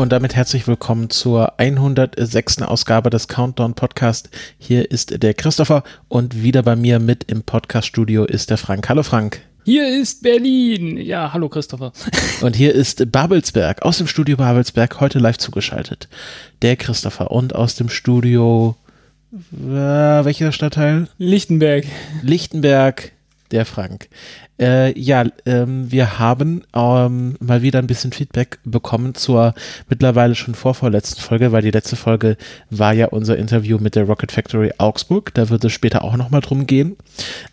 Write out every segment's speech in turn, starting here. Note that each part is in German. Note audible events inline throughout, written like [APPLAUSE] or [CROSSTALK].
Und damit herzlich willkommen zur 106. Ausgabe des Countdown Podcast. Hier ist der Christopher und wieder bei mir mit im Podcast-Studio ist der Frank. Hallo Frank. Hier ist Berlin. Ja, hallo Christopher. [LAUGHS] Und hier ist Babelsberg, aus dem Studio Babelsberg, heute live zugeschaltet. Der Christopher und aus dem Studio, äh, welcher Stadtteil? Lichtenberg. Lichtenberg, der Frank. Äh, ja, ähm, wir haben ähm, mal wieder ein bisschen Feedback bekommen zur mittlerweile schon vorvorletzten Folge, weil die letzte Folge war ja unser Interview mit der Rocket Factory Augsburg. Da wird es später auch nochmal drum gehen.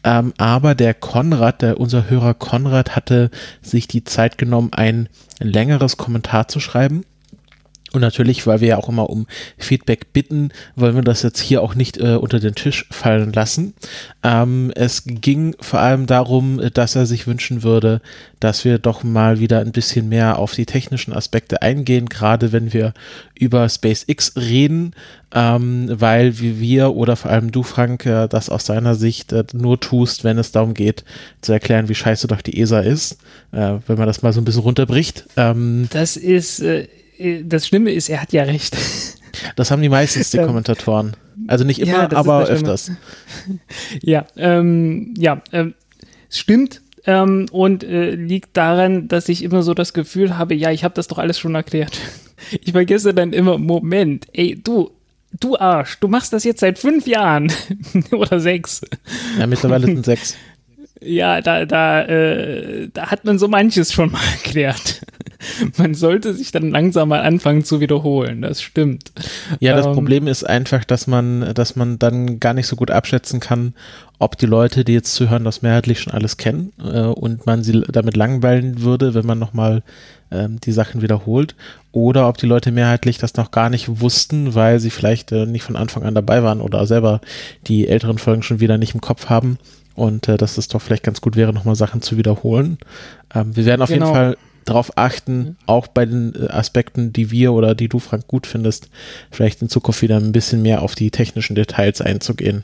Ähm, aber der Konrad, der, unser Hörer Konrad, hatte sich die Zeit genommen, ein längeres Kommentar zu schreiben und natürlich, weil wir ja auch immer um Feedback bitten, wollen wir das jetzt hier auch nicht äh, unter den Tisch fallen lassen. Ähm, es ging vor allem darum, dass er sich wünschen würde, dass wir doch mal wieder ein bisschen mehr auf die technischen Aspekte eingehen, gerade wenn wir über SpaceX reden, ähm, weil wie wir oder vor allem du, Frank, äh, das aus deiner Sicht äh, nur tust, wenn es darum geht, zu erklären, wie scheiße doch die ESA ist, äh, wenn man das mal so ein bisschen runterbricht. Ähm, das ist äh, das Schlimme ist, er hat ja recht. Das haben die meisten [LAUGHS] ähm, Kommentatoren. Also nicht immer, ja, aber öfters. [LAUGHS] Ja, ähm, ja, ähm, stimmt. Ähm, und äh, liegt daran, dass ich immer so das Gefühl habe, ja, ich habe das doch alles schon erklärt. [LAUGHS] Ich vergesse dann immer, Moment, ey, du, du Arsch, du machst das jetzt seit fünf Jahren oder sechs. Ja, mittlerweile sind sechs. Ja, da, da, äh, da hat man so manches schon mal [LAUGHS] erklärt. man sollte sich dann langsam mal anfangen zu wiederholen, das stimmt. Ja, das ähm, Problem ist einfach, dass man, dass man dann gar nicht so gut abschätzen kann, ob die Leute, die jetzt zuhören, das mehrheitlich schon alles kennen äh, und man sie damit langweilen würde, wenn man nochmal ähm, die Sachen wiederholt, oder ob die Leute mehrheitlich das noch gar nicht wussten, weil sie vielleicht äh, nicht von Anfang an dabei waren oder selber die älteren Folgen schon wieder nicht im Kopf haben und äh, dass es doch vielleicht ganz gut wäre, nochmal Sachen zu wiederholen. Ähm, wir werden auf genau. jeden Fall darauf achten, mhm. auch bei den äh, Aspekten, die wir oder die du, Frank, gut findest, vielleicht in Zukunft wieder ein bisschen mehr auf die technischen Details einzugehen.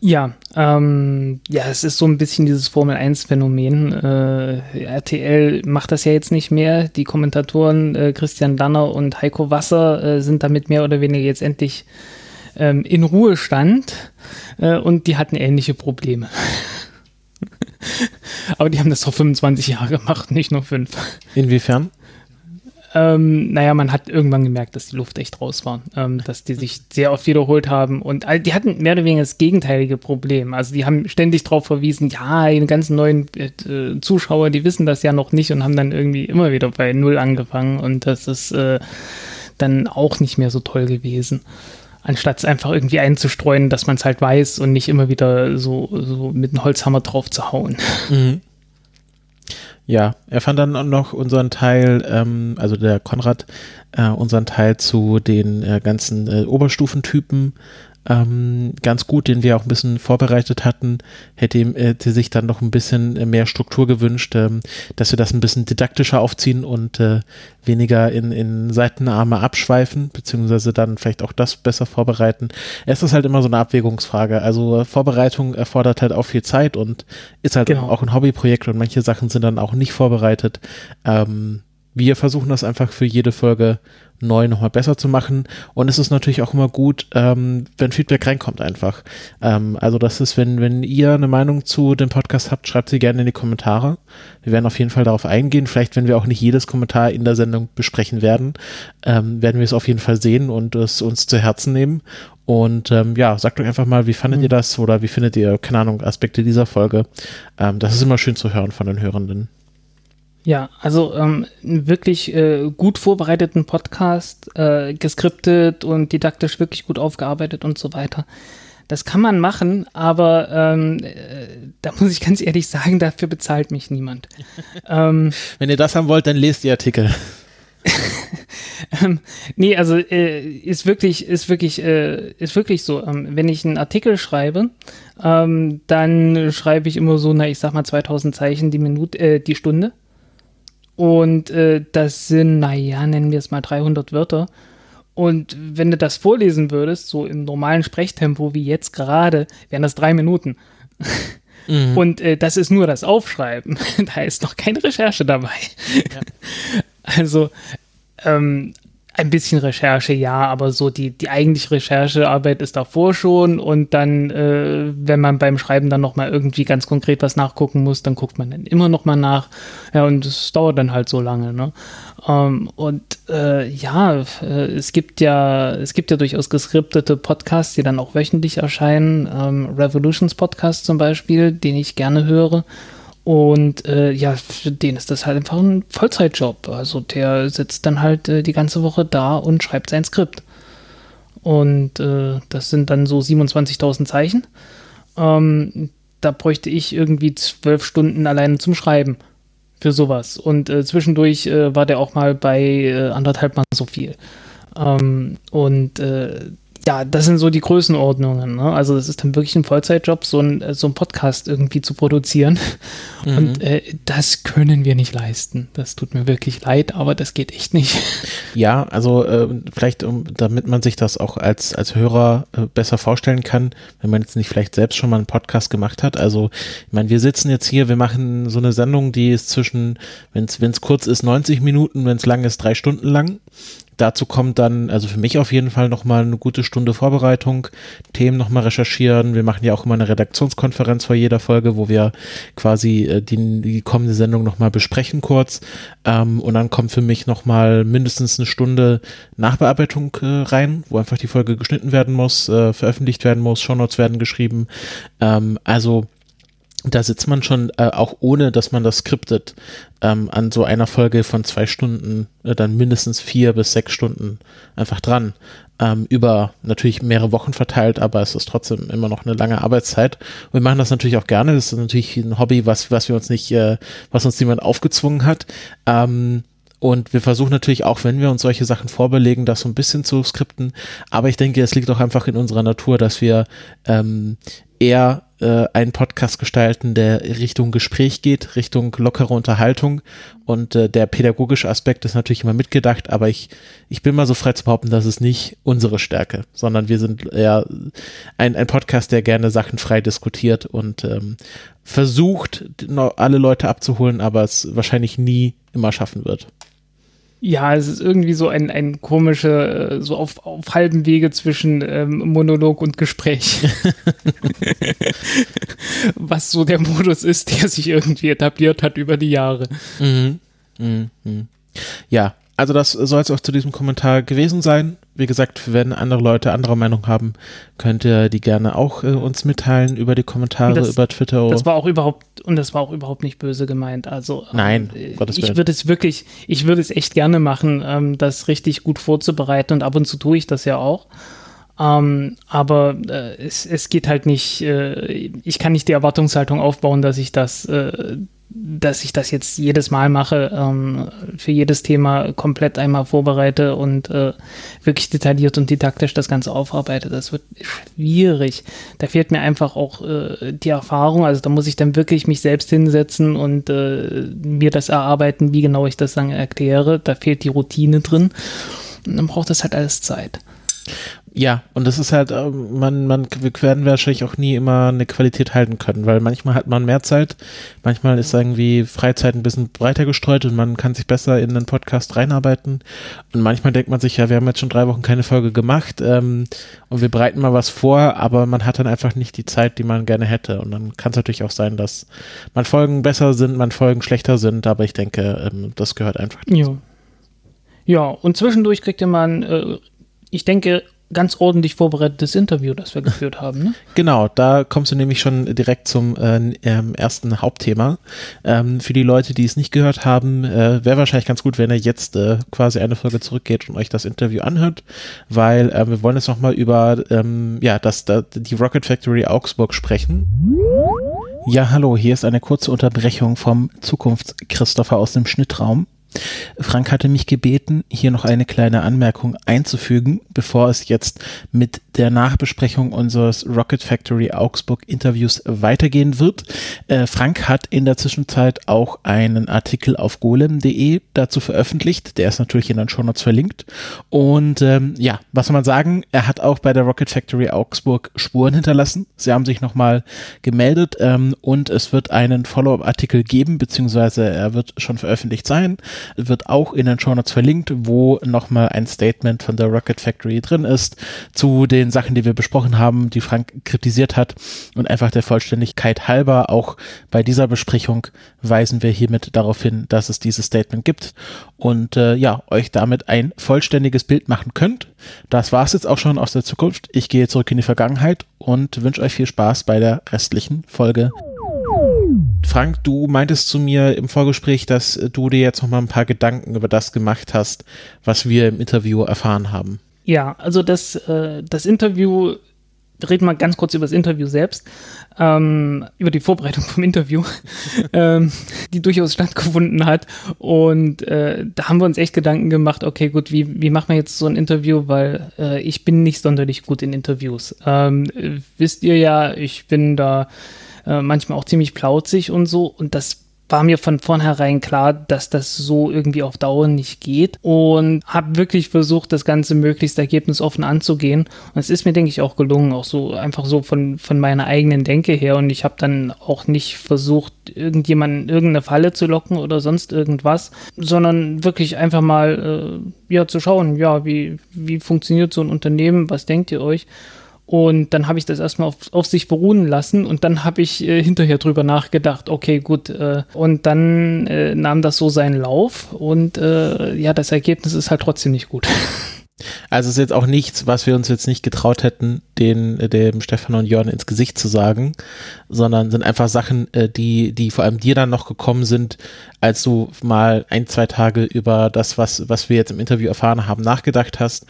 Ja, ähm, ja, es ist so ein bisschen dieses Formel-1-Phänomen. Äh, RTL macht das ja jetzt nicht mehr. Die Kommentatoren äh, Christian Danner und Heiko Wasser äh, sind damit mehr oder weniger jetzt endlich ähm, in Ruhestand äh, und die hatten ähnliche Probleme. [LAUGHS] Aber die haben das doch 25 Jahre gemacht, nicht nur fünf. Inwiefern? Ähm, naja, man hat irgendwann gemerkt, dass die Luft echt raus war, ähm, dass die sich sehr oft wiederholt haben und die hatten mehr oder weniger das gegenteilige Problem. Also die haben ständig darauf verwiesen, ja, die ganzen neuen äh, Zuschauer, die wissen das ja noch nicht und haben dann irgendwie immer wieder bei Null angefangen und das ist äh, dann auch nicht mehr so toll gewesen anstatt es einfach irgendwie einzustreuen, dass man es halt weiß und nicht immer wieder so, so mit einem Holzhammer drauf zu hauen. [LAUGHS] Mhm. Ja, er fand dann noch unseren Teil, ähm, also der Konrad, äh, unseren Teil zu den äh, ganzen äh, Oberstufentypen ähm, ganz gut, den wir auch ein bisschen vorbereitet hatten, hätte, hätte sich dann noch ein bisschen mehr Struktur gewünscht, ähm, dass wir das ein bisschen didaktischer aufziehen und äh, weniger in, in Seitenarme abschweifen, beziehungsweise dann vielleicht auch das besser vorbereiten. Es ist halt immer so eine Abwägungsfrage. Also Vorbereitung erfordert halt auch viel Zeit und ist halt genau. auch ein Hobbyprojekt und manche Sachen sind dann auch nicht vorbereitet. Ähm, wir versuchen das einfach für jede Folge neu nochmal besser zu machen. Und es ist natürlich auch immer gut, ähm, wenn Feedback reinkommt einfach. Ähm, also das ist, wenn, wenn ihr eine Meinung zu dem Podcast habt, schreibt sie gerne in die Kommentare. Wir werden auf jeden Fall darauf eingehen. Vielleicht, wenn wir auch nicht jedes Kommentar in der Sendung besprechen werden, ähm, werden wir es auf jeden Fall sehen und es uns zu Herzen nehmen. Und ähm, ja, sagt doch einfach mal, wie fandet mhm. ihr das oder wie findet ihr, keine Ahnung, Aspekte dieser Folge. Ähm, das ist immer schön zu hören von den Hörenden. Ja, also ähm, wirklich äh, gut vorbereiteten Podcast, äh, geskriptet und didaktisch wirklich gut aufgearbeitet und so weiter. Das kann man machen, aber ähm, äh, da [LAUGHS] muss ich ganz ehrlich sagen, dafür bezahlt mich niemand. [LAUGHS] ähm, Wenn ihr das haben wollt, dann lest die Artikel. ähm, nee, also äh, ist wirklich, ist wirklich, äh, ist wirklich so. Ähm, wenn ich einen Artikel schreibe, ähm, dann schreibe ich immer so, na, ich sag mal 2000 Zeichen die Minute, äh, die Stunde. Und äh, das sind, naja, nennen wir es mal 300 Wörter. Und wenn du das vorlesen würdest, so im normalen Sprechtempo wie jetzt gerade, wären das drei Minuten. Mhm. Und äh, das ist nur das Aufschreiben. [LAUGHS] da ist noch keine Recherche dabei. Ja. Also, ähm, ein bisschen Recherche, ja, aber so die, die eigentliche Recherchearbeit ist davor schon und dann, äh, wenn man beim Schreiben dann nochmal irgendwie ganz konkret was nachgucken muss, dann guckt man dann immer nochmal nach. Ja, und es dauert dann halt so lange, ne? Ähm, und äh, ja, äh, es gibt ja, es gibt ja durchaus geskriptete Podcasts, die dann auch wöchentlich erscheinen. Ähm, Revolutions Podcast zum Beispiel, den ich gerne höre. Und äh, ja, für den ist das halt einfach ein Vollzeitjob. Also der sitzt dann halt äh, die ganze Woche da und schreibt sein Skript. Und äh, das sind dann so 27.000 Zeichen. Ähm, da bräuchte ich irgendwie zwölf Stunden alleine zum Schreiben für sowas. Und äh, zwischendurch äh, war der auch mal bei äh, anderthalb Mal so viel. Ähm, und ja, das sind so die Größenordnungen. Ne? Also das ist dann wirklich ein Vollzeitjob, so ein, so ein Podcast irgendwie zu produzieren. Mhm. Und äh, das können wir nicht leisten. Das tut mir wirklich leid, aber das geht echt nicht. Ja, also äh, vielleicht, um, damit man sich das auch als, als Hörer äh, besser vorstellen kann, wenn man jetzt nicht vielleicht selbst schon mal einen Podcast gemacht hat. Also, ich meine, wir sitzen jetzt hier, wir machen so eine Sendung, die ist zwischen, wenn es kurz ist, 90 Minuten, wenn es lang ist, drei Stunden lang dazu kommt dann, also für mich auf jeden Fall nochmal eine gute Stunde Vorbereitung, Themen nochmal recherchieren. Wir machen ja auch immer eine Redaktionskonferenz vor jeder Folge, wo wir quasi äh, die, die kommende Sendung nochmal besprechen kurz. Ähm, und dann kommt für mich nochmal mindestens eine Stunde Nachbearbeitung äh, rein, wo einfach die Folge geschnitten werden muss, äh, veröffentlicht werden muss, Shownotes werden geschrieben. Ähm, also da sitzt man schon, äh, auch ohne dass man das skriptet, ähm, an so einer Folge von zwei Stunden, äh, dann mindestens vier bis sechs Stunden einfach dran. Ähm, über natürlich mehrere Wochen verteilt, aber es ist trotzdem immer noch eine lange Arbeitszeit. Und wir machen das natürlich auch gerne. Das ist natürlich ein Hobby, was, was wir uns nicht, äh, was uns niemand aufgezwungen hat. Ähm, und wir versuchen natürlich auch, wenn wir uns solche Sachen vorbelegen, das so ein bisschen zu skripten. Aber ich denke, es liegt auch einfach in unserer Natur, dass wir ähm, eher äh, einen Podcast gestalten, der Richtung Gespräch geht, Richtung lockere Unterhaltung. Und äh, der pädagogische Aspekt ist natürlich immer mitgedacht, aber ich, ich bin mal so frei zu behaupten, das ist nicht unsere Stärke, sondern wir sind eher ein, ein Podcast, der gerne Sachen frei diskutiert und ähm, versucht, alle Leute abzuholen, aber es wahrscheinlich nie immer schaffen wird. Ja, es ist irgendwie so ein, ein komische, äh, so auf, auf halbem Wege zwischen ähm, Monolog und Gespräch. [LAUGHS] Was so der Modus ist, der sich irgendwie etabliert hat über die Jahre. Mhm. Mhm. Ja, also das soll es auch zu diesem Kommentar gewesen sein. Wie gesagt, wenn andere Leute andere Meinung haben, könnt ihr die gerne auch äh, uns mitteilen über die Kommentare, das, über Twitter. Das war auch überhaupt, und das war auch überhaupt nicht böse gemeint. Also Nein, äh, ich würde es wirklich, ich würde es echt gerne machen, ähm, das richtig gut vorzubereiten und ab und zu tue ich das ja auch. Ähm, aber äh, es, es geht halt nicht, äh, ich kann nicht die Erwartungshaltung aufbauen, dass ich das äh, dass ich das jetzt jedes Mal mache, ähm, für jedes Thema komplett einmal vorbereite und äh, wirklich detailliert und didaktisch das Ganze aufarbeite. Das wird schwierig. Da fehlt mir einfach auch äh, die Erfahrung. Also da muss ich dann wirklich mich selbst hinsetzen und äh, mir das erarbeiten, wie genau ich das dann erkläre. Da fehlt die Routine drin. Und dann braucht das halt alles Zeit. Ja, und das ist halt, äh, man, man, wir werden wahrscheinlich auch nie immer eine Qualität halten können, weil manchmal hat man mehr Zeit, manchmal ist irgendwie Freizeit ein bisschen breiter gestreut und man kann sich besser in einen Podcast reinarbeiten. Und manchmal denkt man sich, ja, wir haben jetzt schon drei Wochen keine Folge gemacht ähm, und wir bereiten mal was vor, aber man hat dann einfach nicht die Zeit, die man gerne hätte. Und dann kann es natürlich auch sein, dass man Folgen besser sind, man Folgen schlechter sind, aber ich denke, ähm, das gehört einfach dazu. Ja. Ja, und zwischendurch kriegt ihr mal, äh, ich denke, ganz ordentlich vorbereitetes Interview, das wir geführt haben. Ne? [LAUGHS] Genau, da kommst du nämlich schon direkt zum äh, ähm, ersten Hauptthema. Ähm, für die Leute, die es nicht gehört haben, äh, wäre wahrscheinlich ganz gut, wenn ihr jetzt äh, quasi eine Folge zurückgeht und euch das Interview anhört, weil äh, wir wollen jetzt nochmal über ähm, ja, das, da, die Rocket Factory Augsburg sprechen. Ja, hallo, hier ist eine kurze Unterbrechung vom Zukunfts-Christopher aus dem Schnittraum. Frank hatte mich gebeten, hier noch eine kleine Anmerkung einzufügen, bevor es jetzt mit der Nachbesprechung unseres Rocket Factory Augsburg Interviews weitergehen wird. Äh, Frank hat in der Zwischenzeit auch einen Artikel auf golem.de dazu veröffentlicht. Der ist natürlich in den Show Notes verlinkt. Und ähm, ja, was soll man sagen? Er hat auch bei der Rocket Factory Augsburg Spuren hinterlassen. Sie haben sich nochmal gemeldet ähm, und es wird einen Follow-up-Artikel geben, beziehungsweise er wird schon veröffentlicht sein wird auch in den Show Notes verlinkt, wo nochmal ein Statement von der Rocket Factory drin ist zu den Sachen, die wir besprochen haben, die Frank kritisiert hat. Und einfach der Vollständigkeit halber, auch bei dieser Besprechung weisen wir hiermit darauf hin, dass es dieses Statement gibt und äh, ja, euch damit ein vollständiges Bild machen könnt. Das war es jetzt auch schon aus der Zukunft. Ich gehe zurück in die Vergangenheit und wünsche euch viel Spaß bei der restlichen Folge. Frank, du meintest zu mir im Vorgespräch, dass du dir jetzt noch mal ein paar Gedanken über das gemacht hast, was wir im Interview erfahren haben. Ja, also das, äh, das Interview, reden wir ganz kurz über das Interview selbst, ähm, über die Vorbereitung vom Interview, [LAUGHS] ähm, die durchaus stattgefunden hat. Und äh, da haben wir uns echt Gedanken gemacht, okay, gut, wie, wie machen wir jetzt so ein Interview, weil äh, ich bin nicht sonderlich gut in Interviews. Ähm, wisst ihr ja, ich bin da äh, manchmal auch ziemlich plauzig und so. Und das war mir von vornherein klar, dass das so irgendwie auf Dauer nicht geht und habe wirklich versucht, das Ganze möglichst ergebnisoffen anzugehen. Und es ist mir, denke ich, auch gelungen, auch so einfach so von, von meiner eigenen Denke her. Und ich habe dann auch nicht versucht, irgendjemanden in irgendeine Falle zu locken oder sonst irgendwas, sondern wirklich einfach mal äh, ja zu schauen, ja, wie, wie funktioniert so ein Unternehmen, was denkt ihr euch? Und dann habe ich das erstmal auf, auf sich beruhen lassen und dann habe ich äh, hinterher drüber nachgedacht, okay, gut. Äh, und dann äh, nahm das so seinen Lauf und äh, ja, das Ergebnis ist halt trotzdem nicht gut. [LAUGHS] Also ist jetzt auch nichts, was wir uns jetzt nicht getraut hätten, den, dem Stefan und Jörn ins Gesicht zu sagen, sondern sind einfach Sachen, äh, die, die vor allem dir dann noch gekommen sind, als du mal ein, zwei Tage über das, was, was wir jetzt im Interview erfahren haben, nachgedacht hast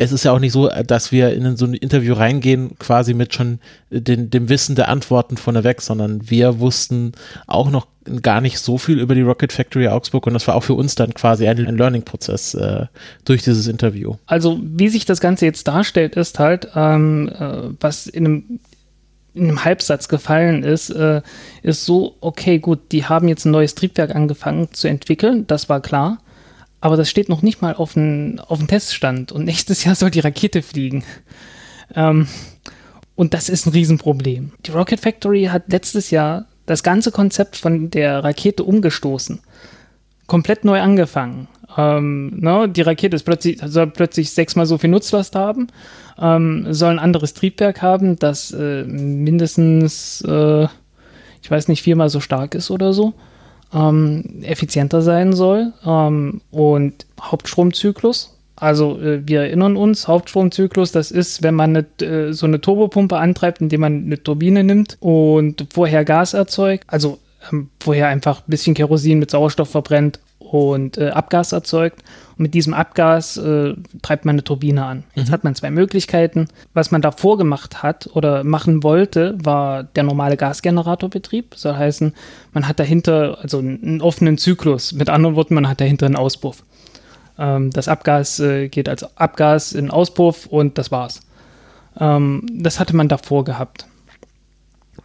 es ist ja auch nicht so, dass wir in so ein Interview reingehen, quasi mit schon den, dem Wissen der Antworten vorneweg, sondern wir wussten auch noch gar nicht so viel über die Rocket Factory Augsburg und das war auch für uns dann quasi ein, ein Learning-Prozess äh, durch dieses Interview. Also wie sich das Ganze jetzt darstellt, ist halt, ähm, äh, was in einem in einem Halbsatz gefallen ist, äh, ist so, okay, gut, die haben jetzt ein neues Triebwerk angefangen zu entwickeln, das war klar aber das steht noch nicht mal auf dem auf Teststand und [LAUGHS] nächstes Jahr soll die Rakete fliegen. Ähm, und das ist ein Riesenproblem. Die Rocket Factory hat letztes Jahr das ganze Konzept von der Rakete umgestoßen. Komplett neu angefangen. Ähm, ne, die Rakete ist plötzlich, soll plötzlich sechsmal so viel Nutzlast haben, ähm, soll ein anderes Triebwerk haben, das äh, mindestens, äh, ich weiß nicht, viermal so stark ist oder so ähm, effizienter sein soll. Ähm, und Hauptstromzyklus, also äh, wir erinnern uns, Hauptstromzyklus, das ist, wenn man eine, äh, so eine Turbopumpe antreibt, indem man eine Turbine nimmt und vorher Gas erzeugt, also ähm, vorher einfach ein bisschen Kerosin mit Sauerstoff verbrennt und äh, Abgas erzeugt. Mit diesem Abgas äh, treibt man eine Turbine an. Jetzt mhm. hat man zwei Möglichkeiten. Was man davor gemacht hat oder machen wollte, war der normale Gasgeneratorbetrieb. Das soll heißen, man hat dahinter also einen, offenen Zyklus. Mit anderen Worten, man hat dahinter einen Auspuff. Ähm, das Abgas äh, geht als Abgas in Auspuff und das war's. Ähm, das hatte man davor gehabt.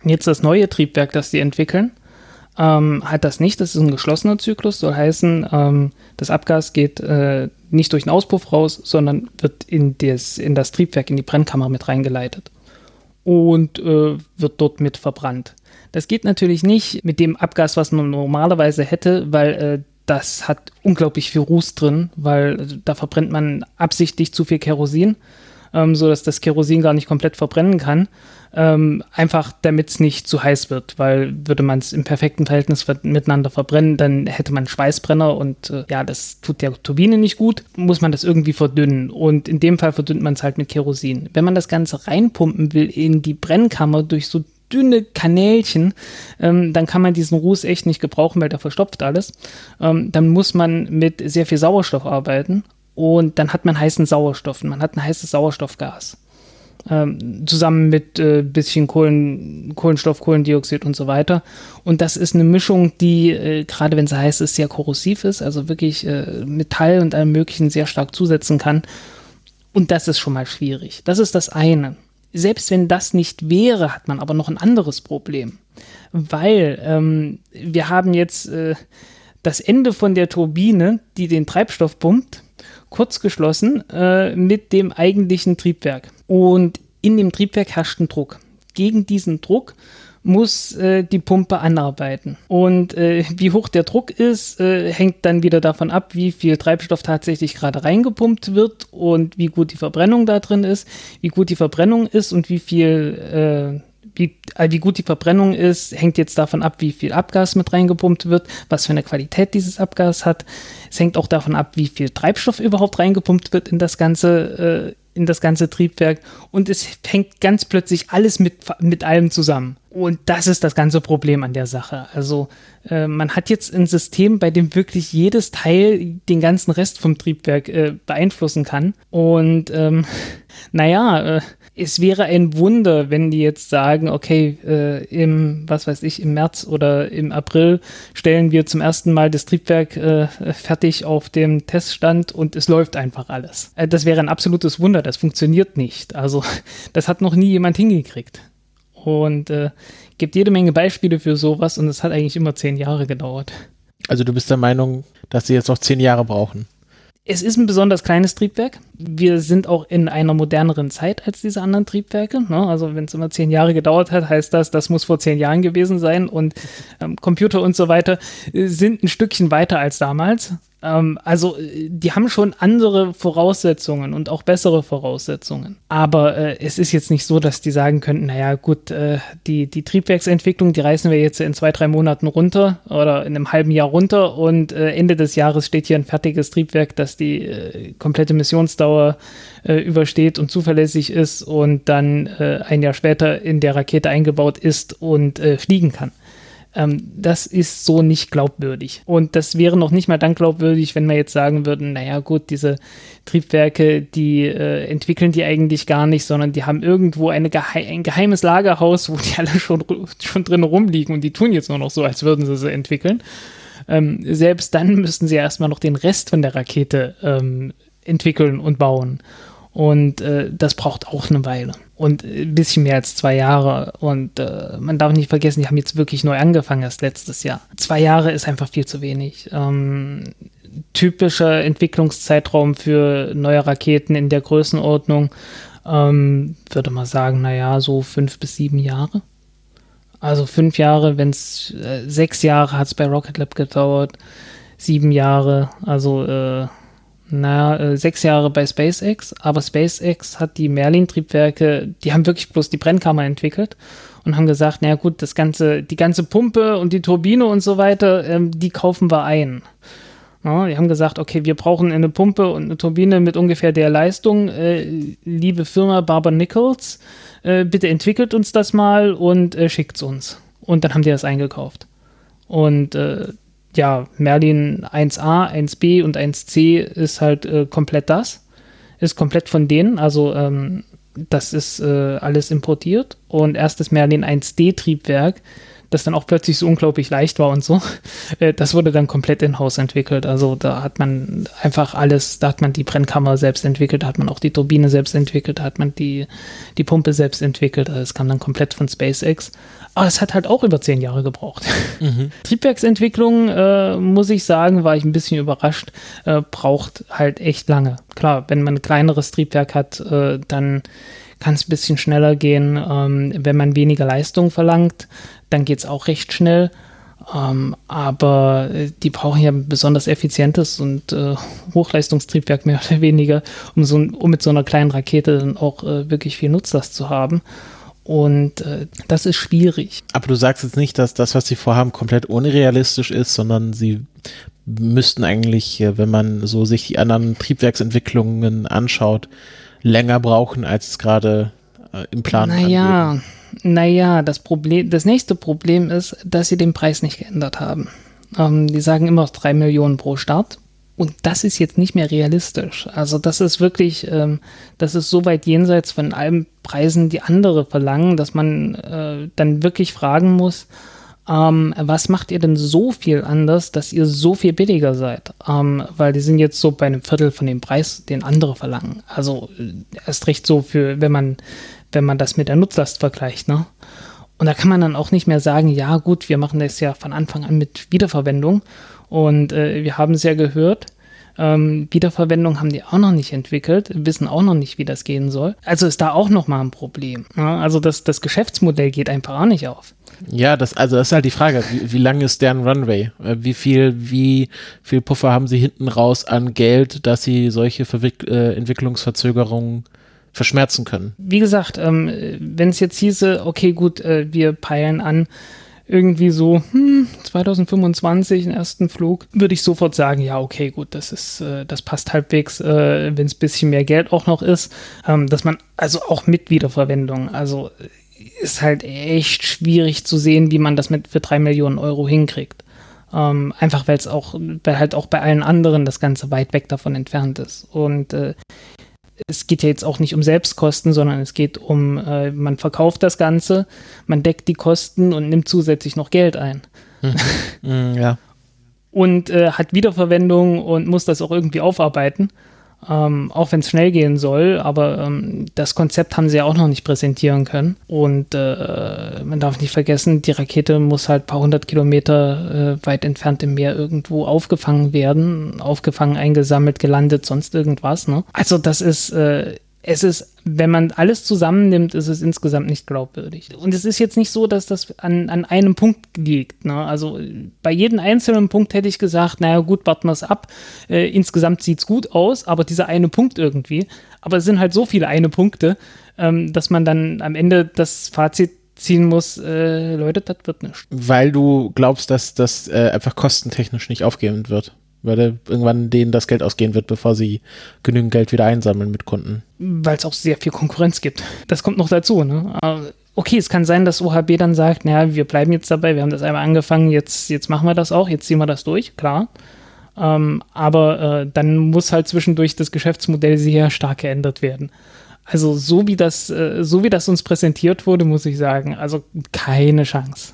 Jetzt das neue Triebwerk, das sie entwickeln, ähm, hat das nicht. Das ist ein geschlossener Zyklus, soll heißen, ähm, das Abgas geht äh, nicht durch den Auspuff raus, sondern wird in das, in das Triebwerk, in die Brennkammer mit reingeleitet und äh, wird dort mit verbrannt. Das geht natürlich nicht mit dem Abgas, was man normalerweise hätte, weil äh, das hat unglaublich viel Ruß drin, weil äh, da verbrennt man absichtlich zu viel Kerosin, ähm, sodass das Kerosin gar nicht komplett verbrennen kann ähm, einfach damit es nicht zu heiß wird, weil würde man es im perfekten Verhältnis miteinander verbrennen, dann hätte man Schweißbrenner und äh, ja, das tut der Turbine nicht gut, muss man das irgendwie verdünnen und in dem Fall verdünnt man es halt mit Kerosin. Wenn man das Ganze reinpumpen will in die Brennkammer durch so dünne Kanälchen, ähm, dann kann man diesen Ruß echt nicht gebrauchen, weil der verstopft alles. Ähm, dann muss man mit sehr viel Sauerstoff arbeiten und dann hat man heißen Sauerstoff. Man hat ein heißes Sauerstoffgas. ähm, zusammen mit äh, bisschen Kohlen, Kohlenstoff, Kohlendioxid und so weiter. Und das ist eine Mischung, die, äh, gerade wenn sie heiß ist, sehr korrosiv ist, also wirklich äh, Metall und allem Möglichen sehr stark zusetzen kann. Und das ist schon mal schwierig. Das ist das eine. Selbst wenn das nicht wäre, hat man aber noch ein anderes Problem. Weil ähm, wir haben jetzt äh, das Ende von der Turbine, die den Treibstoff pumpt, kurz geschlossen äh, mit dem eigentlichen Triebwerk. Und in dem Triebwerk herrscht ein Druck. Gegen diesen Druck muss äh, die Pumpe anarbeiten. Und äh, [LAUGHS] wie hoch der Druck ist, äh, hängt dann wieder davon ab, wie viel Treibstoff tatsächlich gerade reingepumpt wird und wie gut die Verbrennung da drin ist, wie gut die Verbrennung ist und wie viel äh, wie, wie gut die Verbrennung ist, hängt jetzt davon ab, wie viel Abgas mit reingepumpt wird, was für eine Qualität dieses Abgas hat. Es hängt auch davon ab, wie viel Treibstoff überhaupt reingepumpt wird in das ganze, äh, in das ganze Triebwerk. Und es hängt ganz plötzlich alles mit, mit allem zusammen. Und das ist das ganze Problem an der Sache. Also äh, man hat jetzt ein System, bei dem wirklich jedes Teil den ganzen Rest vom Triebwerk äh, beeinflussen kann. Und ähm, [LAUGHS] naja, äh, es wäre ein Wunder, wenn die jetzt sagen, okay, äh, im, was weiß ich, im März oder im April stellen wir zum ersten Mal das Triebwerk äh, fertig auf dem Teststand und es läuft einfach alles. Äh, das wäre ein absolutes Wunder, das funktioniert nicht. Also [LAUGHS] das hat noch nie jemand hingekriegt. Und äh, gibt jede Menge Beispiele für sowas und es hat eigentlich immer zehn Jahre gedauert. Also du bist der Meinung, dass sie jetzt noch zehn Jahre brauchen? Es ist ein besonders kleines Triebwerk. Wir sind auch in einer moderneren Zeit als diese anderen Triebwerke. Ne? Also wenn es immer zehn Jahre gedauert hat, heißt das, das muss vor zehn Jahren gewesen sein. Und ähm, Computer und so weiter äh, sind ein Stückchen weiter als damals. Ähm, also äh, die haben schon andere Voraussetzungen und auch bessere Voraussetzungen. Aber äh, es ist jetzt nicht so, dass die sagen könnten, naja gut, äh, die, die Triebwerksentwicklung, die reißen wir jetzt in zwei, drei Monaten runter oder in einem halben Jahr runter und äh, Ende des Jahres steht hier ein fertiges Triebwerk, das die äh, komplette Missionsdauer äh, übersteht und zuverlässig ist und dann ein Jahr später in der Rakete eingebaut ist und fliegen kann. Ähm, das ist so nicht glaubwürdig. Und das wäre noch nicht mal dann glaubwürdig, wenn wir jetzt sagen würden, naja gut, diese Triebwerke, die äh, entwickeln die eigentlich gar nicht, sondern die haben irgendwo eine gehe ein geheimes Lagerhaus, wo die alle schon, schon drin rumliegen und die tun jetzt nur noch so, als würden sie sie entwickeln. Ähm, selbst dann müssten sie erstmal noch den Rest von der Rakete ähm, entwickeln und bauen. Und äh, das braucht auch eine Weile. Und ein bisschen mehr als zwei Jahre. Und äh, man darf nicht vergessen, die haben jetzt wirklich neu angefangen, erst letztes Jahr. Zwei Jahre ist einfach viel zu wenig. Ähm, typischer Entwicklungszeitraum für neue Raketen in der Größenordnung ähm, würde man sagen, naja, so fünf bis sieben Jahre. Also fünf Jahre, wenn es äh, sechs Jahre hat es bei Rocket Lab gedauert, sieben Jahre, also äh, naja, äh, sechs Jahre bei SpaceX, aber SpaceX hat die Merlin-Triebwerke, die haben wirklich bloß die Brennkammer entwickelt und haben gesagt, naja gut, das ganze, die ganze Pumpe und die Turbine und so weiter, ähm, die kaufen wir ein. Ja, die haben gesagt, okay, wir brauchen eine Pumpe und eine Turbine mit ungefähr der Leistung. Äh, liebe Firma Barber Nichols, äh, bitte entwickelt uns das mal und äh, schickt es uns. Und dann haben die das eingekauft. Und äh, ja, Merlin 1a, 1b und 1c ist halt äh, komplett das. Ist komplett von denen. Also ähm, das ist äh, alles importiert. Und erst das Merlin 1D-Triebwerk, das dann auch plötzlich so unglaublich leicht war und so, [LAUGHS] äh, das wurde dann komplett in-house entwickelt. Also da hat man einfach alles, da hat man die Brennkammer selbst entwickelt, da hat man auch die Turbine selbst entwickelt, da hat man die, die Pumpe selbst entwickelt. Also es kam dann komplett von SpaceX. Aber es hat halt auch über zehn Jahre gebraucht. [LAUGHS] Mhm. Triebwerksentwicklung, äh, muss ich sagen, war ich ein bisschen überrascht, äh, braucht halt echt lange. Klar, wenn man ein kleineres Triebwerk hat, äh, dann kann es ein bisschen schneller gehen. Ähm, wenn man weniger Leistung verlangt, dann geht es auch recht schnell. Ähm, aber äh, die brauchen ja ein besonders effizientes und äh, Hochleistungstriebwerk mehr oder weniger, um, so, um mit so einer kleinen Rakete dann auch äh, wirklich viel Nutzlast zu haben. Und äh, das ist schwierig. Aber du sagst jetzt nicht, dass das, was sie vorhaben, komplett unrealistisch ist, sondern sie müssten eigentlich, äh, wenn man so sich die anderen Triebwerksentwicklungen anschaut, länger brauchen, als es gerade äh, im Plan ist. Naja, angeben. naja, das Problem, das nächste Problem ist, dass sie den Preis nicht geändert haben. Ähm, die sagen immer drei Millionen pro Start. Und das ist jetzt nicht mehr realistisch. Also das ist wirklich, ähm, das ist so weit jenseits von allen Preisen, die andere verlangen, dass man äh, dann wirklich fragen muss, ähm, was macht ihr denn so viel anders, dass ihr so viel billiger seid? Ähm, weil die sind jetzt so bei einem Viertel von dem Preis, den andere verlangen. Also äh, erst recht so für, wenn man, wenn man das mit der Nutzlast vergleicht, ne? Und da kann man dann auch nicht mehr sagen, ja gut, wir machen das ja von Anfang an mit Wiederverwendung. Und äh, wir haben es ja gehört, ähm, Wiederverwendung haben die auch noch nicht entwickelt, wissen auch noch nicht, wie das gehen soll. Also ist da auch noch mal ein Problem. Ne? Also das, das Geschäftsmodell geht einfach auch nicht auf. Ja, das, also das ist halt die Frage, wie, wie lang ist deren Runway? Äh, wie viel, wie viel Puffer haben sie hinten raus an Geld, dass sie solche Verwick äh, Entwicklungsverzögerungen verschmerzen können? Wie gesagt, ähm, wenn es jetzt hieße, okay, gut, äh, wir peilen an, irgendwie so hm, 2025 den ersten Flug, würde ich sofort sagen, ja, okay, gut, das ist, äh, das passt halbwegs, äh, wenn es ein bisschen mehr Geld auch noch ist, ähm, dass man also auch mit Wiederverwendung, also ist halt echt schwierig zu sehen, wie man das mit für drei Millionen Euro hinkriegt. Ähm, einfach weil es auch, weil halt auch bei allen anderen das Ganze weit weg davon entfernt ist. Und äh, es geht ja jetzt auch nicht um Selbstkosten, sondern es geht um, äh, man verkauft das Ganze, man deckt die Kosten und nimmt zusätzlich noch Geld ein. Mhm. ja. Und äh, hat Wiederverwendung und muss das auch irgendwie aufarbeiten. Ähm, auch wenn es schnell gehen soll, aber ähm, das Konzept haben sie ja auch noch nicht präsentieren können. Und äh, man darf nicht vergessen, die Rakete muss halt ein paar hundert Kilometer äh, weit entfernt im Meer irgendwo aufgefangen werden, aufgefangen, eingesammelt, gelandet, sonst irgendwas. Ne? Also das ist äh, es ist, wenn man alles zusammennimmt, ist es insgesamt nicht glaubwürdig. Und es ist jetzt nicht so, dass das an, an einem Punkt liegt. Ne? Also bei jedem einzelnen Punkt hätte ich gesagt, naja gut, warten wir es ab. Äh, insgesamt sieht es gut aus, aber dieser eine Punkt irgendwie. Aber es sind halt so viele eine Punkte, ähm, dass man dann am Ende das Fazit ziehen muss, äh, Leute, das wird nicht. Weil du glaubst, dass das äh, einfach kostentechnisch nicht aufgehend wird weil irgendwann denen das Geld ausgehen wird, bevor sie genügend Geld wieder einsammeln mit Kunden. Weil es auch sehr viel Konkurrenz gibt. Das kommt noch dazu. Ne? Okay, es kann sein, dass OHB dann sagt, naja, wir bleiben jetzt dabei, wir haben das einmal angefangen, jetzt, jetzt machen wir das auch, jetzt ziehen wir das durch, klar. Ähm, aber äh, dann muss halt zwischendurch das Geschäftsmodell sehr stark geändert werden. Also so wie das, äh, so wie das uns präsentiert wurde, muss ich sagen, also keine Chance.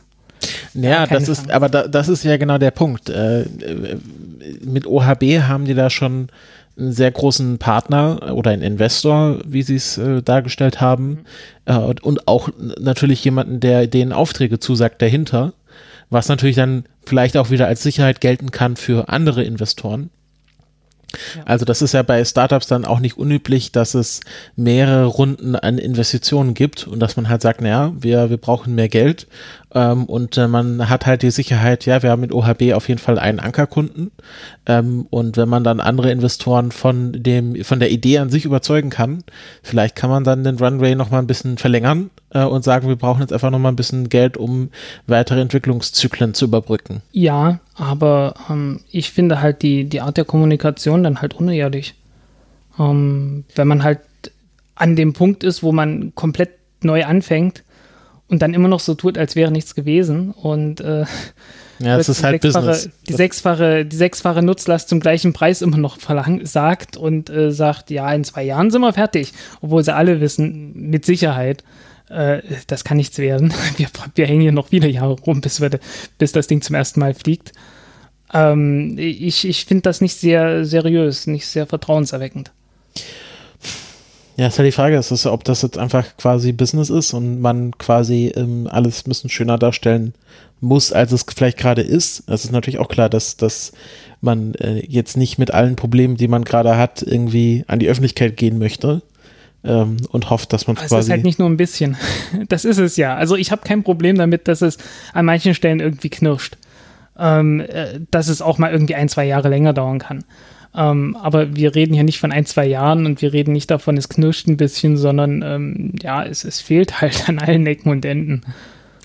Ja, das ist, Chance. aber da, das ist ja genau der Punkt. Äh, mit OHB haben die da schon einen sehr großen Partner oder einen Investor, wie sie es äh, dargestellt haben, mhm. äh, und auch natürlich jemanden, der denen Aufträge zusagt dahinter, was natürlich dann vielleicht auch wieder als Sicherheit gelten kann für andere Investoren. Also das ist ja bei Startups dann auch nicht unüblich, dass es mehrere Runden an Investitionen gibt und dass man halt sagt, naja, wir, wir brauchen mehr Geld. Ähm, und äh, man hat halt die Sicherheit, ja, wir haben mit OHB auf jeden Fall einen Ankerkunden. Ähm, und wenn man dann andere Investoren von dem, von der Idee an sich überzeugen kann, vielleicht kann man dann den Runway noch mal ein bisschen verlängern äh, und sagen, wir brauchen jetzt einfach noch mal ein bisschen Geld, um weitere Entwicklungszyklen zu überbrücken. Ja, aber ähm, ich finde halt die, die Art der Kommunikation dann halt unehrlich. Ähm, wenn man halt an dem Punkt ist, wo man komplett neu anfängt und dann immer noch so tut, als wäre nichts gewesen und äh, ja, es ist halt Business. Die sechsfache, die sechsfache Nutzlast zum gleichen Preis immer noch verlangt, sagt und äh, sagt, ja, in zwei Jahren sind wir fertig. Obwohl sie alle wissen, mit Sicherheit, äh, das kann nichts werden. [LAUGHS] Wir, wir hängen hier noch viele Jahre rum, bis, wir, bis das Ding zum ersten Mal fliegt. Ähm, ich ich finde das nicht sehr seriös, nicht sehr vertrauenserweckend. Ja, ist halt die Frage, ist, ob das jetzt einfach quasi Business ist und man quasi ähm, alles ein bisschen schöner darstellen muss, als es vielleicht gerade ist. Es ist natürlich auch klar, dass, dass man äh, jetzt nicht mit allen Problemen, die man gerade hat, irgendwie an die Öffentlichkeit gehen möchte. Ähm, und hofft, dass man quasi. Es ist halt nicht nur ein bisschen. [LAUGHS] Das ist es ja. Also ich habe kein Problem damit, dass es an manchen Stellen irgendwie knirscht. Ähm, äh, dass es auch mal irgendwie ein, zwei Jahre länger dauern kann. Ähm, aber wir reden hier nicht von ein, zwei Jahren und wir reden nicht davon, es knirscht ein bisschen, sondern ähm, ja, es, es fehlt halt an allen Ecken und Enden.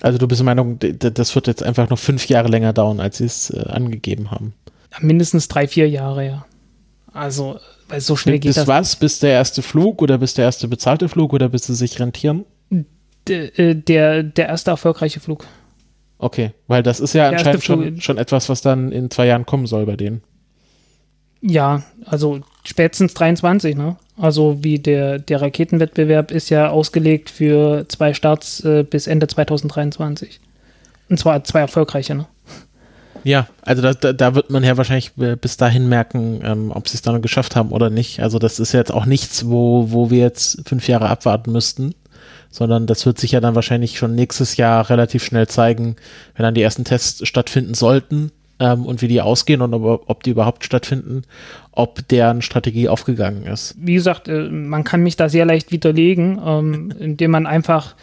Also du bist der Meinung, das wird jetzt einfach noch fünf Jahre länger dauern, als sie es äh, angegeben haben? Mindestens drei, vier Jahre, ja. Also, weil so schnell geht bis das. Bis was? Bis der erste Flug oder bis der erste bezahlte Flug oder bis sie sich rentieren? Der, äh, der, der erste erfolgreiche Flug. Okay, weil das ist ja anscheinend schon, schon etwas, was dann in zwei Jahren kommen soll bei denen. Ja, also spätestens 23, ne? Also wie der, der Raketenwettbewerb ist ja ausgelegt für zwei Starts äh, bis Ende 2023. Und zwar zwei erfolgreiche, ne? Ja, also da, da, da wird man ja wahrscheinlich äh, bis dahin merken, ähm, ob sie es dann geschafft haben oder nicht. Also das ist jetzt auch nichts, wo, wo wir jetzt fünf Jahre abwarten müssten, sondern das wird sich ja dann wahrscheinlich schon nächstes Jahr relativ schnell zeigen, wenn dann die ersten Tests stattfinden sollten ähm, und wie die ausgehen und ob, ob die überhaupt stattfinden, ob deren Strategie aufgegangen ist. Wie gesagt, äh, man kann mich da sehr leicht widerlegen, ähm, [LAUGHS] indem man einfach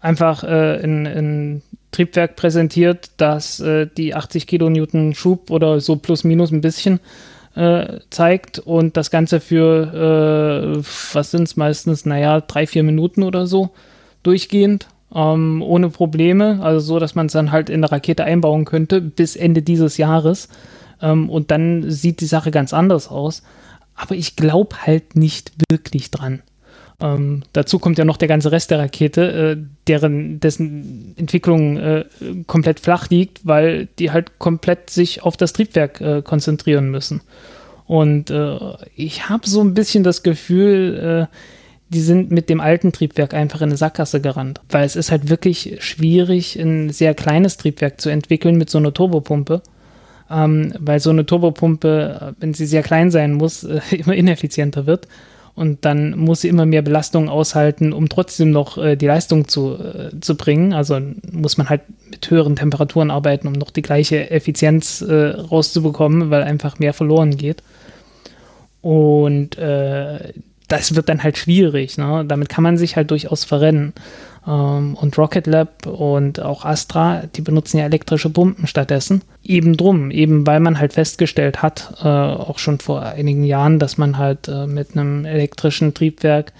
einfach äh, in, in Triebwerk präsentiert, das äh, die 80 Kilonewton Schub oder so plus minus ein bisschen äh, zeigt und das Ganze für, äh, was sind es meistens, naja, drei, vier Minuten oder so durchgehend, ähm, ohne Probleme, also so, dass man es dann halt in der Rakete einbauen könnte bis Ende dieses Jahres ähm, und dann sieht die Sache ganz anders aus. Aber ich glaube halt nicht wirklich dran. Ähm, dazu kommt ja noch der ganze Rest der Rakete, äh, deren dessen Entwicklung äh, komplett flach liegt, weil die halt komplett sich auf das Triebwerk äh, konzentrieren müssen. Und äh, ich habe so ein bisschen das Gefühl, äh, die sind mit dem alten Triebwerk einfach in eine Sackgasse gerannt, weil es ist halt wirklich schwierig, ein sehr kleines Triebwerk zu entwickeln mit so einer Turbopumpe. Ähm, weil so eine Turbopumpe, wenn sie sehr klein sein muss, äh, [LAUGHS] immer ineffizienter wird und dann muss sie immer mehr Belastung aushalten, um trotzdem noch äh, die Leistung zu, äh, zu bringen. Also muss man halt mit höheren Temperaturen arbeiten, um noch die gleiche Effizienz äh, rauszubekommen, weil einfach mehr verloren geht. Und äh, das wird dann halt schwierig. Ne? Damit kann man sich halt durchaus verrennen. Ähm, und Rocket Lab und auch Astra, die benutzen ja elektrische Pumpen stattdessen. Eben drum, eben weil man halt festgestellt hat, äh, auch schon vor einigen Jahren, dass man halt äh, mit einem elektrischen Triebwerk,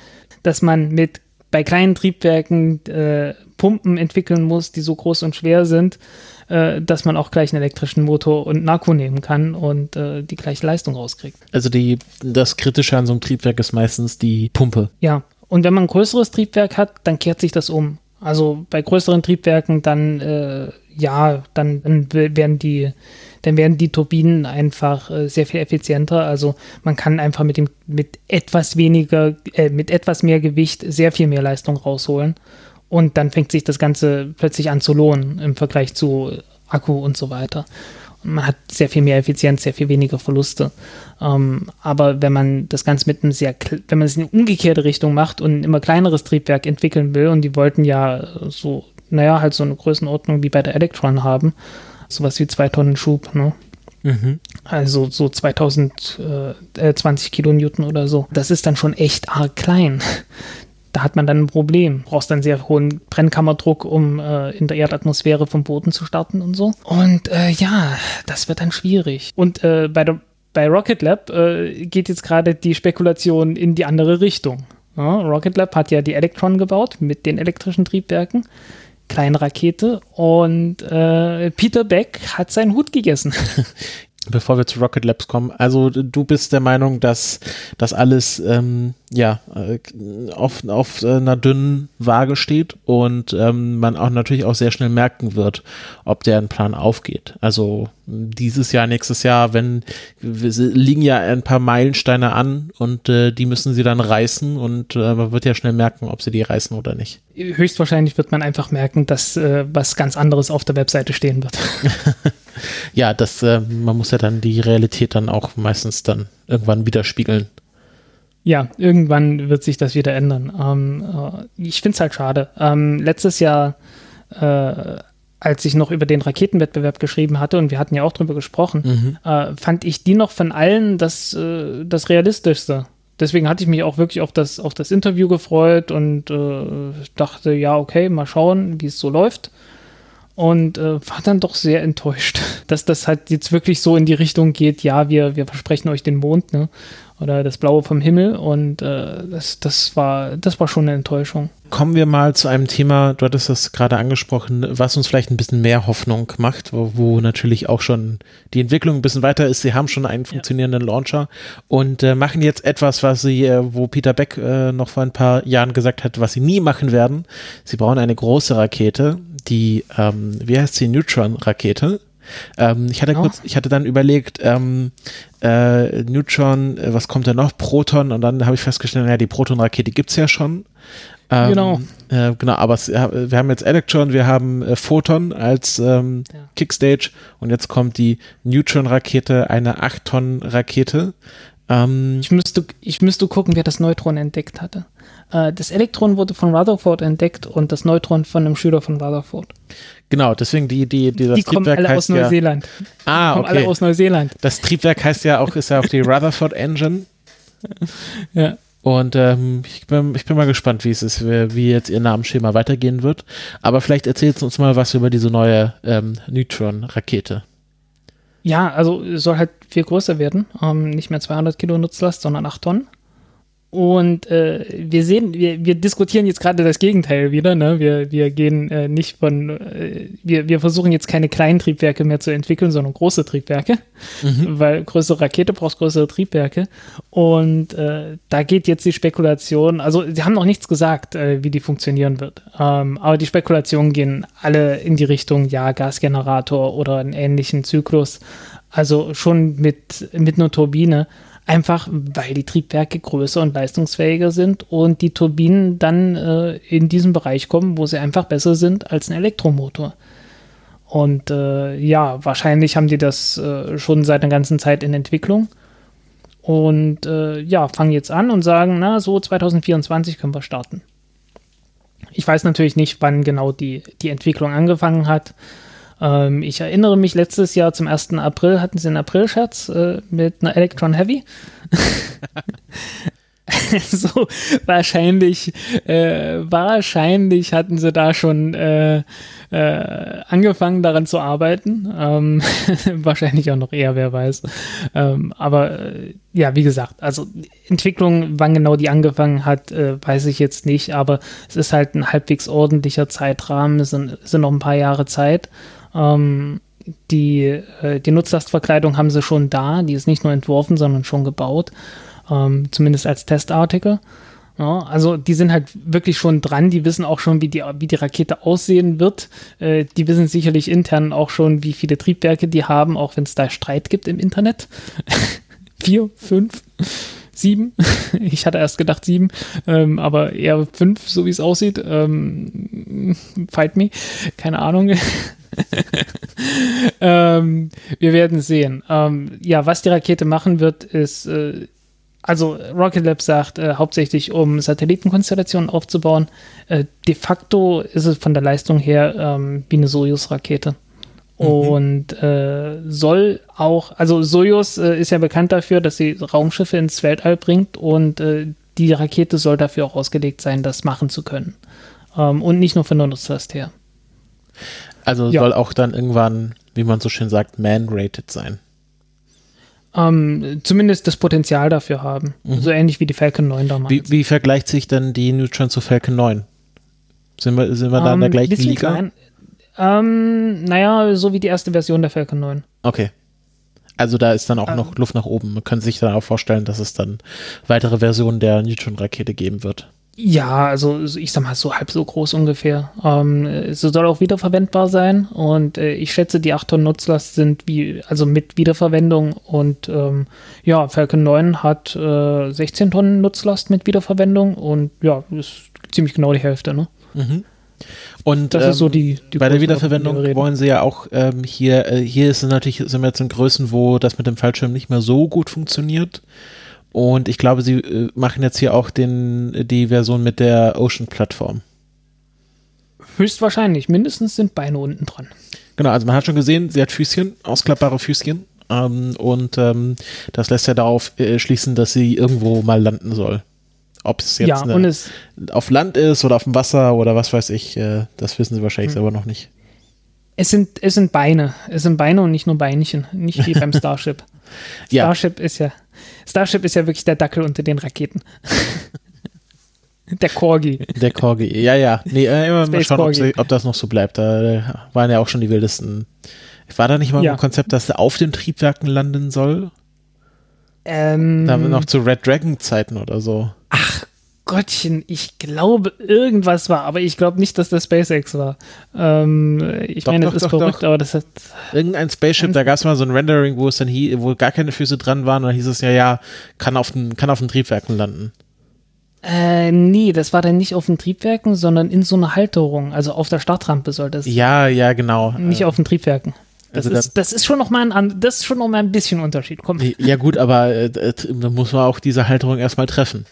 dass man mit bei kleinen Triebwerken äh, Pumpen entwickeln muss, die so groß und schwer sind, äh, dass man auch gleich einen elektrischen Motor und einen Akku nehmen kann und äh, die gleiche Leistung rauskriegt. Also die, das Kritische an so einem Triebwerk ist meistens die Pumpe. Ja, und wenn man ein größeres Triebwerk hat, dann kehrt sich das um. Also bei größeren Triebwerken dann äh, ja, dann, dann, werden die dann werden die Turbinen einfach äh, sehr viel effizienter. Also man kann einfach mit dem mit etwas weniger äh, mit etwas mehr Gewicht sehr viel mehr Leistung rausholen und dann fängt sich das Ganze plötzlich an zu lohnen im Vergleich zu Akku und so weiter man hat sehr viel mehr Effizienz, sehr viel weniger Verluste. Ähm, aber wenn man das Ganze mit einem sehr, wenn man es in eine umgekehrte Richtung macht und ein immer kleineres Triebwerk entwickeln will, und die wollten ja so, naja, halt so eine Größenordnung wie bei der Electron haben, sowas wie zwei Tonnen Schub, ne? Mhm. Also so 2020 äh, äh Kilonewton oder so. Das ist dann schon echt arg klein da hat man dann ein Problem. Du brauchst dann sehr hohen Brennkammerdruck, um äh, in der Erdatmosphäre vom Boden zu starten und so. Und äh, ja, das wird dann schwierig. Und äh, bei, der, bei Rocket Lab äh, geht jetzt gerade die Spekulation in die andere Richtung. Ja, Rocket Lab hat ja die Electron gebaut mit den elektrischen Triebwerken. Kleine Rakete und äh, Peter Beck hat seinen Hut gegessen. [LAUGHS] bevor wir zu Rocket Labs kommen. Also du bist der Meinung, dass das alles ähm, ja äh, auf, auf einer dünnen Waage steht und ähm, man auch natürlich auch sehr schnell merken wird, ob deren Plan aufgeht. Also dieses Jahr, nächstes Jahr, wenn wir liegen ja ein paar Meilensteine an und äh, die müssen sie dann reißen und äh, man wird ja schnell merken, ob sie die reißen oder nicht. Höchstwahrscheinlich wird man einfach merken, dass äh, was ganz anderes auf der Webseite stehen wird. [LAUGHS] ja, das, äh, man muss ja dann die Realität dann auch meistens dann irgendwann widerspiegeln. Ja, irgendwann wird sich das wieder ändern. Ähm, äh, ich finde es halt schade. Ähm, letztes Jahr, äh, als ich noch über den Raketenwettbewerb geschrieben hatte, und wir hatten ja auch drüber gesprochen, mhm. äh, fand ich die noch von allen das, äh, das Realistischste. Deswegen hatte ich mich auch wirklich auf das, auf das Interview gefreut und äh, dachte, ja, okay, mal schauen, wie es so läuft und äh, war dann doch sehr enttäuscht, [LAUGHS] dass das halt jetzt wirklich so in die Richtung geht, ja, wir, wir versprechen euch den Mond, ne? Oder das Blaue vom Himmel und äh, das, das, war, das war schon eine Enttäuschung. Kommen wir mal zu einem Thema, du hattest das gerade angesprochen, was uns vielleicht ein bisschen mehr Hoffnung macht, wo, wo natürlich auch schon die Entwicklung ein bisschen weiter ist. Sie haben schon einen funktionierenden ja. Launcher und äh, machen jetzt etwas, was sie, äh, wo Peter Beck äh, noch vor ein paar Jahren gesagt hat, was sie nie machen werden. Sie bauen eine große Rakete, die, ähm, wie heißt sie, Neutron-Rakete, Ähm, ich hatte Genau. kurz, ich hatte dann überlegt, ähm, äh, Neutron, äh, was kommt da noch? Proton und dann habe ich festgestellt, ja, die Proton-Rakete gibt's ja schon. Ähm, Genau. Äh, genau, aber es, ja, wir haben jetzt Electron, wir haben äh, Photon als ähm, Ja. Kickstage und jetzt kommt die Neutron-Rakete, eine 8-Tonnen-Rakete. Ähm, Ich müsste, ich müsste gucken, wer das Neutron entdeckt hatte. Äh, das Elektron wurde von Rutherford entdeckt und das Neutron von einem Schüler von Rutherford. genau, deswegen die, die, die, das die kommen Triebwerk alle aus heißt ja, Neuseeland. Ah, kommen alle okay. aus Neuseeland. Das Triebwerk heißt ja auch, ist ja auch die [LAUGHS] Rutherford Engine. Ja. Und ähm, ich, bin, ich bin mal gespannt, wie es ist, wie, wie jetzt ihr Namensschema weitergehen wird. Aber vielleicht erzählt uns mal was über diese neue ähm, Neutron-Rakete. Ja, also soll halt viel größer werden. Ähm, nicht mehr 200 Kilo Nutzlast, sondern 8 Tonnen. Und äh, wir sehen, wir, wir diskutieren jetzt gerade das Gegenteil wieder. Ne? Wir, wir gehen äh, nicht von, äh, wir, wir versuchen jetzt keine kleinen Triebwerke mehr zu entwickeln, sondern große Triebwerke, weil größere Rakete braucht größere Triebwerke. Und äh, da geht jetzt die Spekulation, also sie haben noch nichts gesagt, äh, wie die funktionieren wird. Ähm, aber die Spekulationen gehen alle in die Richtung, ja, Gasgenerator oder einen ähnlichen Zyklus. Also schon mit, mit einer Turbine. Einfach weil die Triebwerke größer und leistungsfähiger sind und die Turbinen dann äh, in diesen Bereich kommen, wo sie einfach besser sind als ein Elektromotor. Und äh, ja, wahrscheinlich haben die das äh, schon seit einer ganzen Zeit in Entwicklung. Und äh, ja, fangen jetzt an und sagen, na, so 2024 können wir starten. Ich weiß natürlich nicht, wann genau die, die Entwicklung angefangen hat. Ähm, ich erinnere mich, letztes Jahr zum 1. April hatten sie einen Aprilscherz äh, mit einer Electron Heavy. [LAUGHS] so wahrscheinlich, äh, wahrscheinlich hatten sie da schon äh, äh, angefangen daran zu arbeiten. Ähm, [LAUGHS] wahrscheinlich auch noch eher, wer weiß. Ähm, aber äh, ja, wie gesagt, also Entwicklung, wann genau die angefangen hat, äh, weiß ich jetzt nicht, aber es ist halt ein halbwegs ordentlicher Zeitrahmen, es sind, es sind noch ein paar Jahre Zeit. Ähm, die, äh, die Nutzlastverkleidung haben sie schon da, die ist nicht nur entworfen, sondern schon gebaut, ähm, zumindest als Testartikel. Ja, also die sind halt wirklich schon dran, die wissen auch schon, wie die, wie die Rakete aussehen wird. Äh, die wissen sicherlich intern auch schon, wie viele Triebwerke die haben, auch wenn es da Streit gibt im Internet. [LAUGHS] Vier, fünf, sieben. [LAUGHS] Ich hatte erst gedacht sieben, ähm, aber eher fünf, so wie es aussieht. Ähm, fight me, keine Ahnung. [LAUGHS] [LAUGHS] ähm, wir werden sehen. Ähm, ja, was die Rakete machen wird, ist, äh, also Rocket Lab sagt, äh, hauptsächlich um Satellitenkonstellationen aufzubauen. Äh, de facto ist es von der Leistung her ähm, wie eine Soyuz-Rakete. Und äh, soll auch, also Soyuz äh, ist ja bekannt dafür, dass sie Raumschiffe ins Weltall bringt und äh, die Rakete soll dafür auch ausgelegt sein, das machen zu können. Ähm, und nicht nur von der Nutzlast her. Also Ja. soll auch dann irgendwann, wie man so schön sagt, man-rated sein. Ähm, zumindest das Potenzial dafür haben. So ähnlich wie die Falcon 9 damals. Wie, wie vergleicht sich denn die Neutron zu Falcon 9? Sind wir, sind wir da in der Ähm, gleichen Liga? klein. Ähm, naja, so wie die erste Version der Falcon 9. Okay. Also da ist dann auch Ähm. noch Luft nach oben. Man kann sich dann auch vorstellen, dass es dann weitere Versionen der Neutron-Rakete geben wird. Ja, also ich sag mal so halb so groß ungefähr. Ähm, es soll auch wiederverwendbar sein und äh, ich schätze, die 8 Tonnen Nutzlast sind wie, also mit Wiederverwendung und ähm, ja, Falcon 9 hat äh, 16 Tonnen Nutzlast mit Wiederverwendung und ja, ist ziemlich genau die Hälfte, ne? Und Das ähm, ist so die, die bei der Wiederverwendung wollen sie ja auch ähm, hier, äh, hier ist es natürlich, sind wir jetzt in Größen, wo das mit dem Fallschirm nicht mehr so gut funktioniert. Und ich glaube, sie äh, machen jetzt hier auch den, die Version mit der Ocean-Plattform. Höchstwahrscheinlich, mindestens sind Beine unten dran. Genau, also man hat schon gesehen, sie hat Füßchen, ausklappbare Füßchen. Ähm, und ähm, das lässt ja darauf äh, schließen, dass sie irgendwo mal landen soll. Ob es jetzt Ja, eine, es, auf Land ist oder auf dem Wasser oder was weiß ich, äh, das wissen sie wahrscheinlich Hm. selber noch nicht. es sind, es sind Beine. Es sind Beine und nicht nur Beinchen. Nicht wie beim [LAUGHS] Starship. Ja. Starship ist ja, Starship ist ja wirklich der Dackel unter den Raketen. [LAUGHS] der Corgi. Der Corgi, ja, ja. Nee, äh, mal Space schauen, ob, sie, ob das noch so bleibt. Da äh, waren ja auch schon die wildesten. War da nicht mal Ja. ein Konzept, dass er auf den Triebwerken landen soll? Ähm, Da noch zu Red Dragon Zeiten oder so. Gottchen, ich glaube, irgendwas war, aber ich glaube nicht, dass das SpaceX war. Ähm, ich Doch, meine, doch, das ist doch, verrückt, aber das hat. Irgendein Spaceship, da gab es mal so ein Rendering, wo es dann hie, wo gar keine Füße dran waren, und dann hieß es ja, ja, kann auf den, kann auf den Triebwerken landen. Äh, nee, das war dann nicht auf den Triebwerken, sondern in so einer Halterung. Also auf der Startrampe sollte es. Ja, ja, genau. Nicht auf den Triebwerken. Das, Also ist, das ist schon noch mal ein, das ist schon noch mal ein bisschen Unterschied. Komm. Äh, Ja gut, aber äh, äh, da muss man auch diese Halterung erstmal treffen.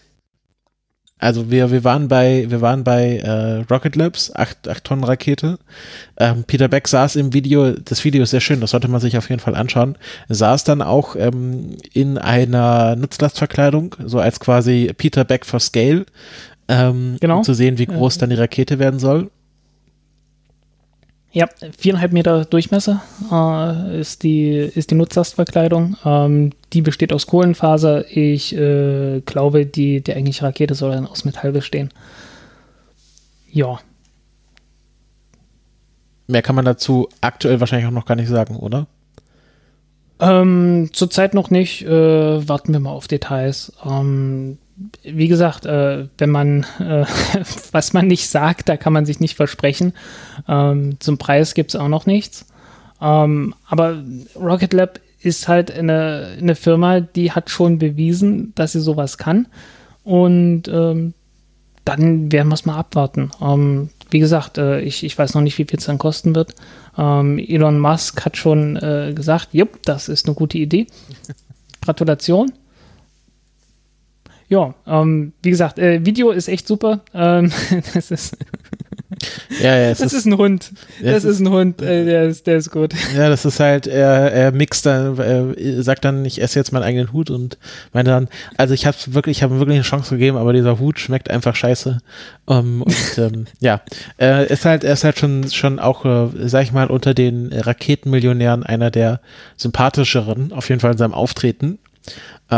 Also wir, wir waren bei, wir waren bei äh, Rocket Labs, 8, 8 Tonnen Rakete. Ähm, Peter Beck saß im Video, das Video ist sehr schön, das sollte man sich auf jeden Fall anschauen, saß dann auch ähm, in einer Nutzlastverkleidung, so als quasi Peter Beck for Scale, ähm, Genau. um zu sehen, wie groß dann die Rakete werden soll. Ja, viereinhalb Meter Durchmesser äh, ist, die, ist die Nutzlastverkleidung. Ähm, die besteht aus Kohlenfaser. Ich äh, glaube, die, die eigentliche Rakete soll dann aus Metall bestehen. Ja, Mehr kann man dazu aktuell wahrscheinlich auch noch gar nicht sagen, oder? Ähm, zurzeit noch nicht. Äh, warten wir mal auf Details. Ähm, wie gesagt, äh, wenn man äh, [LAUGHS] was man nicht sagt, da kann man sich nicht versprechen. Ähm, zum Preis gibt es auch noch nichts. Ähm, aber Rocket Lab ist halt eine, eine Firma, die hat schon bewiesen, dass sie sowas kann. Und ähm, dann werden wir es mal abwarten. Ähm, wie gesagt, äh, ich, ich weiß noch nicht, wie viel es dann kosten wird. Ähm, Elon Musk hat schon äh, gesagt, jupp, das ist eine gute Idee. [LAUGHS] Gratulation. Ja, ähm, wie gesagt, äh, Video ist echt super. Ähm, [LAUGHS] das ist, Ja, ja, das ist ein Hund. Das es ist ein Hund. Äh, der, ist, der ist gut. Ja, das ist halt, er, er mixt dann, er sagt dann, ich esse jetzt meinen eigenen Hut und meine dann, also ich habe wirklich, ich habe wirklich eine Chance gegeben, aber dieser Hut schmeckt einfach scheiße. Um, und [LAUGHS] ähm, ja, er ist halt, er ist halt schon, schon auch, äh, sag ich mal, unter den Raketenmillionären einer der sympathischeren, auf jeden Fall in seinem Auftreten.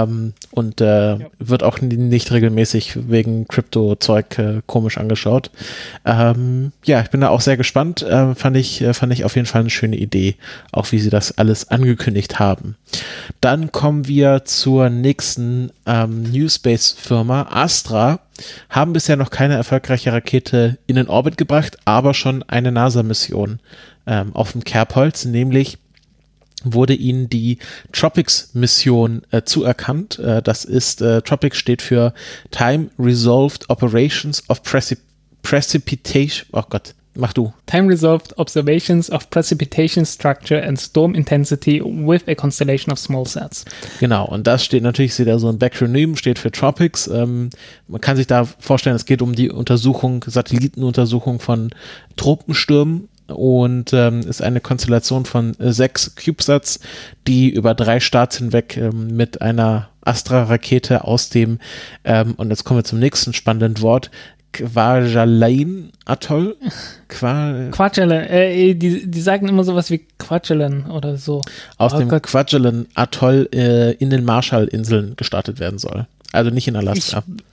Ähm, und äh, wird auch nicht regelmäßig wegen Krypto-Zeug äh, komisch angeschaut. Ähm, ja, ich bin da auch sehr gespannt. Äh, fand, ich, äh, fand ich auf jeden Fall eine schöne Idee, auch wie sie das alles angekündigt haben. Dann kommen wir zur nächsten ähm, New Space-Firma, Astra. Haben bisher noch keine erfolgreiche Rakete in den Orbit gebracht, aber schon eine NASA-Mission ähm, auf dem Kerbholz, nämlich wurde ihnen die Tropics-Mission äh, zuerkannt. Äh, das ist, äh, Tropics steht für Time Resolved Operations of Precip Precipitation. Oh Gott, mach du. Time resolved observations of precipitation structure and storm intensity with a constellation of small sats. Genau, und das steht natürlich, ist wieder so ein Backronym, steht für Tropics. Ähm, man kann sich da vorstellen, es geht um die Untersuchung, Satellitenuntersuchung von Tropenstürmen und ähm, ist eine Konstellation von äh, sechs CubeSats, die über drei Starts hinweg ähm, mit einer Astra-Rakete aus dem, ähm, und jetzt kommen wir zum nächsten spannenden Wort, Kwajalein Atoll. [LAUGHS] Qua Quatschelen, äh, die, die sagen immer sowas wie Quatschelen oder so. aus Oh dem Gott. Kwajalein Atoll äh, in den Marshallinseln gestartet werden soll. Also nicht in Alaska. Ich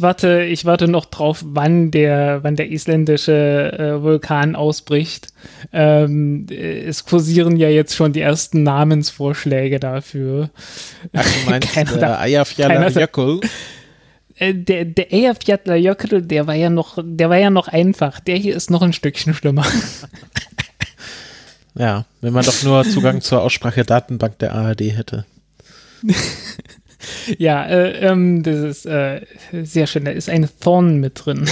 warte, ich warte noch drauf, wann der, wann der isländische äh, Vulkan ausbricht. Ähm, äh, es kursieren ja jetzt schon die ersten Namensvorschläge dafür. Ach, du meinst [LAUGHS] Keiner äh, Eyjafjallajökull? Äh, der der Eyjafjallajökull, der war ja noch, der war ja noch einfach. Der hier ist noch ein Stückchen schlimmer. Ja, wenn man doch nur Zugang zur Aussprache-Datenbank der ARD hätte. [LAUGHS] ja, äh, ähm, das ist äh, sehr schön. Da ist ein Thorn mit drin.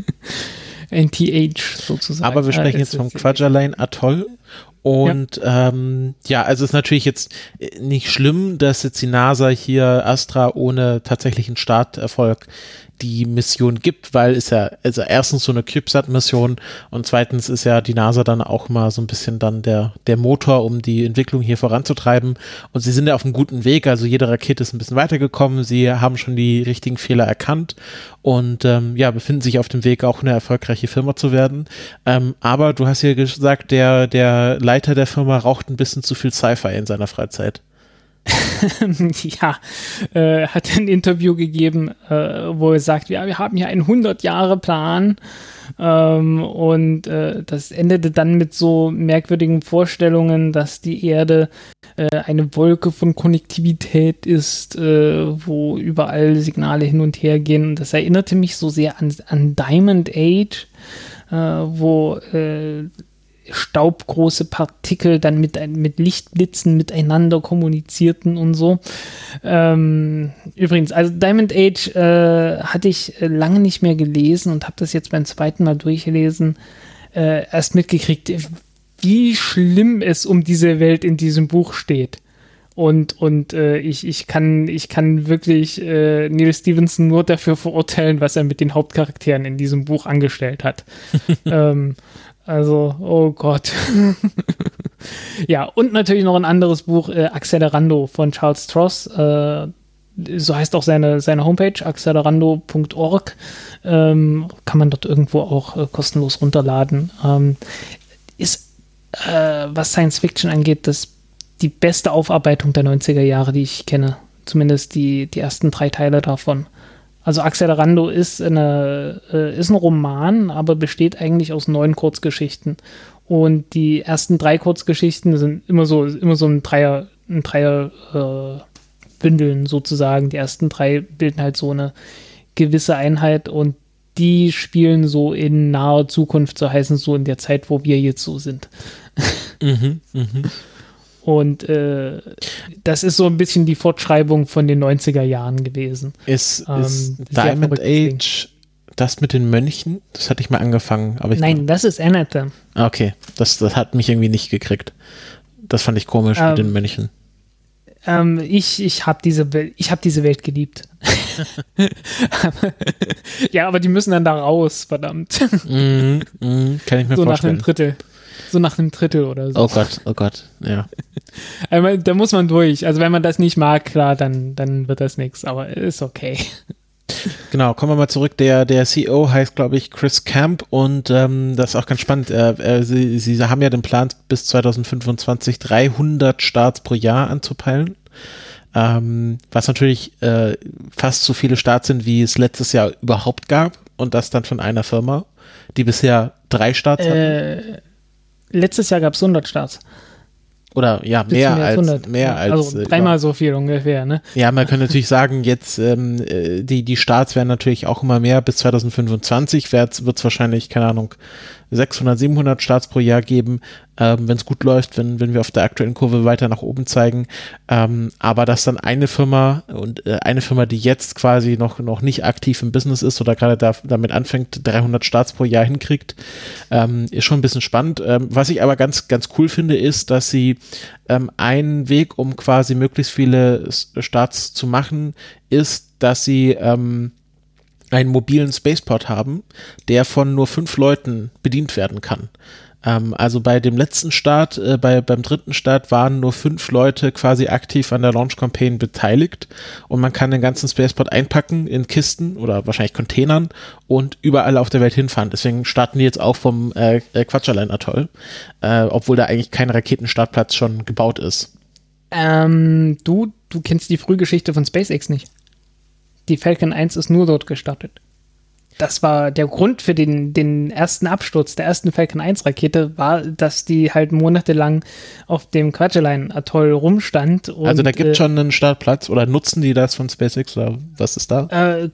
[LAUGHS] ein TH sozusagen. Aber wir sprechen Äh, jetzt vom Kwajalein Atoll. Und ja. Ähm, ja, also es ist natürlich jetzt nicht schlimm, dass jetzt die NASA hier Astra ohne tatsächlichen Starterfolg die Mission gibt, weil ist ja also erstens so eine CubeSat-Mission und zweitens ist ja die NASA dann auch mal so ein bisschen dann der, der Motor, um die Entwicklung hier voranzutreiben. Und sie sind ja auf einem guten Weg, also jede Rakete ist ein bisschen weitergekommen, sie haben schon die richtigen Fehler erkannt und ähm, ja, befinden sich auf dem Weg, auch eine erfolgreiche Firma zu werden. Ähm, aber du hast ja gesagt, der, der Leiter der Firma raucht ein bisschen zu viel Sci-Fi in seiner Freizeit. [LAUGHS] ja, äh, hat ein Interview gegeben, äh, wo er sagt, ja, wir haben hier einen 100-Jahre-Plan ähm, und äh, das endete dann mit so merkwürdigen Vorstellungen, dass die Erde äh, eine Wolke von Konnektivität ist, äh, wo überall Signale hin und her gehen. Und das erinnerte mich so sehr an, an Diamond Age, äh, wo staubgroße Partikel dann mit, mit Lichtblitzen miteinander kommunizierten und so. Ähm, übrigens, also Diamond Age äh, hatte ich äh, lange nicht mehr gelesen und habe das jetzt beim zweiten Mal durchgelesen, äh, erst mitgekriegt, wie schlimm es um diese Welt in diesem Buch steht. Und, und äh, ich, ich, kann, ich kann wirklich äh, Neil Stevenson nur dafür verurteilen, was er mit den Hauptcharakteren in diesem Buch angestellt hat. [LAUGHS] ähm, also, oh Gott. [LAUGHS] ja, und natürlich noch ein anderes Buch, äh, Accelerando von Charles Stross. Äh, so heißt auch seine, seine Homepage, accelerando.org. Ähm, kann man dort irgendwo auch äh, kostenlos runterladen. Ähm, ist, äh, was Science Fiction angeht, das die beste Aufarbeitung der 90er Jahre, die ich kenne. Zumindest die, die ersten drei Teile davon. Also Accelerando ist, eine, äh, ist ein Roman, aber besteht eigentlich aus neun Kurzgeschichten. Und die ersten drei Kurzgeschichten sind immer so, immer so ein Dreier, ein Dreier äh, Bündeln sozusagen. Die ersten drei bilden halt so eine gewisse Einheit und die spielen so in naher Zukunft, so heißen so in der Zeit, wo wir jetzt so sind. Mhm, mh. Und äh, das ist so ein bisschen die Fortschreibung von den 90er Jahren gewesen. Ist, ähm, ist Diamond Age das mit den Mönchen? Das hatte ich mal angefangen. Aber Nein, das ist Anathem. Ah, okay, das, das hat mich irgendwie nicht gekriegt. Das fand ich komisch ähm, mit den Mönchen. Ähm, ich ich habe diese, hab diese Welt geliebt. [LAUGHS] ja, aber die müssen dann da raus, verdammt. mm, mm, kann ich mir so vorstellen. So nach einem Drittel. So nach einem Drittel oder so. Oh Gott, oh Gott, ja. [LAUGHS] Also, da muss man durch. Also wenn man das nicht mag, klar, dann, dann wird das nichts, aber ist okay. Genau, kommen wir mal zurück. Der, der CEO heißt, glaube ich, Chris Camp und ähm, das ist auch ganz spannend. Äh, äh, sie, sie haben ja den Plan, bis 2025 300 Starts pro Jahr anzupeilen. Ähm, was natürlich äh, fast so viele Starts sind, wie es letztes Jahr überhaupt gab und das dann von einer Firma, die bisher drei Starts äh, hatten letztes Jahr gab es 100 Starts. Oder ja, mehr, als, 100. mehr als. Also äh, dreimal so viel ungefähr, ne? Ja, man kann natürlich sagen, jetzt ähm, äh, die, die Starts werden natürlich auch immer mehr. Bis 2025 wird es wahrscheinlich, keine Ahnung, 600, 700 Starts pro Jahr geben, ähm, wenn es gut läuft, wenn, wenn wir auf der aktuellen Kurve weiter nach oben zeigen. Ähm, aber dass dann eine Firma und äh, eine Firma, die jetzt quasi noch, noch nicht aktiv im Business ist oder gerade da, damit anfängt, 300 Starts pro Jahr hinkriegt, ähm, ist schon ein bisschen spannend. Ähm, was ich aber ganz, ganz cool finde, ist, dass sie ähm, einen Weg, um quasi möglichst viele Starts zu machen, ist, dass sie ähm, einen mobilen Spaceport haben, der von nur fünf Leuten bedient werden kann. Ähm, also bei dem letzten Start, äh, bei, beim dritten Start waren nur fünf Leute quasi aktiv an der Launch Campaign beteiligt und man kann den ganzen Spaceport einpacken in Kisten oder wahrscheinlich Containern und überall auf der Welt hinfahren. Deswegen starten die jetzt auch vom äh, äh Quatscherlein Atoll, äh, obwohl da eigentlich kein Raketenstartplatz schon gebaut ist. Ähm, du, du kennst die Frühgeschichte von SpaceX nicht die Falcon 1 ist nur dort gestartet. Das war der Grund für den, den ersten Absturz der ersten Falcon 1 Rakete, war, dass die halt monatelang auf dem Quadraline Atoll rumstand. Und, also da gibt es äh, schon einen Startplatz oder nutzen die das von SpaceX oder was ist da? Äh,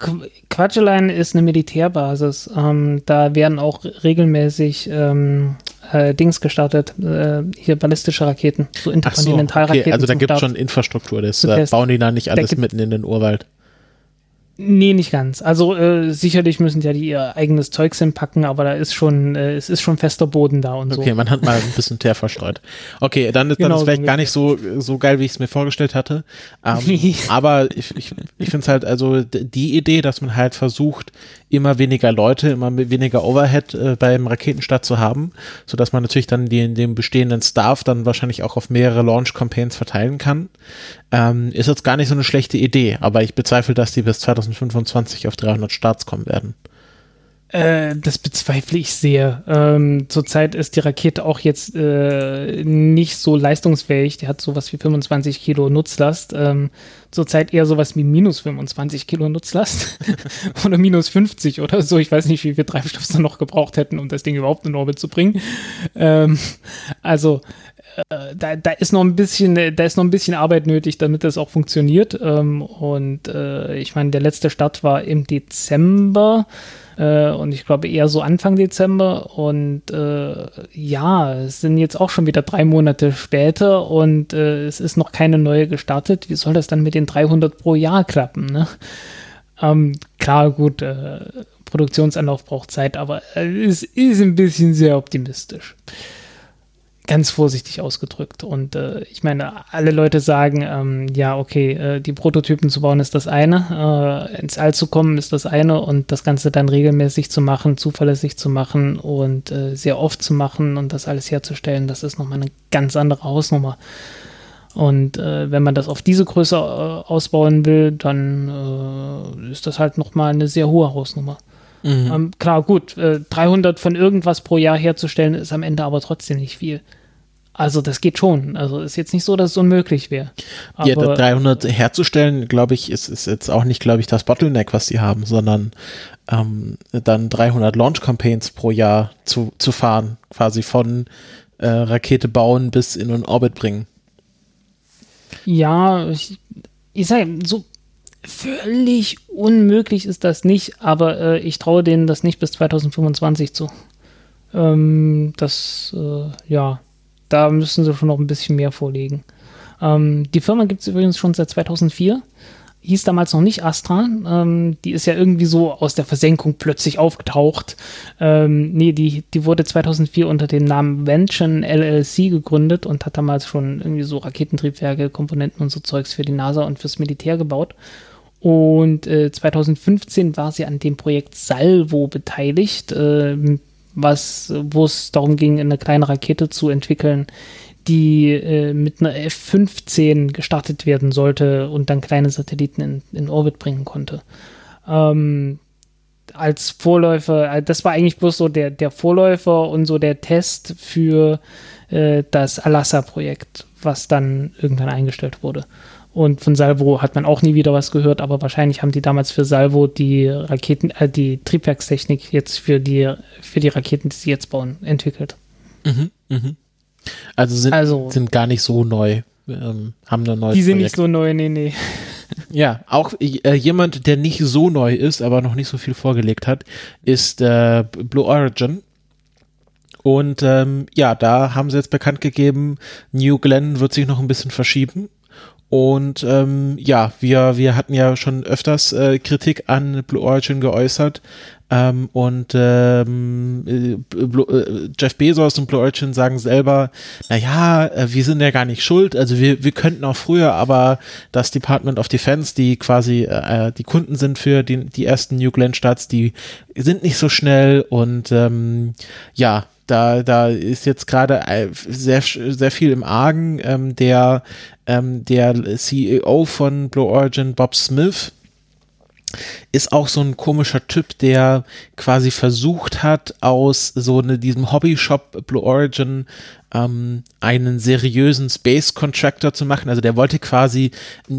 Quadraline ist eine Militärbasis. Ähm, da werden auch regelmäßig ähm, äh, Dings gestartet, äh, hier ballistische Raketen, so Interkontinentalraketen. So, okay. Also da gibt es schon Infrastruktur, das äh, bauen die da nicht alles da mitten in den Urwald. Nee, nicht ganz. Also äh, sicherlich müssen ja die ihr eigenes Zeugs hinpacken, aber da ist schon, äh, es ist schon fester Boden da und okay, so. Okay, man hat mal ein bisschen Teer verstreut. Okay, dann ist, genau, dann ist vielleicht so gar nicht so, so geil, wie ich es mir vorgestellt hatte. Ähm, [LAUGHS] aber ich, ich, ich finde es halt, also die Idee, dass man halt versucht, immer weniger Leute, immer weniger Overhead äh, beim Raketenstart zu haben, so dass man natürlich dann den, den bestehenden Staff dann wahrscheinlich auch auf mehrere Launch-Campaigns verteilen kann. Ähm, ist jetzt gar nicht so eine schlechte Idee, aber ich bezweifle, dass die bis 2025 auf 300 Starts kommen werden. Äh, das bezweifle ich sehr. Ähm, zurzeit ist die Rakete auch jetzt äh, nicht so leistungsfähig. Die hat sowas wie 25 Kilo Nutzlast. Ähm, zurzeit eher sowas wie minus 25 Kilo Nutzlast [LAUGHS] oder minus 50 oder so. Ich weiß nicht, wie viel Treibstoff sie noch gebraucht hätten, um das Ding überhaupt in Orbit zu bringen. Ähm, also äh, da, da ist noch ein bisschen, da ist noch ein bisschen Arbeit nötig, damit das auch funktioniert. Ähm, und äh, ich meine, der letzte Start war im Dezember äh, und ich glaube eher so Anfang Dezember. Und äh, ja, es sind jetzt auch schon wieder drei Monate später und äh, es ist noch keine neue gestartet. Wie soll das dann mit den 300 pro Jahr klappen? Ne? Ähm, klar, gut, äh, Produktionsanlauf braucht Zeit, aber es ist ein bisschen sehr optimistisch ganz vorsichtig ausgedrückt. Und äh, ich meine, alle Leute sagen, ähm, ja, okay, äh, die Prototypen zu bauen ist das eine, äh, ins All zu kommen ist das eine und das Ganze dann regelmäßig zu machen, zuverlässig zu machen und äh, sehr oft zu machen und das alles herzustellen, das ist nochmal eine ganz andere Hausnummer. Und äh, wenn man das auf diese Größe äh, ausbauen will, dann ist das halt nochmal eine sehr hohe Hausnummer. Mhm. Ähm, klar, gut, äh, 300 von irgendwas pro Jahr herzustellen, ist am Ende aber trotzdem nicht viel. Also das geht schon. Also ist jetzt nicht so, dass es unmöglich wäre. Ja, 300 herzustellen, glaube ich, ist, ist jetzt auch nicht, glaube ich, das Bottleneck, was sie haben, sondern ähm, dann 300 Launch Campaigns pro Jahr zu, zu fahren, quasi von äh, Rakete bauen bis in den Orbit bringen. Ja, ich, ich sage, so völlig unmöglich ist das nicht, aber äh, ich traue denen das nicht bis 2025 zu. Ähm, das, äh, ja, da müssen sie schon noch ein bisschen mehr vorlegen. Ähm, die Firma gibt es übrigens schon seit 2004. Hieß damals noch nicht Astra. Ähm, die ist ja irgendwie so aus der Versenkung plötzlich aufgetaucht. Ähm, nee, die, die wurde 2004 unter dem Namen Vention LLC gegründet und hat damals schon irgendwie so Raketentriebwerke, Komponenten und so Zeugs für die NASA und fürs Militär gebaut. Und äh, 2015 war sie an dem Projekt Salvo beteiligt, äh, was, wo es darum ging, eine kleine Rakete zu entwickeln, die äh, mit einer F-15 gestartet werden sollte und dann kleine Satelliten in, in Orbit bringen konnte. Ähm, als Vorläufer, äh, das war eigentlich bloß so der, der Vorläufer und so der Test für äh, das Alassa-Projekt, was dann irgendwann eingestellt wurde. Und von Salvo hat man auch nie wieder was gehört, aber wahrscheinlich haben die damals für Salvo die Raketen, äh, die Triebwerkstechnik jetzt für die, für die Raketen, die sie jetzt bauen, entwickelt. Mhm, mhm. Also, sind, also sind gar nicht so neu, ähm, haben nur neues Die sind Projekt. nicht so neu, nee, nee. [LAUGHS] Ja, auch äh, jemand, der nicht so neu ist, aber noch nicht so viel vorgelegt hat, ist äh, Blue Origin. Und ähm, ja, da haben sie jetzt bekannt gegeben, New Glenn wird sich noch ein bisschen verschieben. Und ähm, ja, wir, wir hatten ja schon öfters äh, Kritik an Blue Origin geäußert. Ähm, und ähm, äh, äh, Jeff Bezos und Blue Origin sagen selber, naja, äh, wir sind ja gar nicht schuld, also wir, wir könnten auch früher, aber das Department of Defense, die quasi äh, die Kunden sind für die, die ersten New Glenn Starts, die sind nicht so schnell und ähm, ja, da, da ist jetzt gerade äh, sehr, sehr viel im Argen. Ähm, der, ähm, der CEO von Blue Origin, Bob Smith, ist auch so ein komischer Typ, der quasi versucht hat, aus so ne, diesem Hobbyshop Blue Origin ähm, einen seriösen Space Contractor zu machen. Also der wollte quasi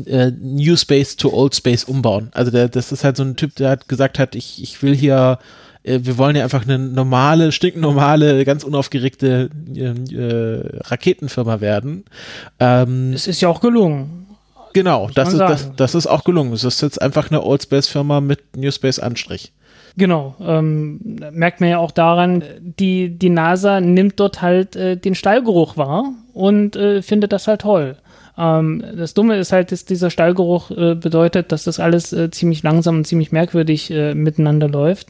äh, New Space to Old Space umbauen. Also der, das ist halt so ein Typ, der hat gesagt hat, ich, ich will hier äh, wir wollen ja einfach eine normale, stinknormale, ganz unaufgeregte äh, äh, Raketenfirma werden. Ähm, es ist ja auch gelungen. Genau, das ist, das, das ist auch gelungen. Es ist jetzt einfach eine Old Space Firma mit New Space Anstrich. Genau, ähm, merkt man ja auch daran, die, die NASA nimmt dort halt äh, den Stallgeruch wahr und äh, findet das halt toll. Ähm, das Dumme ist halt, dass dieser Stallgeruch äh, bedeutet, dass das alles äh, ziemlich langsam und ziemlich merkwürdig miteinander läuft.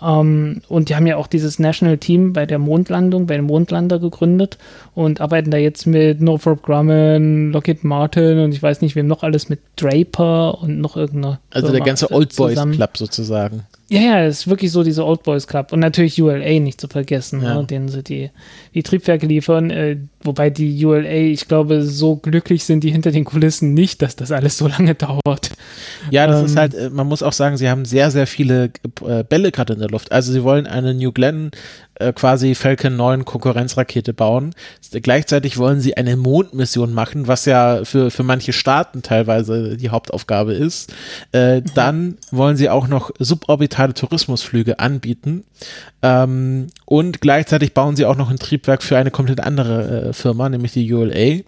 Ähm, und die haben ja auch dieses National Team bei der Mondlandung, bei dem Mondlander gegründet und arbeiten da jetzt mit Northrop Grumman, Lockheed Martin und ich weiß nicht, wem noch alles mit Draper und noch irgendeiner. Also der ganze Old Boys Club sozusagen. Ja, ja, es ist wirklich so dieser Old Boys Club und natürlich ULA nicht zu vergessen, ja. ne, denen sie die, die Triebwerke liefern. Äh, wobei die ULA, ich glaube, so glücklich sind die hinter den Kulissen nicht, dass das alles so lange [LAUGHS] dauert. Ja, das ähm, ist halt, äh, man muss auch sagen, sie haben sehr, sehr viele äh, Bälle gerade in der Luft. Also sie wollen eine New Glenn äh, quasi Falcon 9 Konkurrenzrakete bauen. Gleichzeitig wollen sie eine Mondmission machen, was ja für, für manche Staaten teilweise die Hauptaufgabe ist. Äh, dann wollen sie auch noch suborbitale Tourismusflüge anbieten. Ähm, und gleichzeitig bauen sie auch noch ein Triebwerk für eine komplett andere äh, Firma, nämlich die ULA.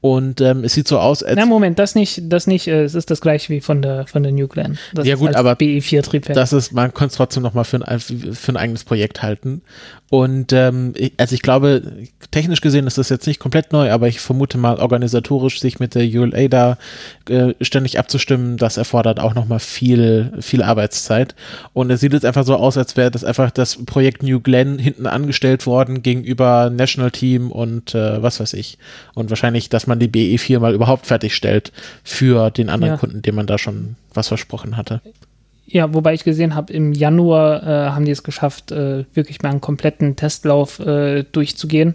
Und ähm, es sieht so aus, als. Na, Moment, das nicht, das nicht, äh, es ist das gleiche wie von der, von der New Glenn. Das ja, gut, aber BE4-Triebwerk. Das ist, man könnte es trotzdem nochmal für ein, für ein eigenes Projekt halten. Und ähm, also ich glaube, technisch gesehen ist das jetzt nicht komplett neu, aber ich vermute mal organisatorisch sich mit der ULA da äh, ständig abzustimmen, das erfordert auch nochmal viel, viel Arbeitszeit. Und es sieht jetzt einfach so aus, als wäre das einfach das Projekt New Glenn hinten angestellt worden gegenüber National Team und äh, was weiß ich. Und wahrscheinlich, dass man die BE4 mal überhaupt fertigstellt für den anderen ja. Kunden, dem man da schon was versprochen hatte. Ja, wobei ich gesehen habe, im Januar äh, haben die es geschafft, äh, wirklich mal einen kompletten Testlauf äh, durchzugehen.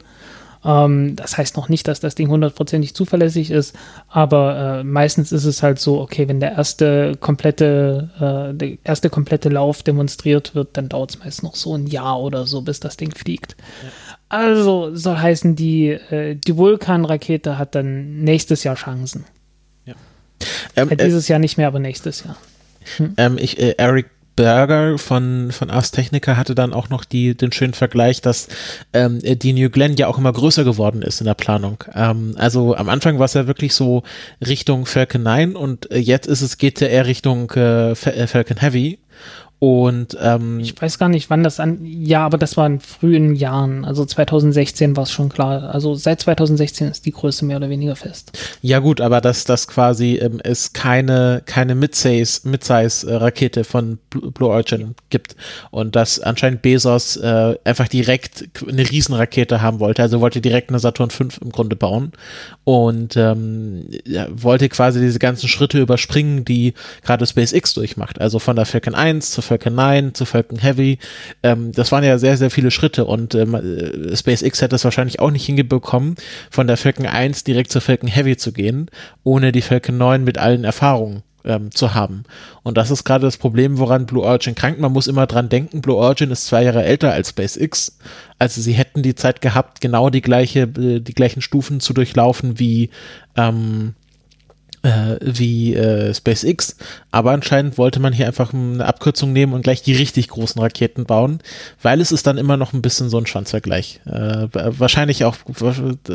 Ähm, das heißt noch nicht, dass das Ding hundertprozentig zuverlässig ist, aber äh, meistens ist es halt so, okay, wenn der erste komplette, äh, der erste komplette Lauf demonstriert wird, dann dauert es meist noch so ein Jahr oder so, bis das Ding fliegt. Ja. Also soll heißen, die, äh, die Vulkan-Rakete hat dann nächstes Jahr Chancen. Ja. Ähm, dieses Jahr nicht mehr, aber nächstes Jahr. Hm. Ähm, ich, äh, Eric Berger von, von Ars Technica hatte dann auch noch die, den schönen Vergleich, dass ähm, die New Glenn ja auch immer größer geworden ist in der Planung. Ähm, also am Anfang war es ja wirklich so Richtung Falcon 9 und äh, jetzt ist es, geht ja eher Richtung äh Falcon Heavy. Und ähm, ich weiß gar nicht, wann das an. Ja, aber das war in frühen Jahren. Also 2016 war es schon klar. Also seit 2016 ist die Größe mehr oder weniger fest. Ja gut, aber dass das quasi ähm, es keine keine Mid-Size Mid Rakete von Blue Origin ja. gibt und dass anscheinend Bezos äh, einfach direkt eine Riesenrakete haben wollte. Also wollte direkt eine Saturn V im Grunde bauen und ähm, ja, wollte quasi diese ganzen Schritte überspringen, die gerade SpaceX durchmacht. Also von der Falcon 1 zur Falcon 9 zu Falcon Heavy. Ähm, das waren ja sehr, sehr viele Schritte und ähm, äh, SpaceX hätte es wahrscheinlich auch nicht hingebekommen, von der Falcon 1 direkt zur Falcon Heavy zu gehen, ohne die Falcon 9 mit allen Erfahrungen ähm, zu haben. Und das ist gerade das Problem, woran Blue Origin krankt. Man muss immer dran denken, Blue Origin ist zwei Jahre älter als SpaceX. Also sie hätten die Zeit gehabt, genau die gleiche, äh, die gleichen Stufen zu durchlaufen wie ähm, äh, wie äh, SpaceX, aber anscheinend wollte man hier einfach eine Abkürzung nehmen und gleich die richtig großen Raketen bauen, weil es ist dann immer noch ein bisschen so ein Schwanzvergleich. Äh, wahrscheinlich auch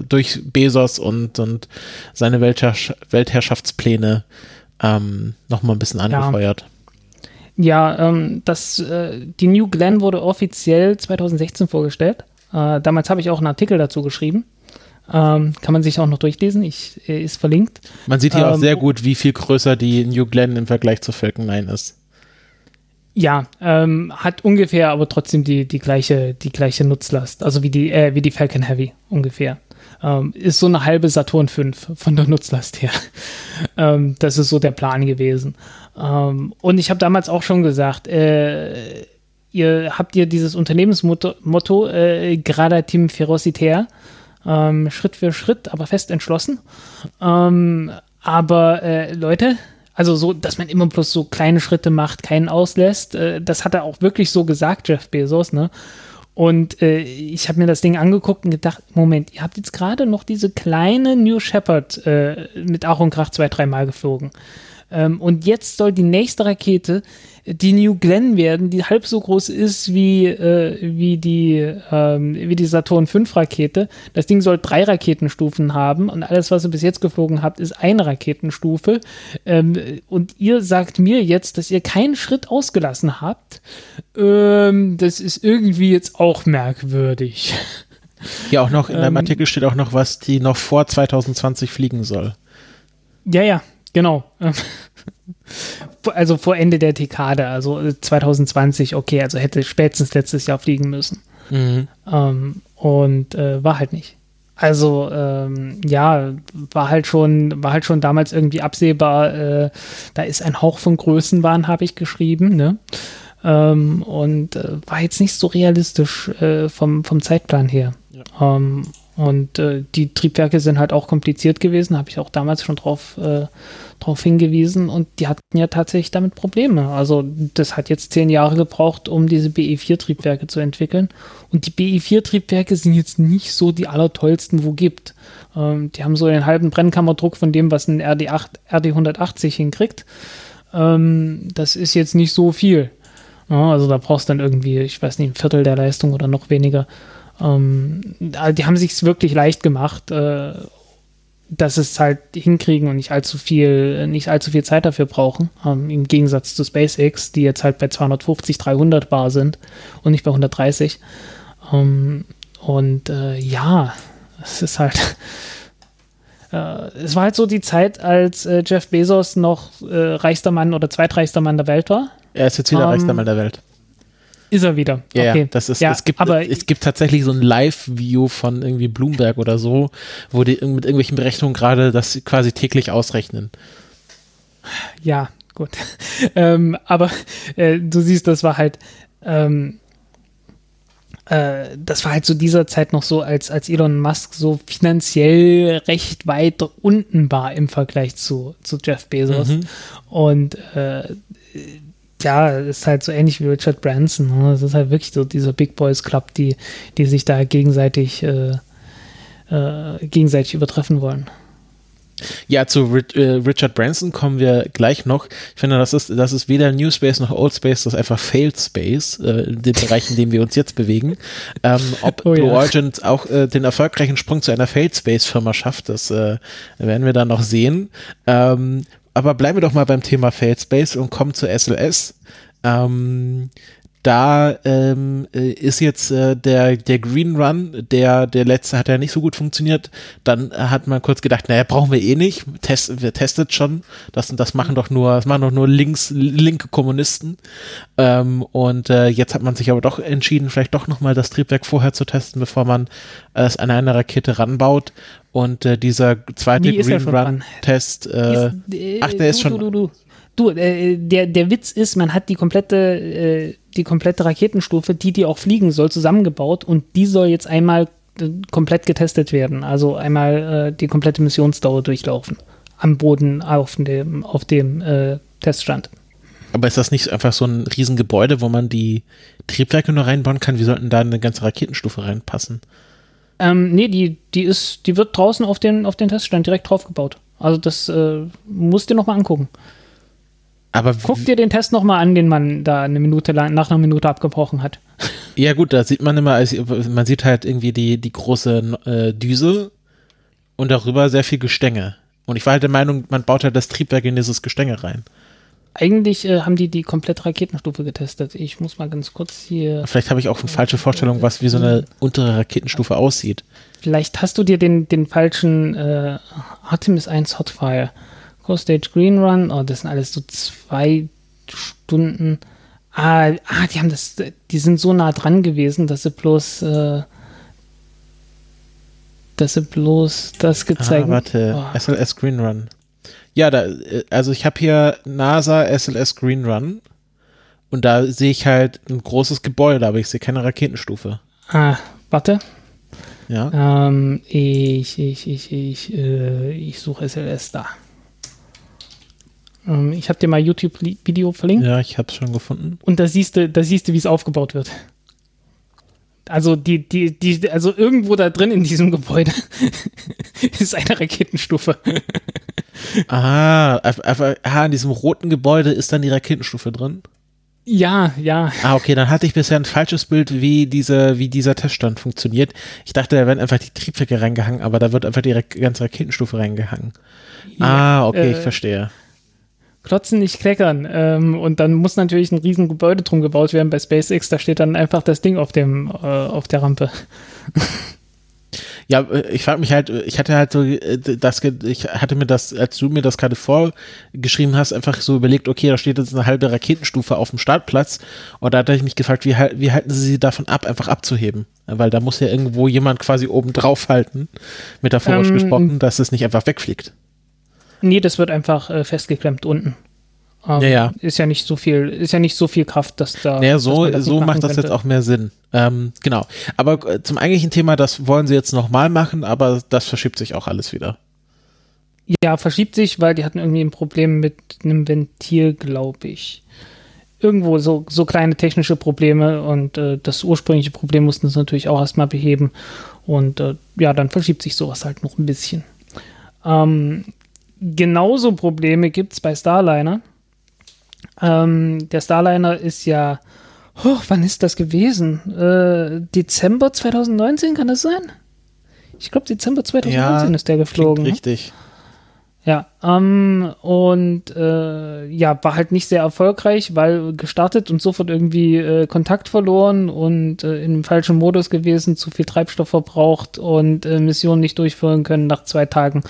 durch Bezos und, und seine Weltherrsch Weltherrschaftspläne ähm, nochmal ein bisschen angefeuert. Ja, ja ähm, das, äh, die New Glenn wurde offiziell 2016 vorgestellt. Äh, damals habe ich auch einen Artikel dazu geschrieben. Ähm, kann man sich auch noch durchlesen, ich, äh, ist verlinkt. Man sieht hier ähm, auch sehr gut, wie viel größer die New Glenn im Vergleich zu Falcon 9 ist. Ja, ähm, hat ungefähr aber trotzdem die, die, gleiche, die gleiche Nutzlast, also wie die, äh, wie die Falcon Heavy ungefähr. Ähm, ist so eine halbe Saturn 5 von der Nutzlast her. [LAUGHS] ähm, das ist so der Plan gewesen. Ähm, und ich habe damals auch schon gesagt, äh, ihr habt ihr dieses Unternehmensmotto Motto, äh, Gradatim Ferocitaire ähm, Schritt für Schritt, aber fest entschlossen. Ähm, aber äh, Leute, also so, dass man immer bloß so kleine Schritte macht, keinen auslässt, äh, das hat er auch wirklich so gesagt, Jeff Bezos, ne? Und äh, ich habe mir das Ding angeguckt und gedacht, Moment, ihr habt jetzt gerade noch diese kleine New Shepard äh, mit Ach und Krach zwei, dreimal geflogen. Ähm, und jetzt soll die nächste Rakete die New Glenn werden, die halb so groß ist wie, äh, wie, die, ähm, wie die Saturn V Rakete. Das Ding soll drei Raketenstufen haben und alles, was ihr bis jetzt geflogen habt, ist eine Raketenstufe. Ähm, und ihr sagt mir jetzt, dass ihr keinen Schritt ausgelassen habt. Ähm, das ist irgendwie jetzt auch merkwürdig. Ja, auch noch in deinem ähm, Artikel steht auch noch, was die noch vor 2020 fliegen soll. Ja, ja, genau. Also vor Ende der Dekade, also 2020, okay, also hätte spätestens letztes Jahr fliegen müssen. Mhm. Ähm, und äh, war halt nicht. Also ähm, ja, war halt schon, war halt schon damals irgendwie absehbar, äh, da ist ein Hauch von Größenwahn, habe ich geschrieben, ne? Ähm, und äh, war jetzt nicht so realistisch äh, vom, vom Zeitplan her. Ja. Ähm, Und äh, die Triebwerke sind halt auch kompliziert gewesen, habe ich auch damals schon drauf, drauf hingewiesen. Und die hatten ja tatsächlich damit Probleme. Also das hat jetzt zehn Jahre gebraucht, um diese BE4-Triebwerke zu entwickeln. Und die BE4-Triebwerke sind jetzt nicht so die allertollsten, wo gibt. Ähm, die haben so den halben Brennkammerdruck von dem, was ein RD8, RD180 hinkriegt. Ähm, das ist jetzt nicht so viel. Ja, also da brauchst du dann irgendwie, ich weiß nicht, ein Viertel der Leistung oder noch weniger. Ähm, die haben sich wirklich leicht gemacht, äh, dass es halt hinkriegen und nicht allzu viel, nicht allzu viel Zeit dafür brauchen. Ähm, Im Gegensatz zu SpaceX, die jetzt halt bei 250, 300 Bar sind und nicht bei 130. Ähm, und äh, ja, es ist halt. [LAUGHS] Äh, es war halt so die Zeit, als äh, Jeff Bezos noch äh, reichster Mann oder zweitreichster Mann der Welt war. Er ist jetzt wieder reichster Mann der Welt. Ist er wieder. Ja, okay. das ist, Ja, es, gibt, aber- es gibt tatsächlich so ein Live-View von irgendwie Bloomberg oder so, wo die mit irgendwelchen Berechnungen gerade das quasi täglich ausrechnen. Ja, gut. [LAUGHS] ähm, aber äh, du siehst, das war halt, ähm, äh, das war halt zu dieser Zeit noch so, als, als Elon Musk so finanziell recht weit unten war im Vergleich zu, zu Jeff Bezos. Mhm. Und äh, ja, ist halt so ähnlich wie Richard Branson. Ne? Es ist halt wirklich so dieser Big Boys Club, die, die sich da gegenseitig, äh, äh, gegenseitig übertreffen wollen. Ja, zu äh, Richard Branson kommen wir gleich noch. Ich finde, das ist, das ist weder New Space noch Old Space, das ist einfach Failed Space, äh, in dem Bereich, in dem wir uns jetzt bewegen. Ähm, ob Oh ja. Blue Origin auch äh, den erfolgreichen Sprung zu einer Failed Space Firma schafft, das äh, werden wir dann noch sehen. Ähm, aber bleiben wir doch mal beim Thema Failed Space und kommen zur SLS. Ähm, da ähm, äh, ist jetzt äh, der, der Green Run, der, der letzte hat ja nicht so gut funktioniert. Dann hat man kurz gedacht, naja, brauchen wir eh nicht. Test, wir testet schon. Das, das machen doch nur, das machen doch nur links, linke Kommunisten. Ähm, und äh, jetzt hat man sich aber doch entschieden, vielleicht doch nochmal das Triebwerk vorher zu testen, bevor man es an eine Rakete ranbaut. Und äh, dieser zweite Nee, Green Run. Test, äh, Ist, äh, ach, der ist du, schon- Du, du, du. äh, der, der Witz ist, man hat die komplette, äh, die komplette Raketenstufe, die die auch fliegen soll, zusammengebaut und die soll jetzt einmal äh, komplett getestet werden. Also einmal die komplette Missionsdauer durchlaufen. Am Boden auf dem, auf dem Teststand. Aber ist das nicht einfach so ein Riesengebäude, wo man die Triebwerke nur reinbauen kann? Wie sollten da eine ganze Raketenstufe reinpassen? Ähm, nee, die, die ist, die wird draußen auf den, auf den Teststand direkt draufgebaut. Also das äh, musst du dir nochmal angucken. Aber Guck dir den Test nochmal an, den man da eine Minute lang, nach einer Minute abgebrochen hat. ja gut, da sieht man immer, also man sieht halt irgendwie die, die große äh, Düse und darüber sehr viel Gestänge. Und ich war halt der Meinung, man baut halt das Triebwerk in dieses Gestänge rein. Eigentlich äh, haben die die komplette Raketenstufe getestet. Ich muss mal ganz kurz hier. Vielleicht habe ich auch eine falsche Vorstellung, was wie so eine untere Raketenstufe aussieht. Vielleicht hast du dir den, den falschen äh, Artemis 1 Hotfire. Core Stage Green Run. Oh, das sind alles so zwei Stunden. Ah, ah, die haben das, die sind so nah dran gewesen, dass sie bloß, äh, dass sie bloß das gezeigt Ah, warte, Oh. SLS Green Run. Ja, da, äh, also ich habe hier NASA SLS Green Run und da sehe ich halt ein großes Gebäude, aber ich sehe keine Raketenstufe. Ah, warte. Ja. Ähm, ich, ich, ich, ich, äh, ich suche SLS da. Ähm, ich habe dir mal YouTube-Video verlinkt Ja, ich habe es schon gefunden. und da siehst du, da siehst du, wie es aufgebaut wird. Also die, die, die, also irgendwo da drin in diesem Gebäude [LAUGHS] ist eine Raketenstufe. Ah, einfach, ah, in diesem roten Gebäude ist dann die Raketenstufe drin. Ja, ja. Ah, okay, dann hatte ich bisher ein falsches Bild, wie diese, wie dieser Teststand funktioniert. Ich dachte, da werden einfach die Triebwerke reingehangen, aber da wird einfach die ganze Raketenstufe reingehangen. ah, okay, ich äh, verstehe. Klotzen nicht kleckern. Ähm, und dann muss natürlich ein riesen Gebäude drum gebaut werden bei SpaceX. Da steht dann einfach das Ding auf dem, äh, auf der Rampe. Ja, äh, ich frage mich halt, äh, ich hatte halt so äh, das, ich hatte mir das, als du mir das gerade vorgeschrieben hast, einfach so überlegt, okay, da steht jetzt eine halbe Raketenstufe auf dem Startplatz und da hatte ich mich gefragt, wie, wie halten sie sie davon ab, einfach abzuheben? Weil da muss ja irgendwo jemand quasi oben drauf halten, metaphorisch Ähm, gesprochen, dass es nicht einfach wegfliegt. Nee, das wird einfach äh, festgeklemmt unten. Ähm, Ja, ja. Ist ja nicht so viel, ist ja nicht so viel Kraft, dass da. Naja, so, so macht das könnte. jetzt auch mehr Sinn. Ähm, genau. Aber äh, zum eigentlichen Thema, das wollen sie jetzt nochmal machen, aber das verschiebt sich auch alles wieder. Ja, verschiebt sich, weil die hatten irgendwie ein Problem mit einem Ventil, glaube ich. Irgendwo so, so kleine technische Probleme und äh, das ursprüngliche Problem mussten sie natürlich auch erstmal beheben. Und äh, ja, dann verschiebt sich sowas halt noch ein bisschen. Ähm, genauso Probleme gibt es bei Starliner. Ähm, der Starliner ist ja, oh, wann ist das gewesen? Äh, Dezember 2019 kann das sein? Ich glaube, Dezember 2019 ist der geflogen. ne? Richtig. Ja, ähm, und äh, ja, war halt nicht sehr erfolgreich, weil gestartet und sofort irgendwie äh, Kontakt verloren und äh, im falschen Modus gewesen, zu viel Treibstoff verbraucht und äh, Missionen nicht durchführen können nach zwei Tagen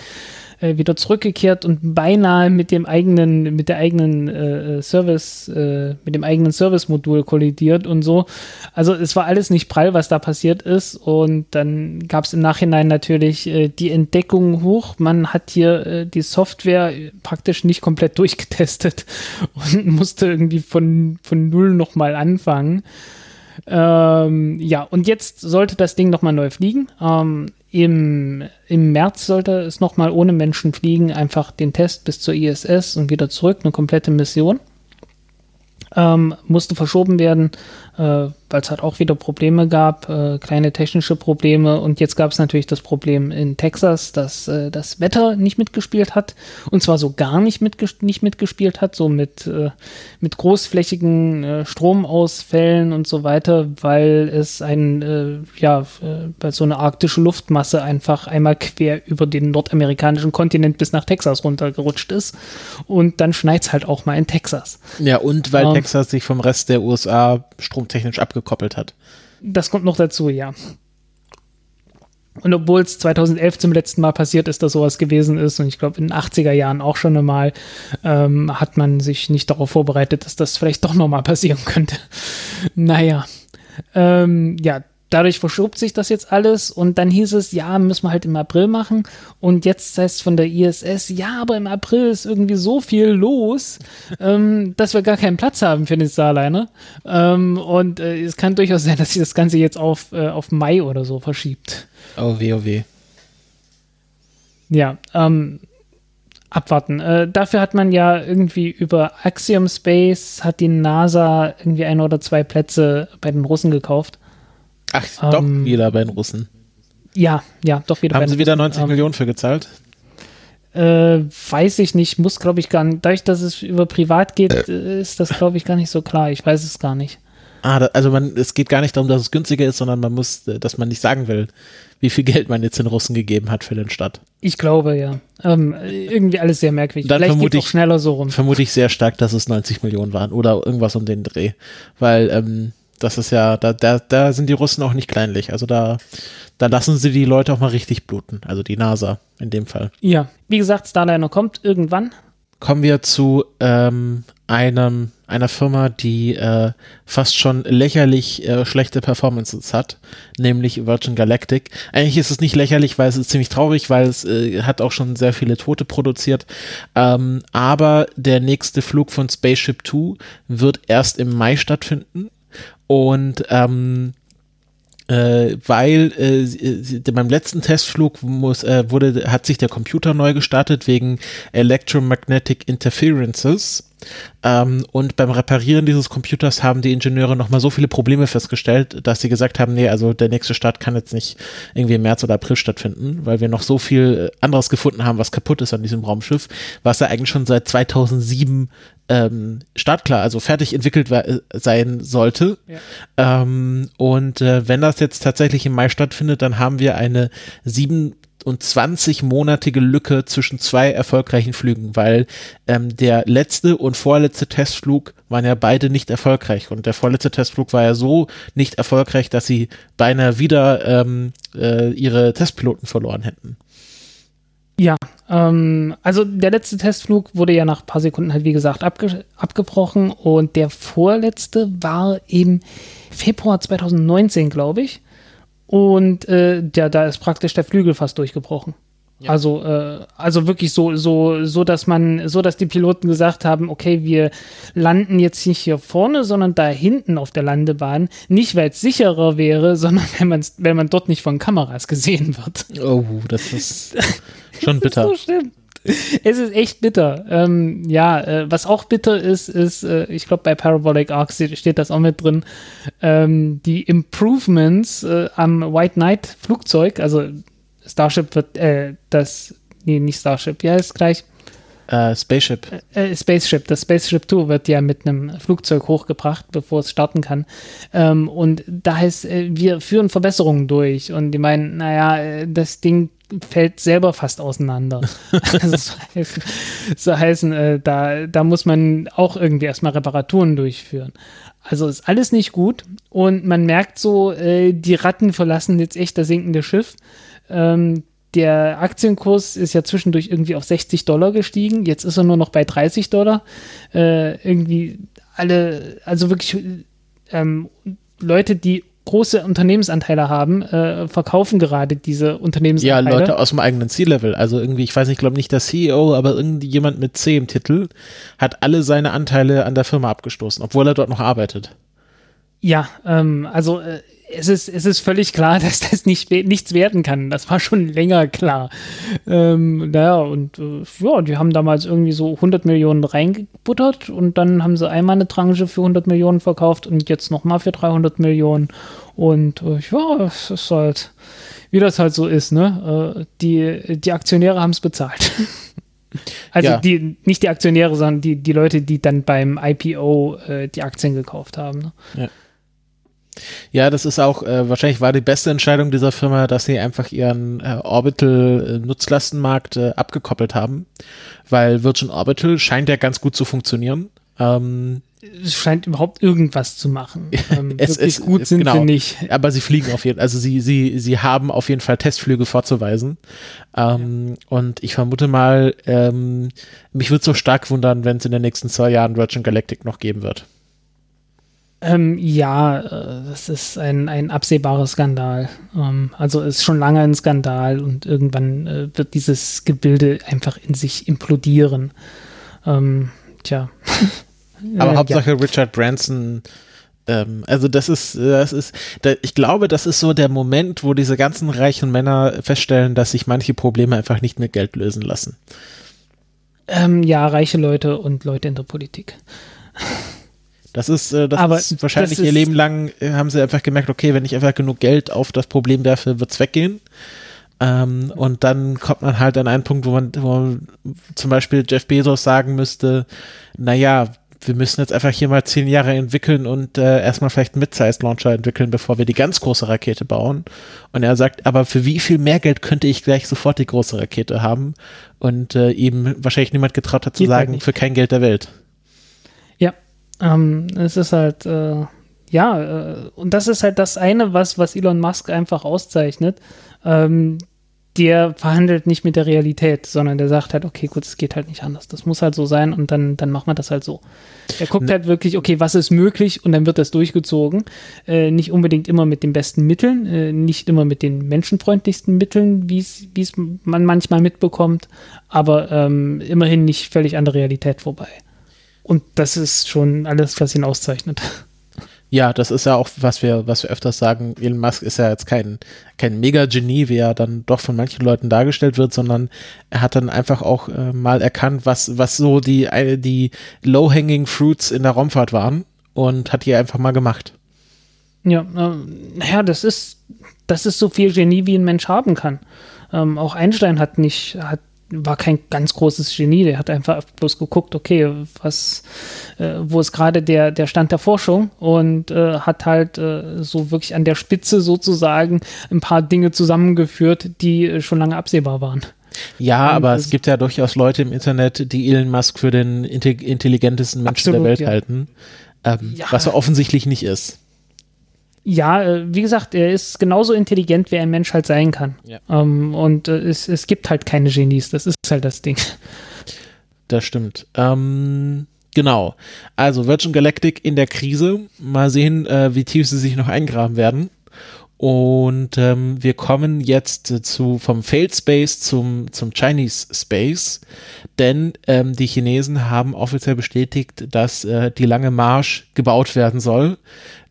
äh, wieder zurückgekehrt und beinahe mit dem eigenen, mit der eigenen äh, Service, äh, mit dem eigenen Service-Modul kollidiert und so. Also es war alles nicht prall, was da passiert ist. Und dann gab es im Nachhinein natürlich äh, die Entdeckung hoch. Man hat hier äh, die Software praktisch nicht komplett [LAUGHS] durchgetestet und musste irgendwie von, von null nochmal anfangen. Ähm, ja, und jetzt sollte das Ding nochmal neu fliegen. Ähm, im, Im März sollte es nochmal ohne Menschen fliegen, einfach den Test bis zur ISS und wieder zurück, eine komplette Mission. Ähm, musste verschoben werden, äh, weil es halt auch wieder Probleme gab, äh, kleine technische Probleme. Und jetzt gab es natürlich das Problem in Texas, dass äh, das Wetter nicht mitgespielt hat. Und zwar so gar nicht, mitges nicht mitgespielt hat, so mit, äh, mit großflächigen äh, Stromausfällen und so weiter, weil es ein, äh, ja, weil so eine arktische Luftmasse einfach einmal quer über den nordamerikanischen Kontinent bis nach Texas runtergerutscht ist. Und dann schneit es halt auch mal in Texas. Ja, und weil Ähm. Texas sich vom Rest der USA stromtechnisch abgekoppelt hat. Das kommt noch dazu, ja. Und obwohl es 2011 zum letzten Mal passiert ist, dass sowas gewesen ist, und ich glaube in den 80er Jahren auch schon einmal, ähm, hat man sich nicht darauf vorbereitet, dass das vielleicht doch nochmal passieren könnte. [LAUGHS] naja. Ähm, ja, dadurch verschob sich das jetzt alles und dann hieß es, ja, müssen wir halt im April machen. Und jetzt heißt es von der ISS, ja, aber im April ist irgendwie so viel los, [LAUGHS] ähm, dass wir gar keinen Platz haben für den Starliner. Ähm, und äh, es kann durchaus sein, dass sich das Ganze jetzt auf, äh, auf Mai oder so verschiebt. Oh weh, oh weh. Ja, ähm, abwarten. Äh, dafür hat man ja irgendwie über Axiom Space hat die NASA irgendwie ein oder zwei Plätze bei den Russen gekauft. Ach, doch, Ähm, wieder bei den Russen. Ja, ja, doch wieder. bei Haben den sie wieder Russen. 90 Ähm, Millionen für gezahlt? Äh, weiß ich nicht, muss glaube ich gar nicht. Dadurch, dass es über privat geht, äh, ist das glaube ich gar nicht so klar. Ich weiß es gar nicht. Ah, da, also man, es geht gar nicht darum, dass es günstiger ist, sondern man muss, äh, dass man nicht sagen will, wie viel Geld man jetzt den Russen gegeben hat für den Stadt. Ich glaube, ja. Ähm, irgendwie alles sehr merkwürdig. Dann Vielleicht geht vermute es auch ich- schneller so rum. Vermute ich sehr stark, dass es 90 Millionen waren oder irgendwas um den Dreh. Weil, ähm, das ist ja, da, da, da sind die Russen auch nicht kleinlich. Also da, da lassen sie die Leute auch mal richtig bluten. Also die NASA in dem Fall. Ja, wie gesagt, Starliner kommt irgendwann. kommen wir zu ähm, einem, einer Firma, die äh, fast schon lächerlich äh, schlechte Performances hat, nämlich Virgin Galactic. Eigentlich ist es nicht lächerlich, weil es ist ziemlich traurig, weil es äh, hat auch schon sehr viele Tote produziert. Ähm, aber der nächste Flug von Spaceship Two wird erst im Mai stattfinden. Und ähm, äh, weil äh, sie- beim letzten Testflug muss, äh, wurde, hat sich der Computer neu gestartet wegen Electromagnetic Interferences. Ähm, und beim Reparieren dieses Computers haben die Ingenieure nochmal so viele Probleme festgestellt, dass sie gesagt haben, nee, also der nächste Start kann jetzt nicht irgendwie im März oder April stattfinden, weil wir noch so viel äh, anderes gefunden haben, was kaputt ist an diesem Raumschiff, was ja eigentlich schon seit 2007 ähm, startklar, also fertig entwickelt äh, sein sollte. Ähm, und äh, wenn das jetzt tatsächlich im Mai stattfindet, dann haben wir eine 27-monatige Lücke zwischen zwei erfolgreichen Flügen, weil ähm, der letzte und vorletzte Testflug waren ja beide nicht erfolgreich. Und der vorletzte Testflug war ja so nicht erfolgreich, dass sie beinahe wieder ähm, äh, ihre Testpiloten verloren hätten. Ja, ähm, also der letzte Testflug wurde ja nach ein paar Sekunden halt, wie gesagt, abge abgebrochen und der vorletzte war im Februar 2019, glaube ich. Und äh, ja, da ist praktisch der Flügel fast durchgebrochen. Ja. Also, äh, also wirklich so, so, so, dass man, so, dass die Piloten gesagt haben, okay, wir landen jetzt nicht hier vorne, sondern da hinten auf der Landebahn. Nicht, weil es sicherer wäre, [LAUGHS] sondern wenn man, wenn man dort nicht von Kameras gesehen wird. Oh, das ist [LAUGHS] schon bitter. so schlimm. [LAUGHS] Es ist echt bitter. Ähm, ja, äh, was auch bitter ist, ist, äh, ich glaube, bei Parabolic Arc steht, das auch mit drin, ähm, die Improvements äh, am White Knight Flugzeug, also Starship wird, äh, das, nee, nicht Starship, ja, ist gleich. Uh, Spaceship. Äh, Spaceship. Das Spaceship 2 wird ja mit einem Flugzeug hochgebracht, bevor es starten kann. Ähm, und da heißt, äh, wir führen Verbesserungen durch. Und die meinen, naja, das Ding fällt selber fast auseinander. [LAUGHS] also so heißen, so heißen äh, da, da muss man auch irgendwie erstmal Reparaturen durchführen. Also ist alles nicht gut und man merkt so, äh, die Ratten verlassen jetzt echt das sinkende Schiff. Ähm, der Aktienkurs ist ja zwischendurch irgendwie auf 60 Dollar gestiegen. Jetzt ist er nur noch bei 30 Dollar. Äh, irgendwie alle, also wirklich ähm, Leute, die große Unternehmensanteile haben, äh, verkaufen gerade diese Unternehmensanteile. Ja, Leute aus dem eigenen C-Level. Also irgendwie, ich weiß nicht, ich glaube nicht der CEO, aber irgendjemand mit C im Titel hat alle seine Anteile an der Firma abgestoßen, obwohl er dort noch arbeitet. Ja, ähm, also äh, es ist, es ist völlig klar, [LAUGHS] dass das nicht, nichts werden kann. Das war schon länger klar. Ähm, naja, und äh, ja, die haben damals irgendwie so 100 Millionen reingebuttert und dann haben sie einmal eine Tranche für 100 Millionen verkauft und jetzt nochmal für 300 Millionen. Und äh, ja, es ist halt, wie das halt so ist, ne? Äh, die, die Aktionäre haben es bezahlt. [LAUGHS] Also ja. die, nicht die Aktionäre, sondern die, die Leute, die dann beim IPO äh, die Aktien gekauft haben. Ne? Ja. Ja, das ist auch, äh, wahrscheinlich war die beste Entscheidung dieser Firma, dass sie einfach ihren äh, Orbital-Nutzlastenmarkt äh, abgekoppelt haben, weil Virgin Orbital scheint ja ganz gut zu funktionieren. Ähm, es scheint überhaupt irgendwas zu machen. [LAUGHS] Ähm, es ist gut sind genau, sie nicht. Aber sie fliegen auf jeden Fall, also sie, sie, sie haben auf jeden Fall Testflüge vorzuweisen. Ähm, ja. Und ich vermute mal, ähm, mich würde so stark wundern, wenn es in den nächsten zwei Jahren Virgin Galactic noch geben wird. Ähm, ja, äh, das ist ein, ein absehbarer Skandal. Ähm, also ist schon lange ein Skandal und irgendwann äh, wird dieses Gebilde einfach in sich implodieren. Ähm, tja. [LAUGHS] Aber äh, Hauptsache ja. Richard Branson ähm, also das ist, das ist, ich glaube, das ist so der Moment, wo diese ganzen reichen Männer feststellen, dass sich manche Probleme einfach nicht mit Geld lösen lassen. Ähm, ja, reiche Leute und Leute in der Politik. [LAUGHS] Das ist, äh, das Aber ist wahrscheinlich das ihr Leben lang äh, haben sie einfach gemerkt, okay, wenn ich einfach genug Geld auf das Problem werfe, wird es weggehen. Ähm, und dann kommt man halt an einen Punkt, wo man, wo man zum Beispiel Jeff Bezos sagen müsste, naja, wir müssen jetzt einfach hier mal zehn Jahre entwickeln und äh, erstmal vielleicht einen Mid-Size-Launcher entwickeln, bevor wir die ganz große Rakete bauen. Und er sagt, aber für wie viel mehr Geld könnte ich gleich sofort die große Rakete haben? Und äh, eben wahrscheinlich niemand getraut hat zu Geht halt sagen, für kein Geld der Welt. Ähm, es ist halt, äh, ja, äh, und das ist halt das eine, was, was Elon Musk einfach auszeichnet. Ähm, der verhandelt nicht mit der Realität, sondern der sagt halt, okay, gut, es geht halt nicht anders. Das muss halt so sein und dann, dann machen wir das halt so. Er guckt ne. halt wirklich, okay, was ist möglich und dann wird das durchgezogen. Äh, nicht unbedingt immer mit den besten Mitteln, äh, nicht immer mit den menschenfreundlichsten Mitteln, wie es man manchmal mitbekommt, aber ähm, immerhin nicht völlig an der Realität vorbei. Und das ist schon alles, was ihn auszeichnet. Ja, das ist ja auch, was wir, was wir öfters sagen, Elon Musk ist ja jetzt kein, kein Mega-Genie, wie er dann doch von manchen Leuten dargestellt wird, sondern er hat dann einfach auch äh, mal erkannt, was, was so die, die Low-Hanging Fruits in der Raumfahrt waren und hat die einfach mal gemacht. Ja, äh, naja, das ist, das ist so viel Genie, wie ein Mensch haben kann. Ähm, auch Einstein hat nicht, hat war kein ganz großes Genie, der hat einfach bloß geguckt, okay, was, äh, wo ist gerade der, der Stand der Forschung und äh, hat halt äh, so wirklich an der Spitze sozusagen ein paar Dinge zusammengeführt, die schon lange absehbar waren. Ja, und aber es gibt ja durchaus Leute im Internet, die Elon Musk für den intelligentesten Menschen absolut, der Welt ja. halten, ähm, ja. was er offensichtlich nicht ist. Ja, äh, wie gesagt, er ist genauso intelligent, wie ein Mensch halt sein kann. Ja. Ähm, und äh, es, es gibt halt keine Genies, das ist halt das Ding. Das stimmt. Ähm, genau. Also Virgin Galactic in der Krise. Mal sehen, äh, wie tief sie sich noch eingraben werden. Und ähm, wir kommen jetzt äh, zu vom Failed Space zum, zum Chinese Space, denn ähm, die Chinesen haben offiziell bestätigt, dass äh, die lange Marsch gebaut werden soll.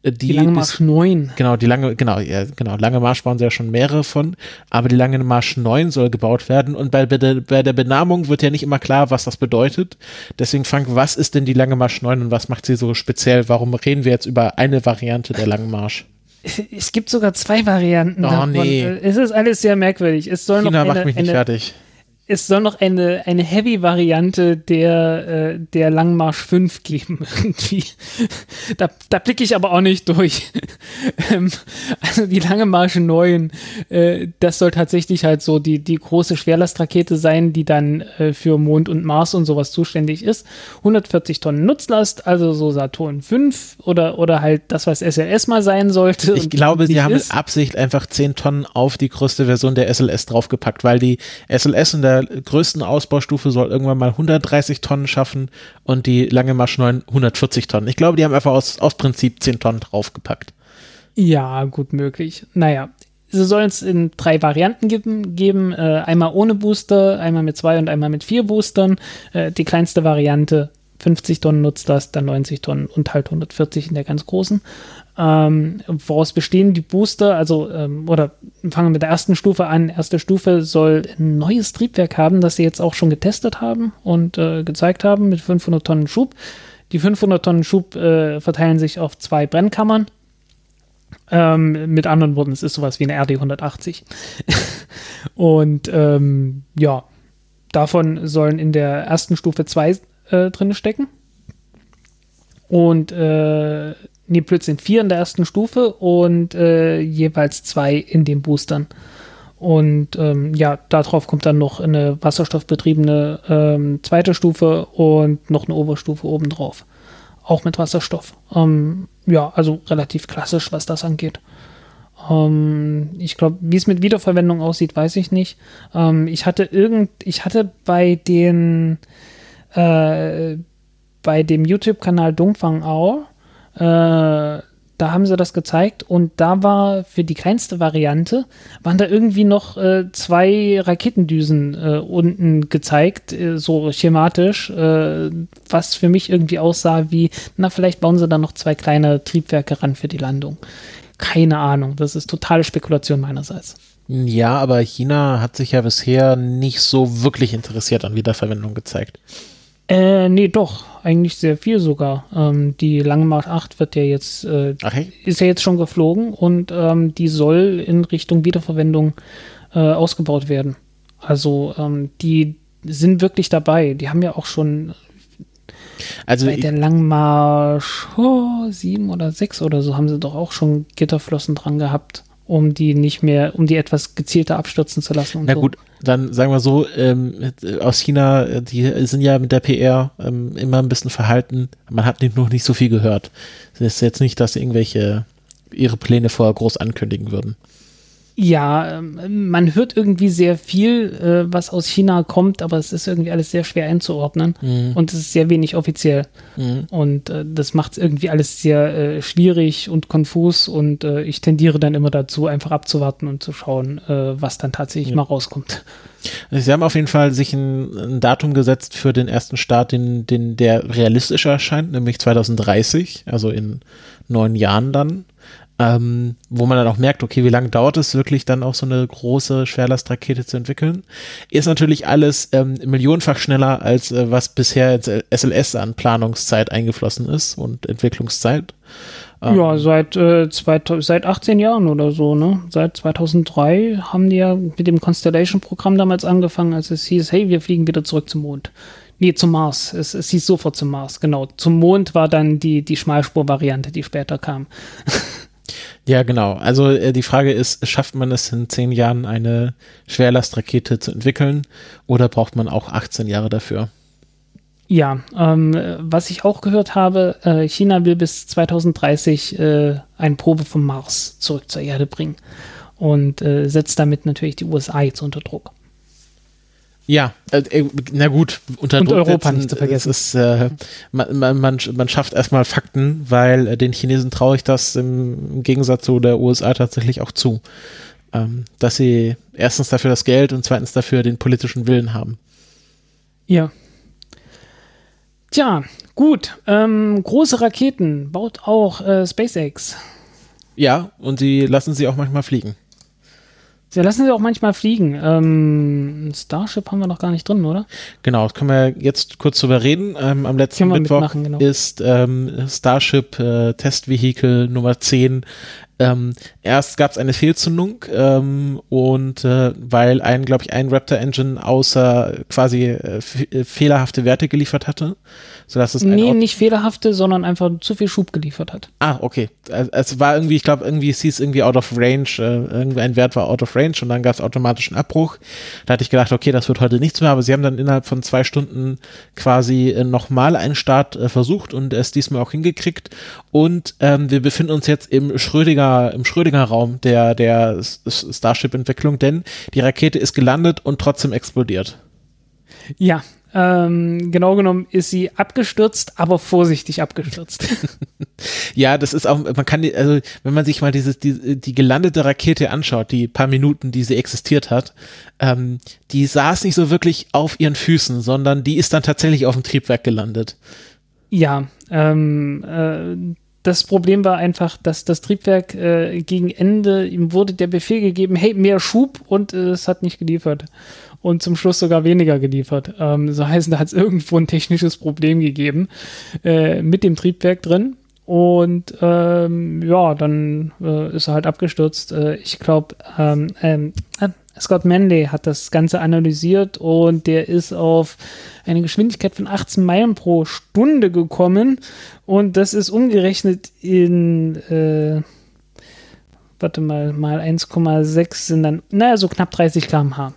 Die, die Lange Marsch 9. Genau, die lange, genau, ja, genau, Lange Marsch sie ja schon mehrere von, aber die Lange Marsch 9 soll gebaut werden und bei, bei, der, bei der Benamung wird ja nicht immer klar, was das bedeutet. Deswegen, Frank, was ist denn die Lange Marsch 9 und was macht sie so speziell? Warum reden wir jetzt über eine Variante der Langen Marsch? [LAUGHS] Es gibt sogar zwei Varianten. Oh, davon. nee. Es ist alles sehr merkwürdig. Es soll China noch eine, macht mich nicht eine, fertig es soll noch eine, eine Heavy-Variante der, äh, der Langmarsch 5 geben, [LAUGHS] irgendwie. Da, da blicke ich aber auch nicht durch. [LAUGHS] ähm, also die Lange Marsch 9, äh, das soll tatsächlich halt so die, die große Schwerlastrakete sein, die dann äh, für Mond und Mars und sowas zuständig ist. 140 Tonnen Nutzlast, also so Saturn 5 oder, oder halt das, was SLS mal sein sollte. Ich glaube, sie haben ist. mit Absicht einfach 10 Tonnen auf die größte Version der SLS draufgepackt, weil die SLS in der größten Ausbaustufe soll irgendwann mal 130 Tonnen schaffen und die Lange Marsch 9 140 Tonnen. Ich glaube, die haben einfach aus, aus Prinzip 10 Tonnen draufgepackt. Ja, gut möglich. Naja, sie sollen es in drei Varianten geben. geben äh, einmal ohne Booster, einmal mit zwei und einmal mit vier Boostern. Äh, die kleinste Variante 50 Tonnen Nutzlast, dann 90 Tonnen und halt 140 in der ganz großen. Ähm, woraus bestehen die Booster? Also, ähm, oder fangen wir mit der ersten Stufe an. Erste Stufe soll ein neues Triebwerk haben, das sie jetzt auch schon getestet haben und äh, gezeigt haben mit 500 Tonnen Schub. Die 500 Tonnen Schub äh, verteilen sich auf zwei Brennkammern. Ähm, mit anderen Worten, es ist sowas wie eine RD 180. [LAUGHS] und ähm, ja, davon sollen in der ersten Stufe zwei äh, drin stecken. Und äh, nee, plötzlich vier in der ersten Stufe und äh, jeweils zwei in den Boostern. Und ähm, ja, darauf kommt dann noch eine wasserstoffbetriebene ähm, zweite Stufe und noch eine Oberstufe obendrauf. Auch mit Wasserstoff. Ähm, ja, also relativ klassisch, was das angeht. Ähm, ich glaube, wie es mit Wiederverwendung aussieht, weiß ich nicht. Ähm, ich hatte irgend, ich hatte bei den äh, bei dem YouTube-Kanal Dungfang Au äh, da haben sie das gezeigt und da war für die kleinste Variante, waren da irgendwie noch äh, zwei Raketendüsen äh, unten gezeigt, äh, so schematisch, äh, was für mich irgendwie aussah wie, na, vielleicht bauen sie da noch zwei kleine Triebwerke ran für die Landung. Keine Ahnung, das ist totale Spekulation meinerseits. Ja, aber China hat sich ja bisher nicht so wirklich interessiert an Wiederverwendung gezeigt. Äh, nee, doch, eigentlich sehr viel sogar. Ähm, die Lange Marsch 8 wird ja jetzt, äh, hey. ist ja jetzt schon geflogen und ähm, die soll in Richtung Wiederverwendung äh, ausgebaut werden. Also ähm, die sind wirklich dabei. Die haben ja auch schon also bei der Langmarsch oh, sieben oder sechs oder so haben sie doch auch schon Gitterflossen dran gehabt um die nicht mehr, um die etwas gezielter abstürzen zu lassen. Na so. gut, dann sagen wir so, ähm, aus China, die sind ja mit der PR ähm, immer ein bisschen verhalten. Man hat noch nicht so viel gehört. Es ist jetzt nicht, dass irgendwelche ihre Pläne vorher groß ankündigen würden. Ja, ähm, man hört irgendwie sehr viel, äh, was aus China kommt, aber es ist irgendwie alles sehr schwer einzuordnen mhm. und es ist sehr wenig offiziell. Mhm. Und äh, das macht es irgendwie alles sehr äh, schwierig und konfus und ich tendiere dann immer dazu, einfach abzuwarten und zu schauen, was dann tatsächlich ja. mal rauskommt. Sie haben auf jeden Fall sich ein, ein Datum gesetzt für den ersten Start, den, den der realistischer erscheint, nämlich 2030, also in neun Jahren dann ähm, wo man dann auch merkt, okay, wie lange dauert es wirklich dann auch so eine große Schwerlastrakete zu entwickeln, ist natürlich alles ähm, millionenfach schneller als äh, was bisher ins SLS an Planungszeit eingeflossen ist und Entwicklungszeit. Ähm, ja, seit, äh, zwei, seit 18 Jahren oder so, ne? Seit 2003 haben die ja mit dem Constellation-Programm damals angefangen, als es hieß, hey, wir fliegen wieder zurück zum Mond. Nee, zum Mars. Es, es hieß sofort zum Mars, genau. Zum Mond war dann die, die Schmalspur-Variante, die später kam. [LAUGHS] Ja, genau. Also äh, die Frage ist, schafft man es in zehn Jahren eine Schwerlastrakete zu entwickeln oder braucht man auch 18 Jahre dafür? Ja, ähm, was ich auch gehört habe, äh, China will bis 2030 äh, eine Probe vom Mars zurück zur Erde bringen und äh, setzt damit natürlich die USA jetzt unter Druck. Ja, äh, äh, na gut, unter Und Druck Europa nicht zu vergessen. Es ist, äh, man, man, man, schafft erstmal Fakten, weil äh, den Chinesen traue ich das im, im Gegensatz zu der USA tatsächlich auch zu. Ähm, dass sie erstens dafür das Geld und zweitens dafür den politischen Willen haben. Ja. Tja, gut. Ähm, große Raketen baut auch äh, SpaceX. Ja, und sie lassen sie auch manchmal fliegen. Sie lassen sie auch manchmal fliegen. Ähm, Starship haben wir noch gar nicht drin, oder? Genau, das können wir jetzt kurz drüber reden. Ähm, am letzten Mittwoch genau. ist ähm, Starship äh, Testvehikel Nummer 10. Ähm, erst gab es eine Fehlzündung ähm, und äh, weil ein, glaube ich, ein Raptor Engine außer quasi äh, äh, fehlerhafte Werte geliefert hatte, sodass es ein Nee, nicht fehlerhafte, sondern einfach zu viel Schub geliefert hat. Ah, okay. Also, Es war irgendwie, ich glaube, irgendwie, es hieß irgendwie out of range, äh, irgendein Wert war out of range und dann gab es automatisch einen Abbruch. Da hatte ich gedacht, okay, das wird heute nichts mehr, aber sie haben dann innerhalb von zwei Stunden quasi äh, nochmal einen Start äh, versucht und es diesmal auch hingekriegt. Und ähm, wir befinden uns jetzt im Schrödinger, im Schrödinger-Raum der, der Starship-Entwicklung, denn die Rakete ist gelandet und trotzdem explodiert. Ja, ähm, genau genommen ist sie abgestürzt, aber vorsichtig abgestürzt. [LAUGHS] Ja, das ist auch, man kann, also wenn man sich mal dieses, die, die gelandete Rakete anschaut, die paar Minuten, die sie existiert hat, ähm, die saß nicht so wirklich auf ihren Füßen, sondern die ist dann tatsächlich auf dem Triebwerk gelandet. ja, ähm, äh, das Problem war einfach, dass das Triebwerk äh, gegen Ende, ihm wurde der Befehl gegeben, hey, mehr Schub und äh, es hat nicht geliefert. Und zum Schluss sogar weniger geliefert. Ähm, so heißen, da hat es irgendwo ein technisches Problem gegeben äh, mit dem Triebwerk drin. Und ähm, ja, dann äh, ist er halt abgestürzt. Äh, ich glaube, ähm, ähm, äh, Scott Manley hat das Ganze analysiert und der ist auf eine Geschwindigkeit von 18 Meilen pro Stunde gekommen. Und das ist umgerechnet in, äh, warte mal, mal 1,6 sind dann, naja, so knapp 30 km/h.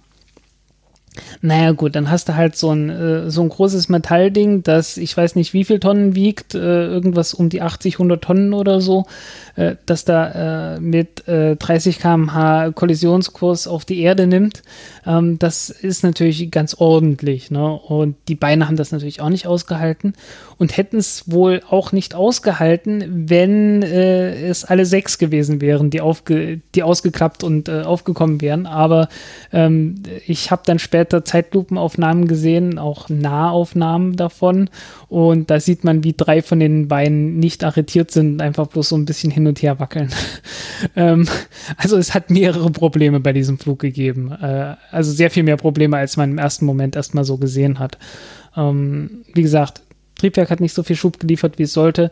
Naja, gut, dann hast du halt so ein, äh, so ein großes Metallding, das ich weiß nicht, wie viel Tonnen wiegt, äh, irgendwas um die 80, 100 Tonnen oder so, äh, das da mit äh, 30 km/h Kollisionskurs auf die Erde nimmt. Ähm, das ist natürlich ganz ordentlich. Ne? Und die Beine haben das natürlich auch nicht ausgehalten und hätten es wohl auch nicht ausgehalten, wenn es alle sechs gewesen wären, die, aufge die ausgeklappt und aufgekommen wären. Aber ähm, ich habe dann später Zeitlupenaufnahmen gesehen, auch Nahaufnahmen davon. Und da sieht man, wie drei von den Beinen nicht arretiert sind, einfach bloß so ein bisschen hin und her wackeln. [LAUGHS] ähm, also es hat mehrere Probleme bei diesem Flug gegeben. Äh, also sehr viel mehr Probleme, als man im ersten Moment erstmal so gesehen hat. Ähm, wie gesagt, Triebwerk hat nicht so viel Schub geliefert, wie es sollte.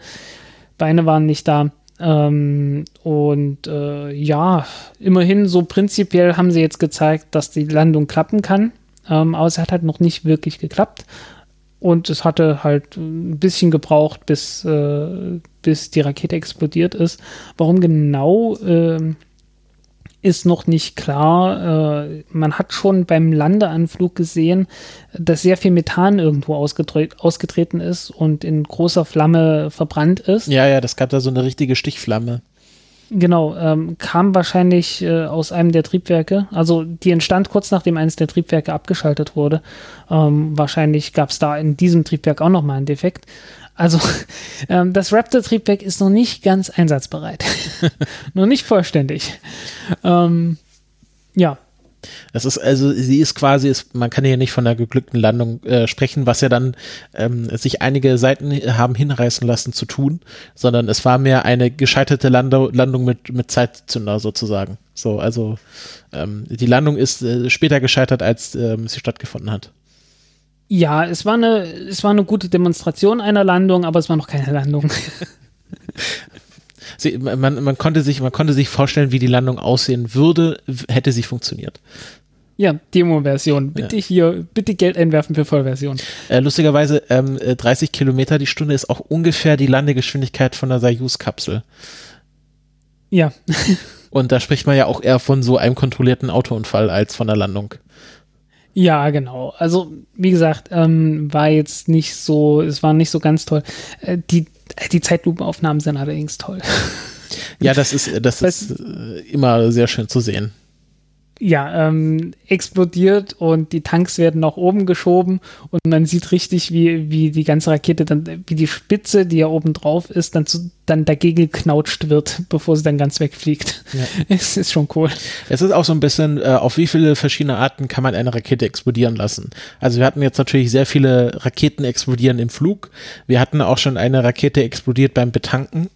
Beine waren nicht da. Ähm, und äh, ja, immerhin so prinzipiell haben sie jetzt gezeigt, dass die Landung klappen kann. Ähm, aber es hat halt noch nicht wirklich geklappt. Und es hatte halt ein bisschen gebraucht, bis, äh, bis die Rakete explodiert ist. Warum genau ähm, ist noch nicht klar. Äh, man hat schon beim Landeanflug gesehen, dass sehr viel Methan irgendwo ausgetre ausgetreten ist und in großer Flamme verbrannt ist. Ja, ja, das gab da so eine richtige Stichflamme. Genau, ähm, kam wahrscheinlich äh, aus einem der Triebwerke. Also die entstand kurz nachdem eines der Triebwerke abgeschaltet wurde. Ähm, wahrscheinlich gab es da in diesem Triebwerk auch nochmal einen Defekt. Also [LAUGHS] ähm, das Raptor-Triebwerk ist noch nicht ganz einsatzbereit. [LAUGHS] noch nicht vollständig. Ähm, ja, Das ist also, sie ist quasi, ist, man kann ja nicht von einer geglückten Landung äh, sprechen, was ja dann ähm, sich einige Seiten haben hinreißen lassen zu tun, sondern es war mehr eine gescheiterte Lando Landung mit, mit Zeitzünder sozusagen. So, also ähm, die Landung ist äh, später gescheitert, als ähm, sie stattgefunden hat. Ja, es war eine, es war eine gute Demonstration einer Landung, aber es war noch keine Landung. [LAUGHS] Sie, man, man, konnte sich, man konnte sich vorstellen, wie die Landung aussehen würde, hätte sie funktioniert. ja, Demo-Version. Bitte hier, bitte Geld einwerfen für Vollversion. Äh, lustigerweise, ähm, äh, 30 Kilometer die Stunde ist auch ungefähr die Landegeschwindigkeit von der Soyuz-Kapsel. Ja, [LAUGHS] Und da spricht man ja auch eher von so einem kontrollierten Autounfall als von der Landung. ja, genau. Also, wie gesagt, ähm, war jetzt nicht so, es war nicht so ganz toll. Äh, die, die Zeitlupenaufnahmen sind allerdings toll. Ja, das ist, das ist äh, immer sehr schön zu sehen. ja, ähm, explodiert und die Tanks werden nach oben geschoben und man sieht richtig, wie, wie die ganze Rakete dann, wie die Spitze, die ja oben drauf ist, dann, zu, dann dagegen geknautscht wird, bevor sie dann ganz wegfliegt. Ja. [LAUGHS] Es ist schon cool. Es ist auch so ein bisschen, äh, auf wie viele verschiedene Arten kann man eine Rakete explodieren lassen? Also wir hatten jetzt natürlich sehr viele Raketen explodieren im Flug. Wir hatten auch schon eine Rakete explodiert beim Betanken.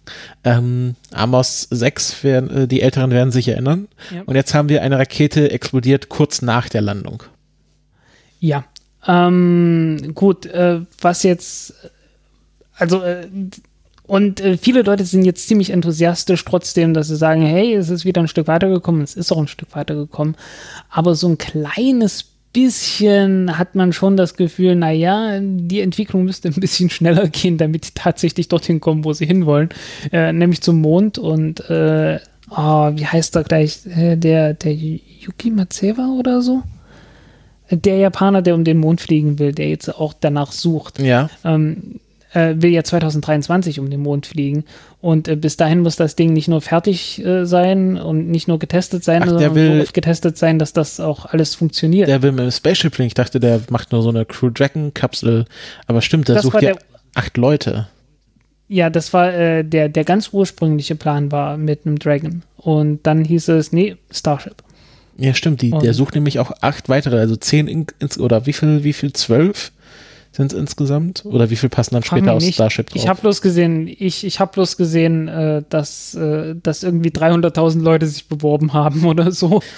Ähm, Amos 6, werden, äh, die Älteren werden sich erinnern. Ja. Und jetzt haben wir eine Rakete explodiert kurz nach der Landung. Ja, ähm, gut, äh, was jetzt, also, äh, und äh, viele Leute sind jetzt ziemlich enthusiastisch trotzdem, dass sie sagen, hey, es ist wieder ein Stück weitergekommen, es ist auch ein Stück weitergekommen, aber so ein kleines bisschen hat man schon das Gefühl, naja, die Entwicklung müsste ein bisschen schneller gehen, damit die tatsächlich dorthin kommen, wo sie hinwollen, äh, nämlich zum Mond und äh, oh, wie heißt er gleich, äh, der, der Yuki Matsewa oder so? Der Japaner, der um den Mond fliegen will, der jetzt auch danach sucht. Ja. Ähm, äh, will ja 2023 um den Mond fliegen. Und äh, bis dahin muss das Ding nicht nur fertig äh, sein und nicht nur getestet sein, Ach, sondern will, so getestet sein, dass das auch alles funktioniert. Der will mit dem Spaceship fliegen. Ich dachte, der macht nur so eine Crew Dragon Kapsel. Aber stimmt, der das sucht ja acht Leute. Ja, das war äh, der, der ganz ursprüngliche Plan war mit einem Dragon. Und dann hieß es, nee, Starship. Ja, stimmt. Die, der sucht nämlich auch acht weitere, also zehn ins, oder wie viel, wie viel? Zwölf? Sind es insgesamt? Oder wie viel passen dann später aus Starship drauf? Ich habe bloß gesehen, ich, ich habe bloß gesehen, äh, dass, äh, dass irgendwie 300.000 Leute sich beworben haben oder so. [LAUGHS]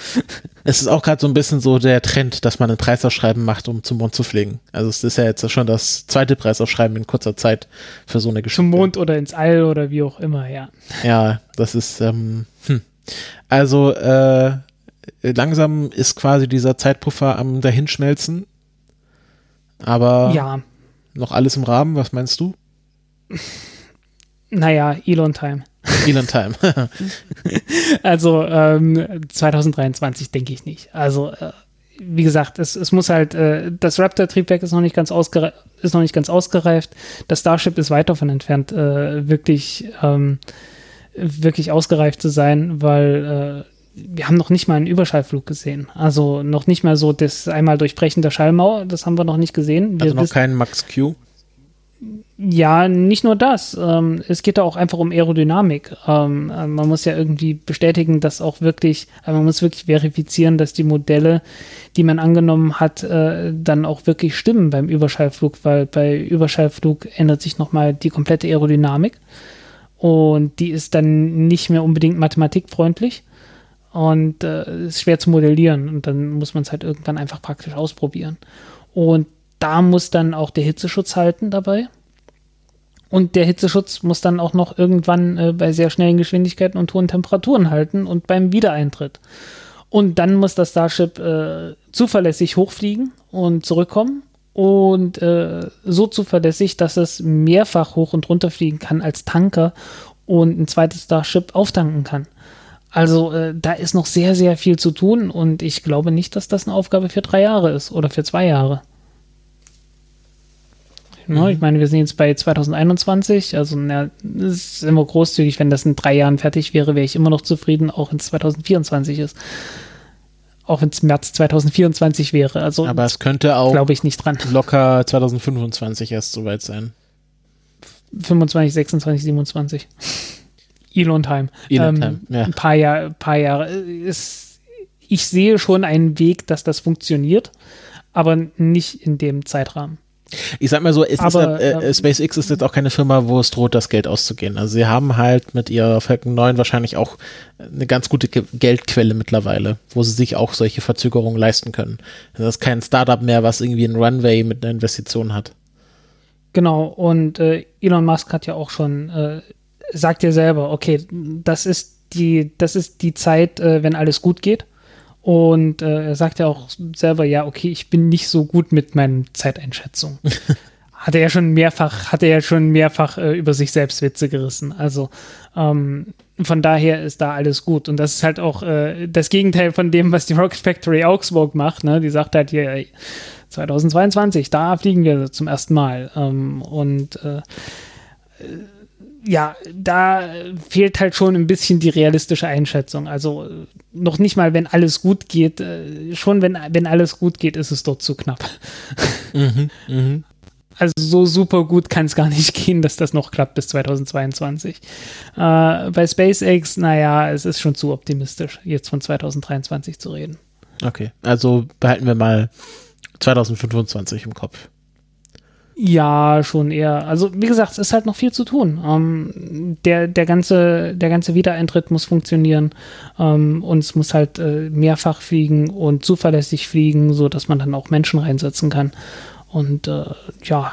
Es ist auch gerade so ein bisschen so der Trend, dass man ein Preisausschreiben macht, um zum Mond zu fliegen. Also es ist ja jetzt schon das zweite Preisausschreiben in kurzer Zeit für so eine Geschichte. Zum Mond oder ins All oder wie auch immer, ja. Ja, das ist, ähm, hm. also äh, langsam ist quasi dieser Zeitpuffer am dahinschmelzen aber ja. noch alles im Rahmen, was meinst du? [LAUGHS] Naja, Elon Time. [LAUGHS] Elon Time. [LAUGHS] also ähm, 2023 denke ich nicht. Also äh, wie gesagt, es, es muss halt, äh, das Raptor-Triebwerk ist noch nicht ganz ist noch nicht ganz ausgereift. Das Starship ist weit davon entfernt, äh, wirklich, ähm, wirklich ausgereift zu sein, weil äh, wir haben noch nicht mal einen Überschallflug gesehen. Also noch nicht mal so das einmal Durchbrechen der Schallmauer, das haben wir noch nicht gesehen. Wir also noch keinen Max Q? Ja, nicht nur das. Ähm, es geht da auch einfach um Aerodynamik. Ähm, äh, man muss ja irgendwie bestätigen, dass auch wirklich, äh, man muss wirklich verifizieren, dass die Modelle, die man angenommen hat, äh, dann auch wirklich stimmen beim Überschallflug, weil bei Überschallflug ändert sich nochmal die komplette Aerodynamik. Und die ist dann nicht mehr unbedingt mathematikfreundlich und äh, ist schwer zu modellieren und dann muss man es halt irgendwann einfach praktisch ausprobieren. Und da muss dann auch der Hitzeschutz halten dabei. Und der Hitzeschutz muss dann auch noch irgendwann äh, bei sehr schnellen Geschwindigkeiten und hohen Temperaturen halten und beim Wiedereintritt. Und dann muss das Starship äh, zuverlässig hochfliegen und zurückkommen und äh, so zuverlässig, dass es mehrfach hoch und runter fliegen kann als Tanker und ein zweites Starship auftanken kann. Also äh, da ist noch sehr, sehr viel zu tun und ich glaube nicht, dass das eine Aufgabe für drei Jahre ist oder für zwei Jahre. Mhm. Ich meine, wir sind jetzt bei 2021, also na, es ist immer großzügig, wenn das in drei Jahren fertig wäre, wäre ich immer noch zufrieden, auch wenn es 2024 ist. Auch wenn es März 2024 wäre. Also Aber es könnte auch glaube ich nicht dran. locker 2025 erst soweit sein. 25, 26, 27. Elon Time. Elon ähm, Time, ja. Ein paar, Jahr, paar Jahre. Ist, ich sehe schon einen Weg, dass das funktioniert, aber nicht in dem Zeitrahmen. Ich sag mal so, aber, ist, äh, äh, SpaceX ist jetzt auch keine Firma, wo es droht, das Geld auszugehen. Also sie haben halt mit ihrer Falcon 9 wahrscheinlich auch eine ganz gute Geldquelle mittlerweile, wo sie sich auch solche Verzögerungen leisten können. Das ist kein Startup mehr, was irgendwie ein Runway mit einer Investition hat. Genau, und äh, Elon Musk hat ja auch schon äh, sagt dir selber, okay, das ist die, das ist die Zeit, äh, wenn alles gut geht. Und äh, er sagt ja auch selber, ja, okay, ich bin nicht so gut mit meinen Zeiteinschätzungen. [LAUGHS] hat er ja schon mehrfach, hat er schon mehrfach äh, über sich selbst Witze gerissen. Also ähm, von daher ist da alles gut. Und das ist halt auch äh, das Gegenteil von dem, was die Rocket Factory Augsburg macht. Ne? Die sagt halt hier, ey, 2022, da fliegen wir zum ersten Mal. Ähm, und äh, ja, da fehlt halt schon ein bisschen die realistische Einschätzung. Also noch nicht mal, wenn alles gut geht, äh, schon wenn, wenn alles gut geht, ist es dort zu knapp. [LAUGHS] Mhm, mh. Also so super gut kann es gar nicht [LAUGHS] gehen, dass das noch klappt bis 2022. Äh, bei SpaceX, naja, es ist schon zu optimistisch, jetzt von 2023 zu reden. Okay, also behalten wir mal 2025 im Kopf. Ja, schon eher. Also wie gesagt, es ist halt noch viel zu tun. Ähm, der, der, ganze, der ganze Wiedereintritt muss funktionieren ähm, und es muss halt äh, mehrfach fliegen und zuverlässig fliegen, sodass man dann auch Menschen reinsetzen kann. Und äh, ja,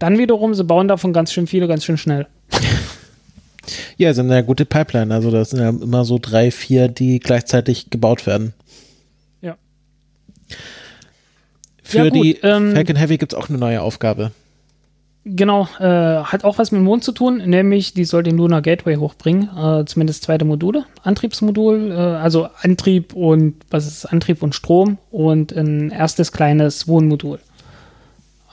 dann wiederum, sie bauen davon ganz schön viele, ganz schön schnell. [LAUGHS] Ja, sind eine gute Pipeline. Also das sind ja immer so drei, vier, die gleichzeitig gebaut werden. Für ja, die ähm, Falcon Heavy gibt es auch eine neue Aufgabe. Genau, äh, hat auch was mit dem Mond zu tun, nämlich die soll den Lunar Gateway hochbringen, äh, zumindest zweite Module, Antriebsmodul, äh, also Antrieb und was ist Antrieb und Strom und ein erstes kleines Wohnmodul.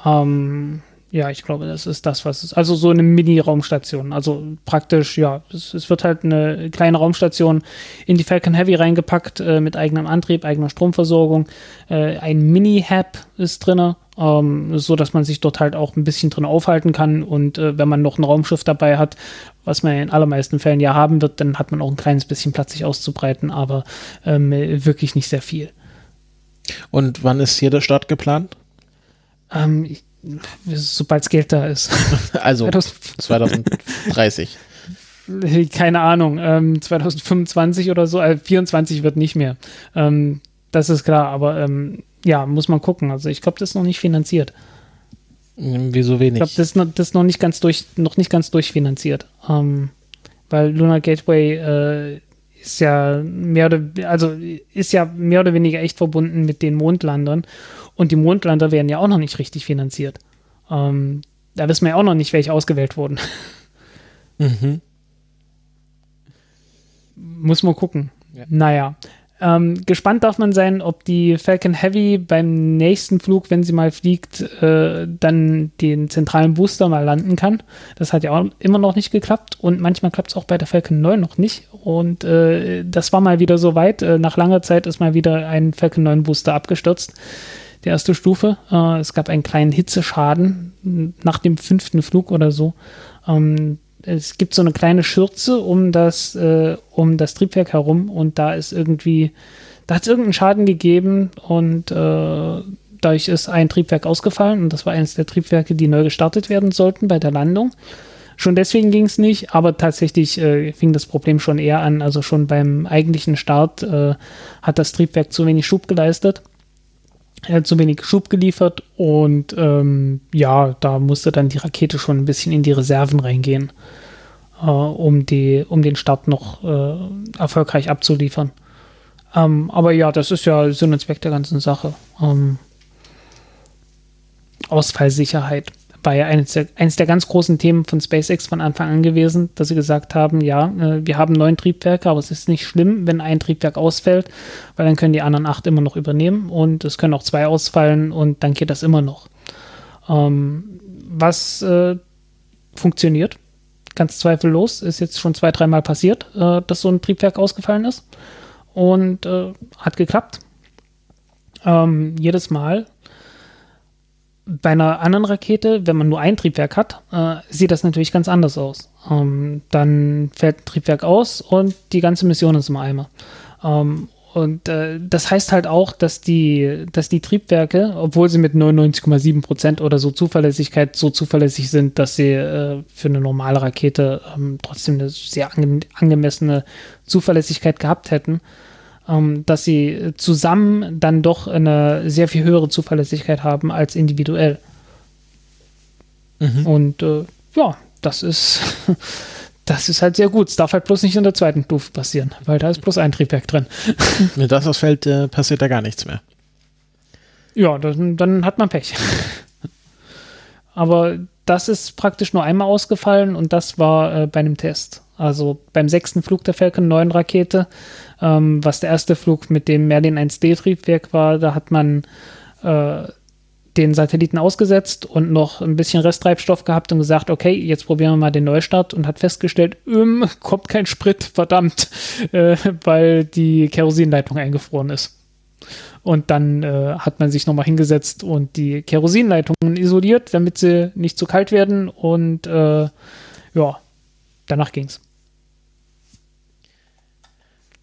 Ähm, ja, ich glaube, das ist das, was es ist. Also so eine Mini-Raumstation. Also praktisch, ja, es, es, wird halt eine kleine Raumstation in die Falcon Heavy reingepackt äh, mit eigenem Antrieb, eigener Stromversorgung. Äh, ein Mini-Hab ist drin, ähm, so dass man sich dort halt auch ein bisschen drin aufhalten kann. Und äh, wenn man noch ein Raumschiff dabei hat, was man in allermeisten Fällen ja haben wird, dann hat man auch ein kleines bisschen Platz, sich auszubreiten, aber ähm, wirklich nicht sehr viel. Und wann ist hier der Start geplant? Ähm, ich sobald es Geld da ist. [LAUGHS] Also 2030. Keine Ahnung, ähm, 2025 oder so, äh, 24 wird nicht mehr. Ähm, das ist klar, aber ähm, ja, muss man gucken. Also ich glaube, das ist noch nicht finanziert. Hm, wieso wenig? Ich glaube, das, das ist noch nicht ganz durch, noch nicht ganz durchfinanziert. Ähm, weil Lunar Gateway äh, ist ja mehr oder also ist ja mehr oder weniger echt verbunden mit den Mondlandern und die Mondlander werden ja auch noch nicht richtig finanziert. Ähm, da wissen wir ja auch noch nicht, welche ausgewählt wurden. [LAUGHS] Mhm. Muss man gucken. Ja. Naja. Ähm, gespannt darf man sein, ob die Falcon Heavy beim nächsten Flug, wenn sie mal fliegt, äh, dann den zentralen Booster mal landen kann. Das hat ja auch immer noch nicht geklappt und manchmal klappt es auch bei der Falcon 9 noch nicht. Und äh, das war mal wieder so weit. Äh, nach langer Zeit ist mal wieder ein Falcon 9 Booster abgestürzt die erste Stufe. Äh, es gab einen kleinen Hitzeschaden nach dem fünften Flug oder so. Ähm, es gibt so eine kleine Schürze um das, äh, um das Triebwerk herum und da ist irgendwie, da hat es irgendeinen Schaden gegeben und äh, dadurch ist ein Triebwerk ausgefallen und das war eines der Triebwerke, die neu gestartet werden sollten bei der Landung. Schon deswegen ging es nicht, aber tatsächlich äh, fing das Problem schon eher an. Also schon beim eigentlichen Start äh, hat das Triebwerk zu wenig Schub geleistet er hat zu wenig Schub geliefert und ähm, ja, da musste dann die Rakete schon ein bisschen in die Reserven reingehen, äh, um, die, um den Start noch äh, erfolgreich abzuliefern. Ähm, aber ja, das ist ja Sinn und Zweck der ganzen Sache. Ähm, Ausfallsicherheit war ja eines der, eines der ganz großen Themen von SpaceX von Anfang an gewesen, dass sie gesagt haben, ja, äh, wir haben neun Triebwerke, aber es ist nicht schlimm, wenn ein Triebwerk ausfällt, weil dann können die anderen acht immer noch übernehmen und es können auch zwei ausfallen und dann geht das immer noch. Ähm, was äh, funktioniert, ganz zweifellos, ist jetzt schon zwei, dreimal passiert, äh, dass so ein Triebwerk ausgefallen ist und äh, hat geklappt. Ähm, jedes Mal bei einer anderen Rakete, wenn man nur ein Triebwerk hat, äh, sieht das natürlich ganz anders aus. Ähm, dann fällt ein Triebwerk aus und die ganze Mission ist im Eimer. Ähm, und äh, das heißt halt auch, dass die, dass die Triebwerke, obwohl sie mit 99,7 Prozent oder so Zuverlässigkeit so zuverlässig sind, dass sie äh, für eine normale Rakete ähm, trotzdem eine sehr ange angemessene Zuverlässigkeit gehabt hätten, ähm, dass sie zusammen dann doch eine sehr viel höhere Zuverlässigkeit haben als individuell. Mhm. Und äh, ja, das ist, [LAUGHS] das ist halt sehr gut. Es darf halt bloß nicht in der zweiten Stufe passieren, weil da ist bloß ein Triebwerk drin. [LAUGHS] Wenn das ausfällt, äh, passiert da gar nichts mehr. Ja, dann, dann hat man Pech. [LAUGHS] Aber das ist praktisch nur einmal ausgefallen und das war äh, bei einem Test. Also beim sechsten Flug der Falcon 9 Rakete, ähm, was der erste Flug mit dem Merlin 1D Triebwerk war, da hat man äh, den Satelliten ausgesetzt und noch ein bisschen Resttreibstoff gehabt und gesagt, okay, jetzt probieren wir mal den Neustart und hat festgestellt, ähm, kommt kein Sprit, verdammt, [LAUGHS] äh, weil die Kerosinleitung eingefroren ist. Und dann äh, hat man sich nochmal hingesetzt und die Kerosinleitungen isoliert, damit sie nicht zu kalt werden. Und äh, ja, danach ging's.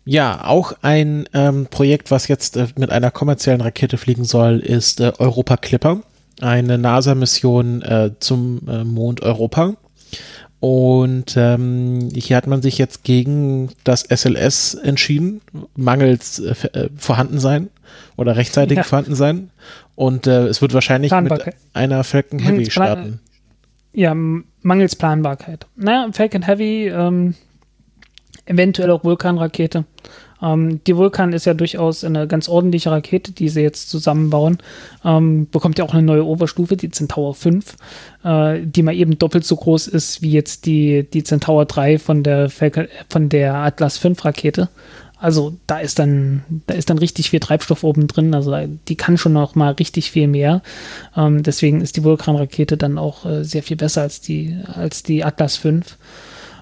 Ja, auch ein ähm, Projekt, was jetzt äh, mit einer kommerziellen Rakete fliegen soll, ist äh, Europa Clipper, eine NASA-Mission äh, zum äh, Mond Europa. Und ähm, hier hat man sich jetzt gegen das SLS entschieden, mangels äh, äh, Vorhandensein oder rechtzeitig ja. Vorhandensein. Und äh, es wird wahrscheinlich mit einer Falcon Heavy starten. Ja, mangels Planbarkeit. Naja, Falcon Heavy ähm, eventuell auch Vulkanrakete. Ähm, die Vulkan ist ja durchaus eine ganz ordentliche Rakete, die sie jetzt zusammenbauen. Ähm, bekommt ja auch eine neue Oberstufe, die Centaur 5, äh, die mal eben doppelt so groß ist wie jetzt die, die Centaur 3 von der, Falcon, von der Atlas 5 Rakete. Also da ist dann, da ist dann richtig viel Treibstoff oben drin. Also die kann schon noch mal richtig viel mehr. Ähm, deswegen ist die Vulkan-Rakete dann auch äh, sehr viel besser als die, als die Atlas 5.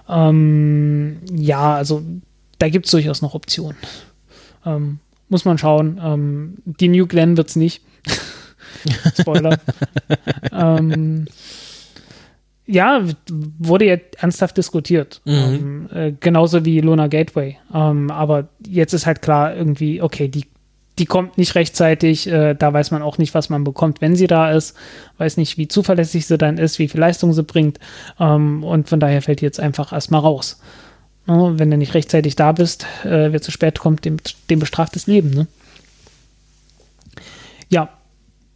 Ähm, ja, also da gibt es durchaus noch Optionen. Ähm, muss man schauen. Ähm, die New Glenn wird es nicht. [LAUGHS] Spoiler. [LAUGHS] ähm, ja, wurde ja ernsthaft diskutiert. Mhm. Ähm, äh, genauso wie Luna Gateway. Ähm, aber jetzt ist halt klar, irgendwie, okay, die die kommt nicht rechtzeitig, äh, da weiß man auch nicht, was man bekommt, wenn sie da ist, weiß nicht, wie zuverlässig sie dann ist, wie viel Leistung sie bringt ähm, und von daher fällt die jetzt einfach erstmal raus. Ne? Wenn du nicht rechtzeitig da bist, äh, wer zu spät kommt, dem, dem bestraft das Leben. Ne? Ja,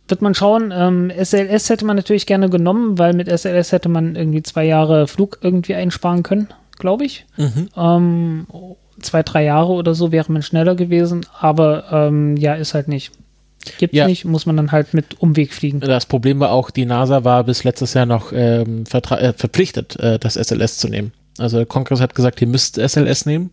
wird man schauen. Ähm, SLS hätte man natürlich gerne genommen, weil mit SLS hätte man irgendwie zwei Jahre Flug irgendwie einsparen können, glaube ich. Mhm. Ähm, zwei, drei Jahre oder so wäre man schneller gewesen, aber ähm, ja, ist halt nicht. Gibt ja. nicht, muss man dann halt mit Umweg fliegen. Das Problem war auch, die NASA war bis letztes Jahr noch ähm, äh, verpflichtet, äh, das SLS zu nehmen. Also Kongress hat gesagt, ihr müsst SLS nehmen.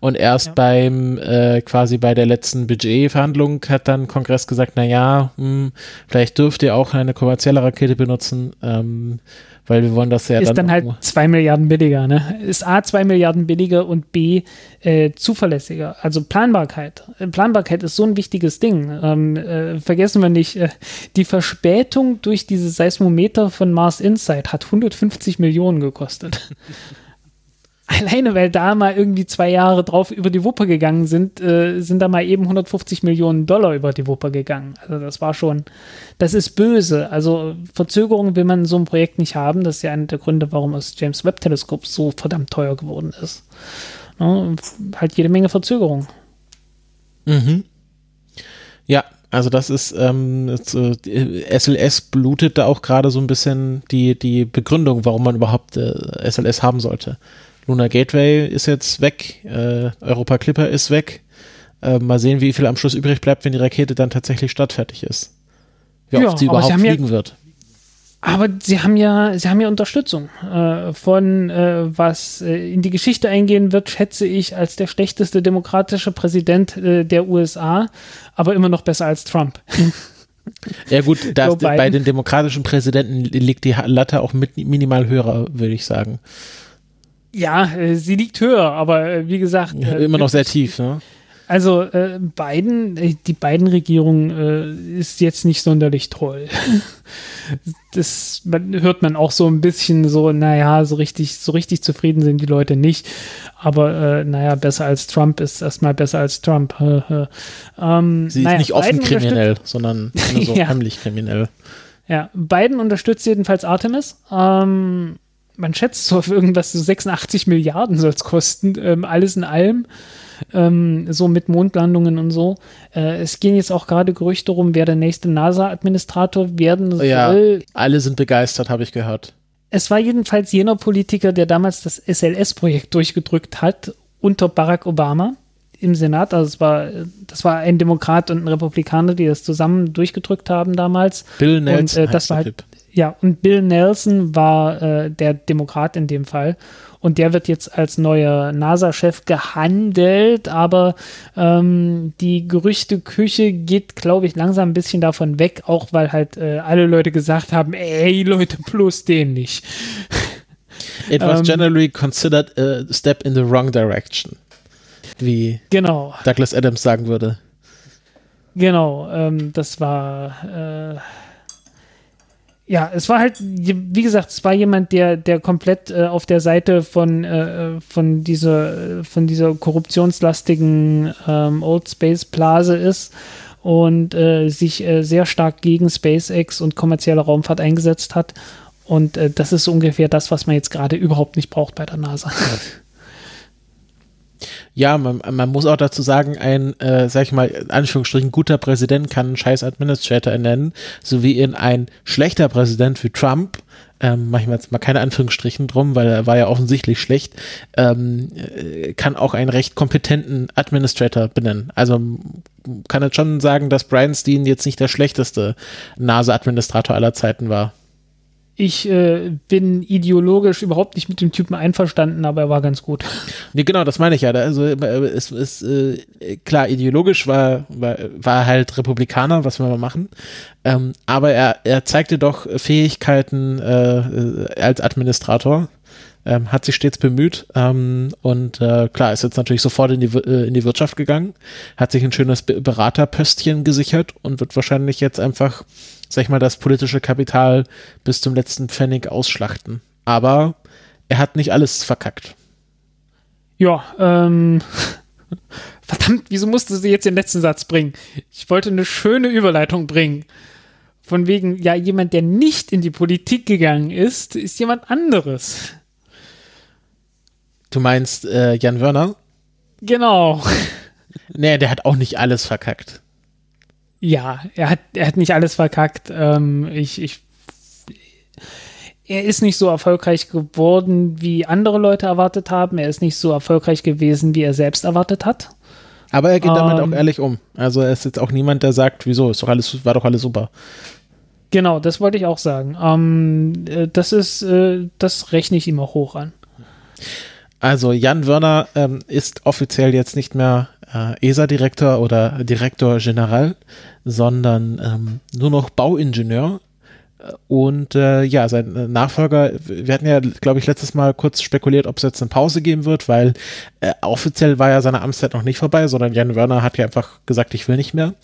Und erst ja. beim äh, quasi bei der letzten Budgetverhandlung hat dann Kongress gesagt, na ja, hm, vielleicht dürft ihr auch eine kommerzielle Rakete benutzen. Ähm, weil wir wollen das ja ist dann, dann halt zwei Milliarden billiger, ne? Ist A zwei Milliarden billiger und B äh, zuverlässiger. Also Planbarkeit. Planbarkeit ist so ein wichtiges Ding. Ähm, äh, vergessen wir nicht, äh, die Verspätung durch diese Seismometer von Mars Insight hat 150 Millionen gekostet. Alleine, weil da mal irgendwie zwei Jahre drauf über die Wupper gegangen sind, äh, sind da mal eben 150 Millionen Dollar über die Wupper gegangen. Also das war schon, das ist böse. Also Verzögerung will man in so einem Projekt nicht haben. Das ist ja einer der Gründe, warum das James Webb Teleskop so verdammt teuer geworden ist. Ne? Halt jede Menge Verzögerung. Mhm. Ja, also das ist ähm, SLS blutet da auch gerade so ein bisschen die, die Begründung, warum man überhaupt äh, SLS haben sollte. Luna Gateway ist jetzt weg, äh, Europa Clipper ist weg. Äh, mal sehen, wie viel am Schluss übrig bleibt, wenn die Rakete dann tatsächlich startfertig ist. Wie ja, oft sie überhaupt sie fliegen ja, wird. Aber sie haben ja, sie haben ja Unterstützung äh, von, äh, was äh, in die Geschichte eingehen wird, schätze ich, als der schlechteste demokratische Präsident äh, der USA, aber immer noch besser als Trump. [LAUGHS] Ja gut, das, bei den demokratischen Präsidenten liegt die Latte auch mit minimal höher, würde ich sagen. Ja, äh, sie liegt höher, aber äh, wie gesagt. Ja, äh, immer noch sehr tief, ne? Also äh, Biden, die beiden Regierung äh, ist jetzt nicht sonderlich toll. [LAUGHS] das man, hört man auch so ein bisschen so, naja, so richtig, so richtig zufrieden sind die Leute nicht. Aber äh, naja, besser als Trump ist erstmal besser als Trump. [LAUGHS] ähm, Sie ist naja, nicht offen Biden kriminell, sondern [LAUGHS] so ja. heimlich kriminell. Ja, Biden unterstützt jedenfalls Artemis. Ähm, man schätzt so auf irgendwas, so 86 Milliarden soll es kosten, ähm, alles in allem. Ähm, so mit Mondlandungen und so. Äh, es gehen jetzt auch gerade Gerüchte rum, wer der nächste NASA-Administrator werden soll. Ja, alle sind begeistert, habe ich gehört. Es war jedenfalls jener Politiker, der damals das SLS-Projekt durchgedrückt hat unter Barack Obama im Senat. Also es war, das war ein Demokrat und ein Republikaner, die das zusammen durchgedrückt haben damals. Bill Nelson. Und, äh, das war halt, Ja, und Bill Nelson war äh, der Demokrat in dem Fall. Und der wird jetzt als neuer NASA-Chef gehandelt, aber ähm, die Gerüchteküche geht, glaube ich, langsam ein bisschen davon weg, auch weil halt äh, alle Leute gesagt haben, ey Leute, plus den nicht. [LAUGHS] It was ähm, generally considered a step in the wrong direction. Wie genau. Douglas Adams sagen würde. Genau, ähm, das war äh, ja, es war halt, wie gesagt, es war jemand, der, der komplett äh, auf der Seite von, äh, von dieser, von dieser korruptionslastigen ähm, Old Space Blase ist und äh, sich äh, sehr stark gegen SpaceX und kommerzielle Raumfahrt eingesetzt hat. Und äh, das ist ungefähr das, was man jetzt gerade überhaupt nicht braucht bei der NASA. [LAUGHS] Ja, man, man muss auch dazu sagen, ein, äh, sag ich mal, in Anführungsstrichen, guter Präsident kann einen scheiß Administrator ernennen, so wie in ein schlechter Präsident wie Trump, ähm, mache ich jetzt mal keine Anführungsstrichen drum, weil er war ja offensichtlich schlecht, ähm, äh, kann auch einen recht kompetenten Administrator benennen. Also kann jetzt schon sagen, dass Brian Steen jetzt nicht der schlechteste NASA-Administrator aller Zeiten war. Ich äh, bin ideologisch überhaupt nicht mit dem Typen einverstanden, aber er war ganz gut. Nee, genau, das meine ich ja. Also äh, es ist äh, klar, ideologisch war, war, war halt Republikaner, was wir mal machen. Ähm, aber er, er zeigte doch Fähigkeiten äh, als Administrator. Ähm, hat sich stets bemüht ähm, und äh, klar, ist jetzt natürlich sofort in die, äh, in die Wirtschaft gegangen, hat sich ein schönes Beraterpöstchen gesichert und wird wahrscheinlich jetzt einfach sag ich mal, das politische Kapital bis zum letzten Pfennig ausschlachten. Aber er hat nicht alles verkackt. Ja, ähm. [LAUGHS] Verdammt, wieso musstest du jetzt den letzten Satz bringen? Ich wollte eine schöne Überleitung bringen. Von wegen, ja, jemand, der nicht in die Politik gegangen ist, ist jemand anderes. Du meinst äh, Jan Wörner? Genau. Nee, der hat auch nicht alles verkackt. Ja, er hat, er hat nicht alles verkackt. Ähm, ich, ich, er ist nicht so erfolgreich geworden, wie andere Leute erwartet haben. Er ist nicht so erfolgreich gewesen, wie er selbst erwartet hat. Aber er geht damit ähm, auch ehrlich um. Also er ist jetzt auch niemand, der sagt, wieso, ist doch alles, war doch alles super. Genau, das wollte ich auch sagen. Ähm, äh, das ist, äh, das rechne ich ihm auch hoch an. Also Jan Wörner ähm, ist offiziell jetzt nicht mehr äh, ESA-Direktor oder Direktor General, sondern ähm, nur noch Bauingenieur. Und äh, ja, sein Nachfolger, wir hatten ja, glaube ich, letztes Mal kurz spekuliert, ob es jetzt eine Pause geben wird, weil äh, offiziell war ja seine Amtszeit noch nicht vorbei, sondern Jan Werner hat ja einfach gesagt, ich will nicht mehr.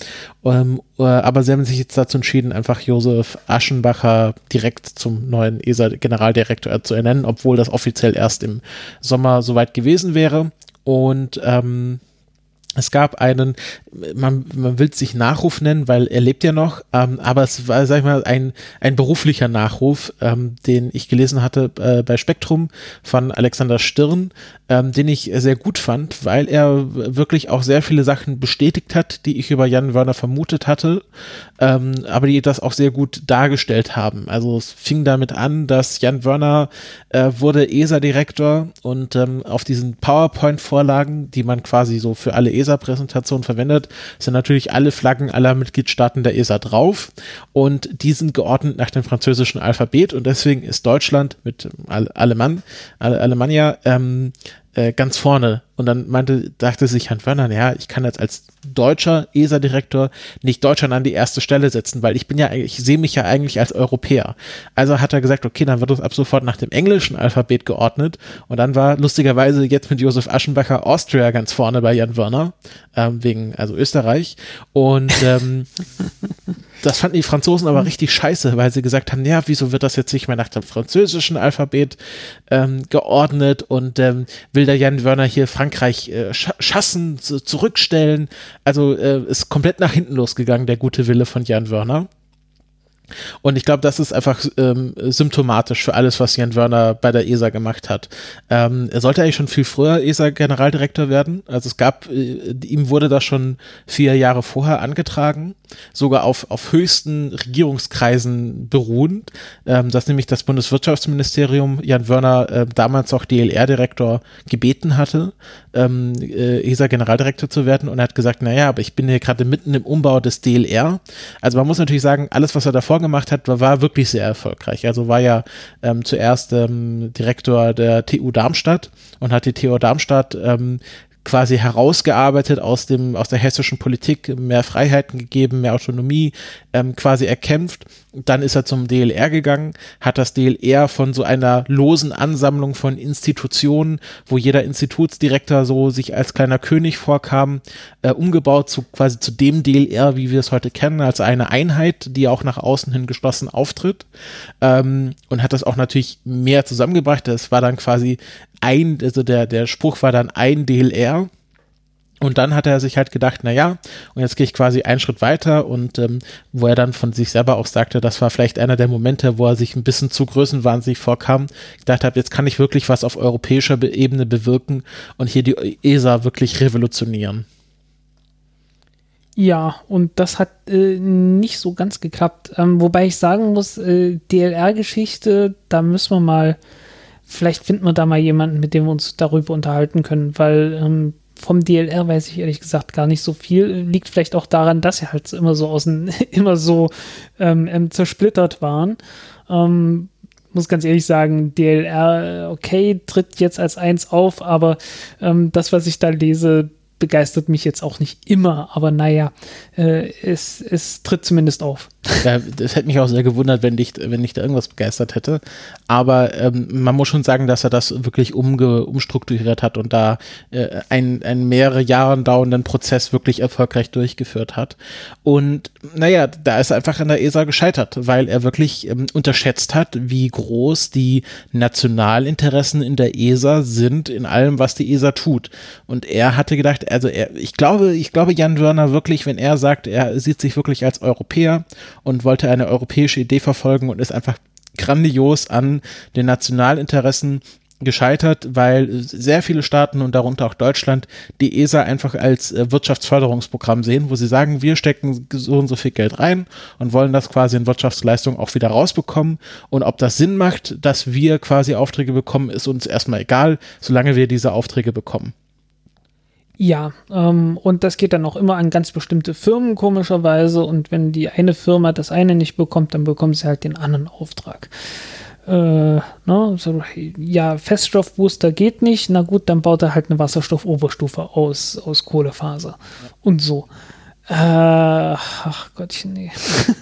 Ähm, äh, aber sie haben sich jetzt dazu entschieden, einfach Josef Aschenbacher direkt zum neuen ESA-Generaldirektor zu ernennen, obwohl das offiziell erst im Sommer soweit gewesen wäre. Und ähm, es gab einen, man, man will es sich Nachruf nennen, weil er lebt ja noch, ähm, aber es war, sag ich mal, ein, ein beruflicher Nachruf, ähm, den ich gelesen hatte äh, bei Spektrum von Alexander Stirn, ähm, den ich sehr gut fand, weil er wirklich auch sehr viele Sachen bestätigt hat, die ich über Jan Wörner vermutet hatte, ähm, aber die das auch sehr gut dargestellt haben. Also es fing damit an, dass Jan Wörner äh, wurde ESA-Direktor und ähm, auf diesen PowerPoint-Vorlagen, die man quasi so für alle ESA-Präsentationen verwendet, sind natürlich alle Flaggen aller Mitgliedstaaten der ESA drauf und die sind geordnet nach dem französischen Alphabet und deswegen ist Deutschland mit Alemann, Alemannia ähm, äh, ganz vorne. Und dann meinte, dachte sich Herrn Werner, ja, ich kann jetzt als deutscher ESA-Direktor nicht Deutschland an die erste Stelle setzen, weil ich bin ja, ich sehe mich ja eigentlich als Europäer. Also hat er gesagt, okay, dann wird es ab sofort nach dem englischen Alphabet geordnet. Und dann war lustigerweise jetzt mit Josef Aschenbacher Austria ganz vorne bei Jan Werner, ähm, wegen, also Österreich. Und ähm, [LAUGHS] das fanden die Franzosen aber richtig scheiße, weil sie gesagt haben, ja, wieso wird das jetzt nicht mehr nach dem französischen Alphabet ähm, geordnet und ähm, will der Jan Wörner hier Frankreich äh, sch schassen, zurückstellen. Also äh, ist komplett nach hinten losgegangen, der gute Wille von Jan Wörner. Und ich glaube, das ist einfach ähm, symptomatisch für alles, was Jan Wörner bei der ESA gemacht hat. Ähm, er sollte eigentlich schon viel früher ESA-Generaldirektor werden. Also es gab, äh, ihm wurde das schon vier Jahre vorher angetragen, sogar auf, auf höchsten Regierungskreisen beruhend, ähm, dass nämlich das Bundeswirtschaftsministerium Jan Wörner äh, damals auch DLR-Direktor gebeten hatte, ähm, äh, ESA-Generaldirektor zu werden. Und er hat gesagt, naja, aber ich bin hier gerade mitten im Umbau des DLR. Also man muss natürlich sagen, alles, was er davor gemacht hat, war, war wirklich sehr erfolgreich. Also war ja ähm, zuerst ähm, Direktor der TU Darmstadt und hat die TU Darmstadt ähm, quasi herausgearbeitet aus dem aus der hessischen Politik, mehr Freiheiten gegeben, mehr Autonomie ähm, quasi erkämpft. Dann ist er zum DLR gegangen, hat das DLR von so einer losen Ansammlung von Institutionen, wo jeder Institutsdirektor so sich als kleiner König vorkam, äh, umgebaut zu quasi zu dem DLR, wie wir es heute kennen, als eine Einheit, die auch nach außen hin geschlossen auftritt ähm, und hat das auch natürlich mehr zusammengebracht. Das war dann quasi ein, also der, der Spruch war dann ein DLR. Und dann hat er sich halt gedacht, na ja, und jetzt gehe ich quasi einen Schritt weiter und ähm, wo er dann von sich selber auch sagte, das war vielleicht einer der Momente, wo er sich ein bisschen zu größenwahnsinnig vorkam, gedacht habe, jetzt kann ich wirklich was auf europäischer Be Ebene bewirken und hier die ESA wirklich revolutionieren. Ja, und das hat äh, nicht so ganz geklappt. Ähm, wobei ich sagen muss, äh, DLR-Geschichte, da müssen wir mal vielleicht finden wir da mal jemanden, mit dem wir uns darüber unterhalten können, weil ähm, vom DLR weiß ich ehrlich gesagt gar nicht so viel. Liegt vielleicht auch daran, dass sie halt immer so außen, [LAUGHS] immer so ähm, ähm, zersplittert waren. Ähm, muss ganz ehrlich sagen, DLR, okay, tritt jetzt als eins auf, aber ähm, das, was ich da lese, begeistert mich jetzt auch nicht immer, aber naja, äh, es, es tritt zumindest auf. Das hätte mich auch sehr gewundert, wenn dich, wenn dich da irgendwas begeistert hätte. Aber ähm, man muss schon sagen, dass er das wirklich umge, umstrukturiert hat und da äh, einen, einen mehrere Jahre dauernden Prozess wirklich erfolgreich durchgeführt hat. Und naja, da ist er einfach an der ESA gescheitert, weil er wirklich ähm, unterschätzt hat, wie groß die Nationalinteressen in der ESA sind, in allem, was die ESA tut. Und er hatte gedacht, also er, ich glaube, ich glaube Jan Wörner wirklich, wenn er sagt, er sieht sich wirklich als Europäer und wollte eine europäische Idee verfolgen und ist einfach grandios an den Nationalinteressen gescheitert, weil sehr viele Staaten und darunter auch Deutschland die ESA einfach als äh, Wirtschaftsförderungsprogramm sehen, wo sie sagen, wir stecken so und so viel Geld rein und wollen das quasi in Wirtschaftsleistung auch wieder rausbekommen. Und ob das Sinn macht, dass wir quasi Aufträge bekommen, ist uns erstmal egal, solange wir diese Aufträge bekommen. Ja, ähm, und das geht dann auch immer an ganz bestimmte Firmen komischerweise. Und wenn die eine Firma das eine nicht bekommt, dann bekommt sie halt den anderen Auftrag. Äh, ne, so, ja, Feststoffbooster geht nicht, na gut, dann baut er halt eine Wasserstoffoberstufe aus, aus Kohlefaser ja. und so. Äh, ach Gottchen, nee.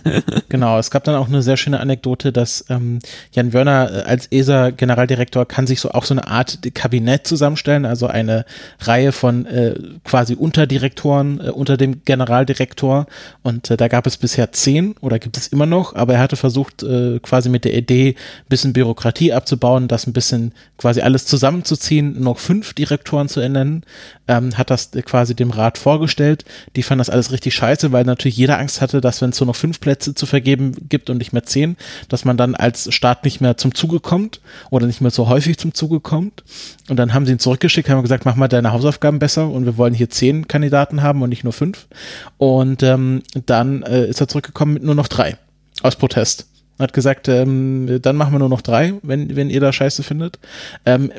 [LAUGHS] genau, es gab dann auch eine sehr schöne Anekdote, dass ähm, Jan Wörner äh, als ESA-Generaldirektor kann sich so auch so eine Art Kabinett zusammenstellen, also eine Reihe von äh, quasi Unterdirektoren äh, unter dem Generaldirektor. Und äh, da gab es bisher zehn oder gibt es immer noch, aber er hatte versucht, äh, quasi mit der Idee ein bisschen Bürokratie abzubauen, das ein bisschen quasi alles zusammenzuziehen, noch fünf Direktoren zu ernennen, ähm, hat das quasi dem Rat vorgestellt. Die fanden das alles richtig scheiße, weil natürlich jeder Angst hatte, dass wenn es nur noch fünf Plätze zu vergeben gibt und nicht mehr zehn, dass man dann als Staat nicht mehr zum Zuge kommt oder nicht mehr so häufig zum Zuge kommt. Und dann haben sie ihn zurückgeschickt, haben gesagt, mach mal deine Hausaufgaben besser und wir wollen hier zehn Kandidaten haben und nicht nur fünf. Und ähm, dann äh, ist er zurückgekommen mit nur noch drei aus Protest hat gesagt, ähm, dann machen wir nur noch drei, wenn, wenn ihr da Scheiße findet. Ähm,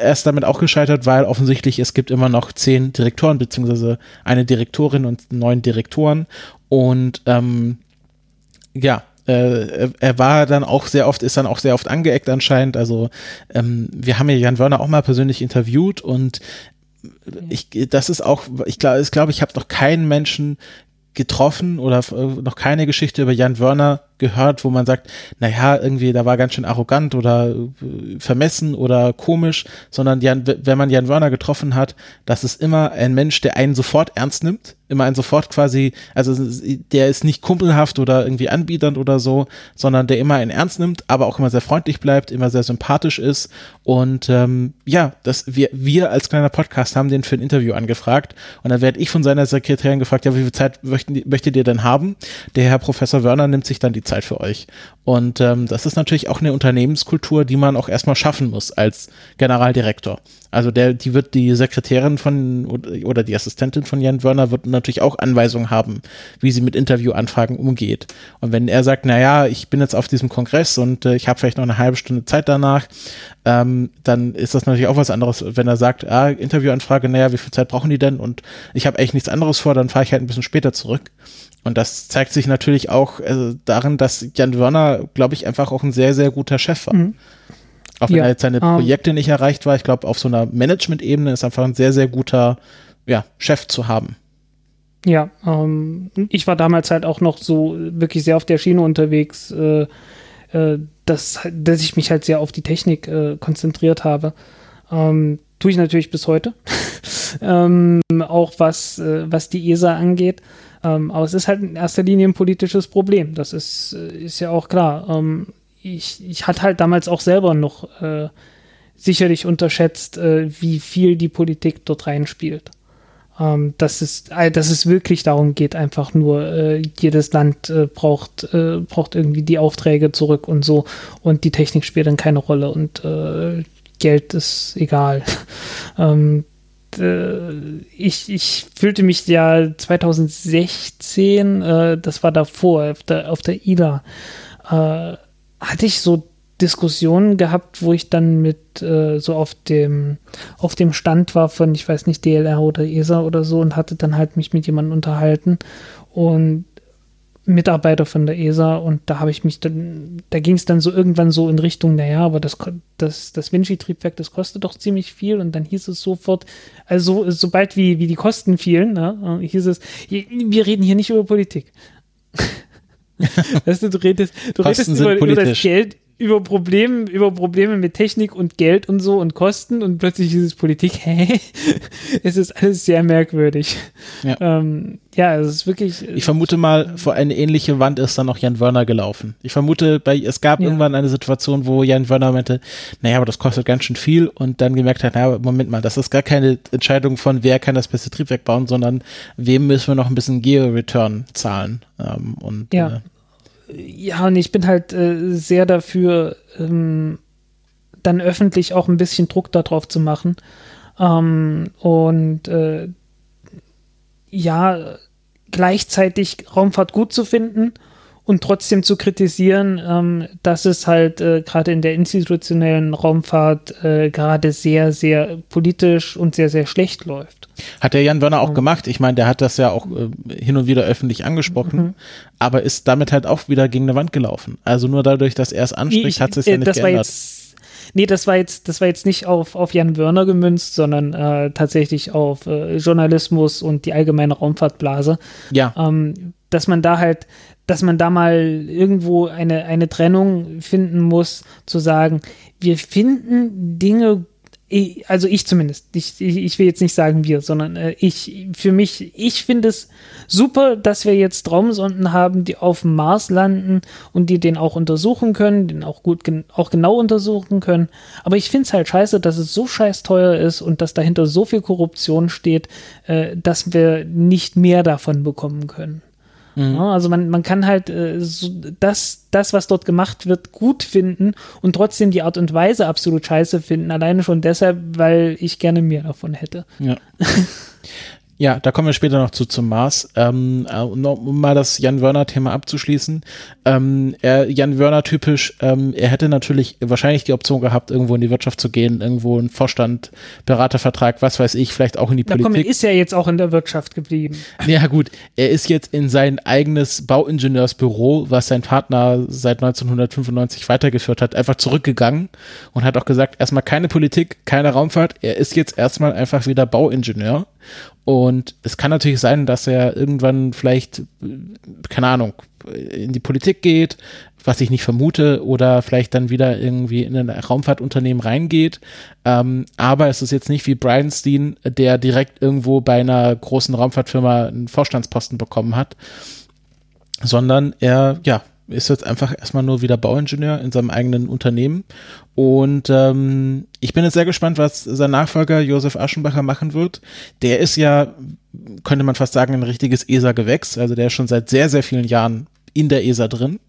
er ist damit auch gescheitert, weil offensichtlich es gibt immer noch zehn Direktoren, beziehungsweise eine Direktorin und neun Direktoren. Und ähm, ja, äh, er war dann auch sehr oft, ist dann auch sehr oft angeeckt anscheinend. Also ähm, wir haben ja Jan Wörner auch mal persönlich interviewt und ich, das ist auch, ich glaube, ich, glaub, ich habe noch keinen Menschen getroffen oder äh, noch keine Geschichte über Jan Wörner gehört, wo man sagt, naja, irgendwie, da war ganz schön arrogant oder äh, vermessen oder komisch, sondern Jan, wenn man Jan Wörner getroffen hat, das ist immer ein Mensch, der einen sofort ernst nimmt, immer einen sofort quasi, also der ist nicht kumpelhaft oder irgendwie anbiedernd oder so, sondern der immer einen ernst nimmt, aber auch immer sehr freundlich bleibt, immer sehr sympathisch ist und ähm, ja, das wir wir als kleiner Podcast haben den für ein Interview angefragt und dann werde ich von seiner Sekretärin gefragt, ja, wie viel Zeit möchten, möchtet ihr denn haben? Der Herr Professor Wörner nimmt sich dann die Zeit für euch Und ähm, das ist natürlich auch eine Unternehmenskultur, die man auch erstmal schaffen muss als Generaldirektor. Also der, die wird die Sekretärin von oder die Assistentin von Jan Wörner wird natürlich auch Anweisungen haben, wie sie mit Interviewanfragen umgeht. Und wenn er sagt, na ja, ich bin jetzt auf diesem Kongress und äh, ich habe vielleicht noch eine halbe Stunde Zeit danach, ähm, dann ist das natürlich auch was anderes. Wenn er sagt, ah, Interviewanfrage, naja, wie viel Zeit brauchen die denn? Und ich habe eigentlich nichts anderes vor, dann fahre ich halt ein bisschen später zurück. Und das zeigt sich natürlich auch äh, darin, dass Jan Wörner, glaube ich, einfach auch ein sehr, sehr guter Chef war. Mhm. Auch wenn ja, er jetzt seine um, ähm. Projekte nicht erreicht war, ich glaube, auf so einer Management-Ebene ist einfach ein sehr, sehr guter ja, Chef zu haben. Ja, ähm, ich war damals halt auch noch so wirklich sehr auf der Schiene unterwegs, äh, äh, dass, dass ich mich halt sehr auf die Technik äh, konzentriert habe. Ähm, tue ich natürlich bis heute. [LAUGHS] ähm, auch was, äh, was die ESA angeht. Ähm, aber es ist halt in erster Linie ein politisches Problem. Das ist, äh, ist ja auch klar. Ähm, ich, ich hatte halt damals auch selber noch äh, sicherlich unterschätzt, äh, wie viel die Politik dort reinspielt. Ähm, dass, es, äh, dass es wirklich darum geht, einfach nur, äh, jedes Land äh, braucht, äh, braucht irgendwie die Aufträge zurück und so und die Technik spielt dann keine Rolle und Geld ist egal. [LAUGHS] ähm, ich, ich fühlte mich ja 2016, das war davor, auf der, auf der IDA, hatte ich so Diskussionen gehabt, wo ich dann mit äh, so auf dem auf dem Stand war von, ich weiß nicht, DLR oder ESA oder so und hatte dann halt mich mit jemandem unterhalten. Und Mitarbeiter von der ESA und da habe ich mich dann, da ging es dann so irgendwann so in Richtung, naja, aber das, das, das Vinci-Triebwerk, das kostet doch ziemlich viel und dann hieß es sofort, also sobald wie, wie die Kosten fielen, ne, hieß es, wir reden hier nicht über Politik. [LAUGHS] weißt du, du redest, du redest über, über, das Geld, über Probleme, über Probleme mit Technik und Geld und so und Kosten und plötzlich ist es Politik. [LAUGHS] Hä? es ist alles sehr merkwürdig. Ja, ähm, ja es ist wirklich. Ich vermute mal, vor eine ähnliche Wand ist dann auch Jan Wörner gelaufen. Ich vermute, bei, es gab ja. irgendwann eine Situation, wo Jan Wörner meinte, naja, aber das kostet ganz schön viel und dann gemerkt hat, naja, Moment mal, das ist gar keine Entscheidung von, wer kann das beste Triebwerk bauen, sondern wem müssen wir noch ein bisschen Geo-Return zahlen. Ähm, und, ja. Äh, ja, und ich bin halt äh, sehr dafür, ähm, dann öffentlich auch ein bisschen Druck darauf zu machen. Ähm, und äh, ja, gleichzeitig Raumfahrt gut zu finden und trotzdem zu kritisieren, ähm, dass es halt äh, gerade in der institutionellen Raumfahrt äh, gerade sehr, sehr politisch und sehr, sehr schlecht läuft. Hat der Jan Wörner auch gemacht. Ich meine, der hat das ja auch äh, hin und wieder öffentlich angesprochen, mhm. aber ist damit halt auch wieder gegen eine Wand gelaufen. Also nur dadurch, dass er es anspricht, ich, hat es ja äh, nicht geändert. Jetzt, nee, das war jetzt, das war jetzt nicht auf, auf Jan Wörner gemünzt, sondern äh, tatsächlich auf äh, Journalismus und die allgemeine Raumfahrtblase. Ja. Ähm, dass man da halt, dass man da mal irgendwo eine, eine Trennung finden muss, zu sagen, wir finden Dinge also ich zumindest, ich, ich, will jetzt nicht sagen wir, sondern äh, ich, für mich, ich finde es super, dass wir jetzt Raumsonden haben, die auf dem Mars landen und die den auch untersuchen können, den auch gut, auch genau untersuchen können. Aber ich finde es halt scheiße, dass es so scheiß teuer ist und dass dahinter so viel Korruption steht, äh, dass wir nicht mehr davon bekommen können. Mhm. Ja, also man, man kann halt äh, so das, das, was dort gemacht wird, gut finden und trotzdem die Art und Weise absolut scheiße finden. Alleine schon deshalb, weil ich gerne mehr davon hätte. Ja. [LAUGHS] Ja, da kommen wir später noch zu zum Mars. Ähm, äh, um mal das Jan Wörner-Thema abzuschließen. Ähm, er, Jan Wörner typisch, ähm, er hätte natürlich wahrscheinlich die Option gehabt, irgendwo in die Wirtschaft zu gehen, irgendwo in Vorstand, Beratervertrag, was weiß ich, vielleicht auch in die Na, Politik. Komm, er ist ja jetzt auch in der Wirtschaft geblieben. [LAUGHS] Ja gut, er ist jetzt in sein eigenes Bauingenieursbüro, was sein Partner seit 1995 weitergeführt hat, einfach zurückgegangen und hat auch gesagt, erstmal keine Politik, keine Raumfahrt, er ist jetzt erstmal einfach wieder Bauingenieur und es kann natürlich sein, dass er irgendwann vielleicht, keine Ahnung, in die Politik geht, was ich nicht vermute, oder vielleicht dann wieder irgendwie in ein Raumfahrtunternehmen reingeht. Ähm, aber es ist jetzt nicht wie Brian Steen, der direkt irgendwo bei einer großen Raumfahrtfirma einen Vorstandsposten bekommen hat, sondern er, ja, ist jetzt einfach erstmal nur wieder Bauingenieur in seinem eigenen Unternehmen. Und ähm, ich bin jetzt sehr gespannt, was sein Nachfolger Josef Aschenbacher machen wird. Der ist ja, könnte man fast sagen, ein richtiges ESA-Gewächs. Also der ist schon seit sehr, sehr vielen Jahren in der ESA drin,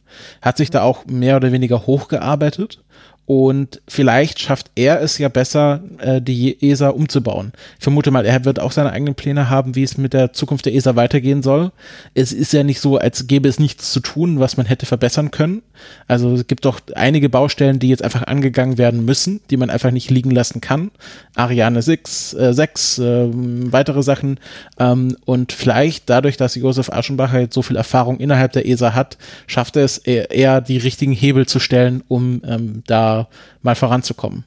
hat sich da auch mehr oder weniger hochgearbeitet und vielleicht schafft er es ja besser, äh, die ESA umzubauen. Ich vermute mal, er wird auch seine eigenen Pläne haben, wie es mit der Zukunft der ESA weitergehen soll. Es ist ja nicht so, als gäbe es nichts zu tun, was man hätte verbessern können. Also es gibt doch einige Baustellen, die jetzt einfach angegangen werden müssen, die man einfach nicht liegen lassen kann. Ariane 6, äh, 6 äh, weitere Sachen. Ähm, und vielleicht dadurch, dass Josef Aschenbacher jetzt so viel Erfahrung innerhalb der ESA hat, schafft er es eher, eher die richtigen Hebel zu stellen, um ähm, da mal voranzukommen.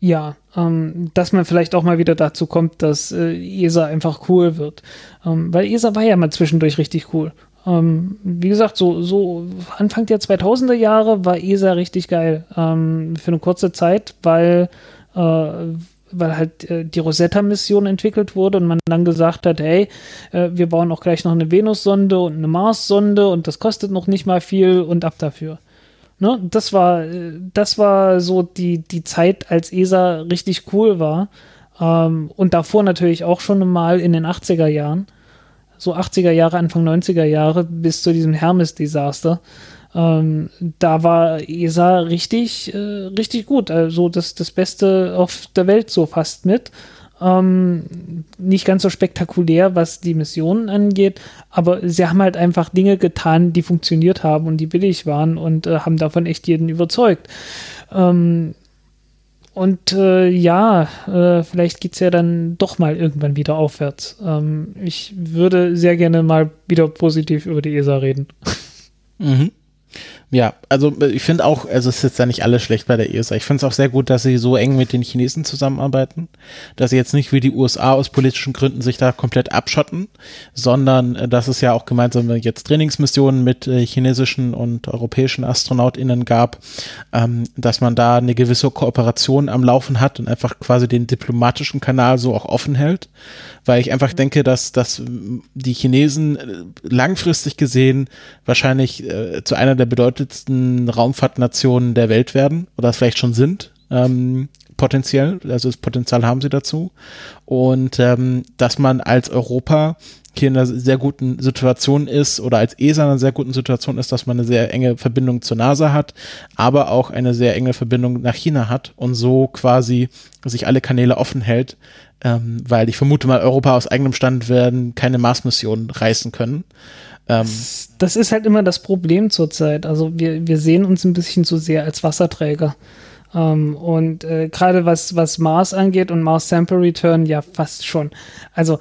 Ja, ähm, dass man vielleicht auch mal wieder dazu kommt, dass äh, ESA einfach cool wird. Ähm, weil ESA war ja mal zwischendurch richtig cool. Ähm, wie gesagt, so, so Anfang der 2000er Jahre war ESA richtig geil. Ähm, für eine kurze Zeit, weil, äh, weil halt äh, die Rosetta-Mission entwickelt wurde und man dann gesagt hat, hey, äh, wir bauen auch gleich noch eine Venus-Sonde und eine Mars-Sonde und das kostet noch nicht mal viel und ab dafür. Ne? Das war, das war so die, die Zeit, als ESA richtig cool war. Ähm, und davor natürlich auch schon mal in den 80er Jahren. So 80er Jahre, Anfang 90er Jahre bis zu diesem Hermes-Desaster. Ähm, da war ESA richtig, äh, richtig gut. Also das, das Beste auf der Welt so fast mit. Ähm, nicht ganz so spektakulär, was die Missionen angeht, aber sie haben halt einfach Dinge getan, die funktioniert haben und die billig waren und äh, haben davon echt jeden überzeugt. Ähm, und äh, ja, äh, vielleicht geht es ja dann doch mal irgendwann wieder aufwärts. Ähm, ich würde sehr gerne mal wieder positiv über die ESA reden. Mhm. Ja, also äh, ich finde auch, also es ist jetzt ja nicht alles schlecht bei der ESA. Ich finde es auch sehr gut, dass sie so eng mit den Chinesen zusammenarbeiten, dass sie jetzt nicht wie die USA aus politischen Gründen sich da komplett abschotten, sondern äh, dass es ja auch gemeinsame jetzt Trainingsmissionen mit äh, chinesischen und europäischen AstronautInnen gab, ähm, dass man da eine gewisse Kooperation am Laufen hat und einfach quasi den diplomatischen Kanal so auch offen hält, weil ich einfach denke, dass, dass die Chinesen langfristig gesehen wahrscheinlich äh, zu einer der bedeutendsten bedeutendsten Raumfahrtnationen der Welt werden oder vielleicht schon sind. Ähm, potenziell, also das Potenzial haben sie dazu. Und ähm, dass man als Europa hier in einer sehr guten Situation ist oder als ESA in einer sehr guten Situation ist, dass man eine sehr enge Verbindung zur NASA hat, aber auch eine sehr enge Verbindung nach China hat und so quasi sich alle Kanäle offen hält, ähm, weil ich vermute mal, Europa aus eigenem Stand werden keine Mars-Missionen reißen können. Ähm, das ist halt immer das Problem zurzeit. Also wir, wir sehen uns ein bisschen zu sehr als Wasserträger. Ähm, und äh, gerade was, was Mars angeht und Mars Sample Return, ja fast schon. Also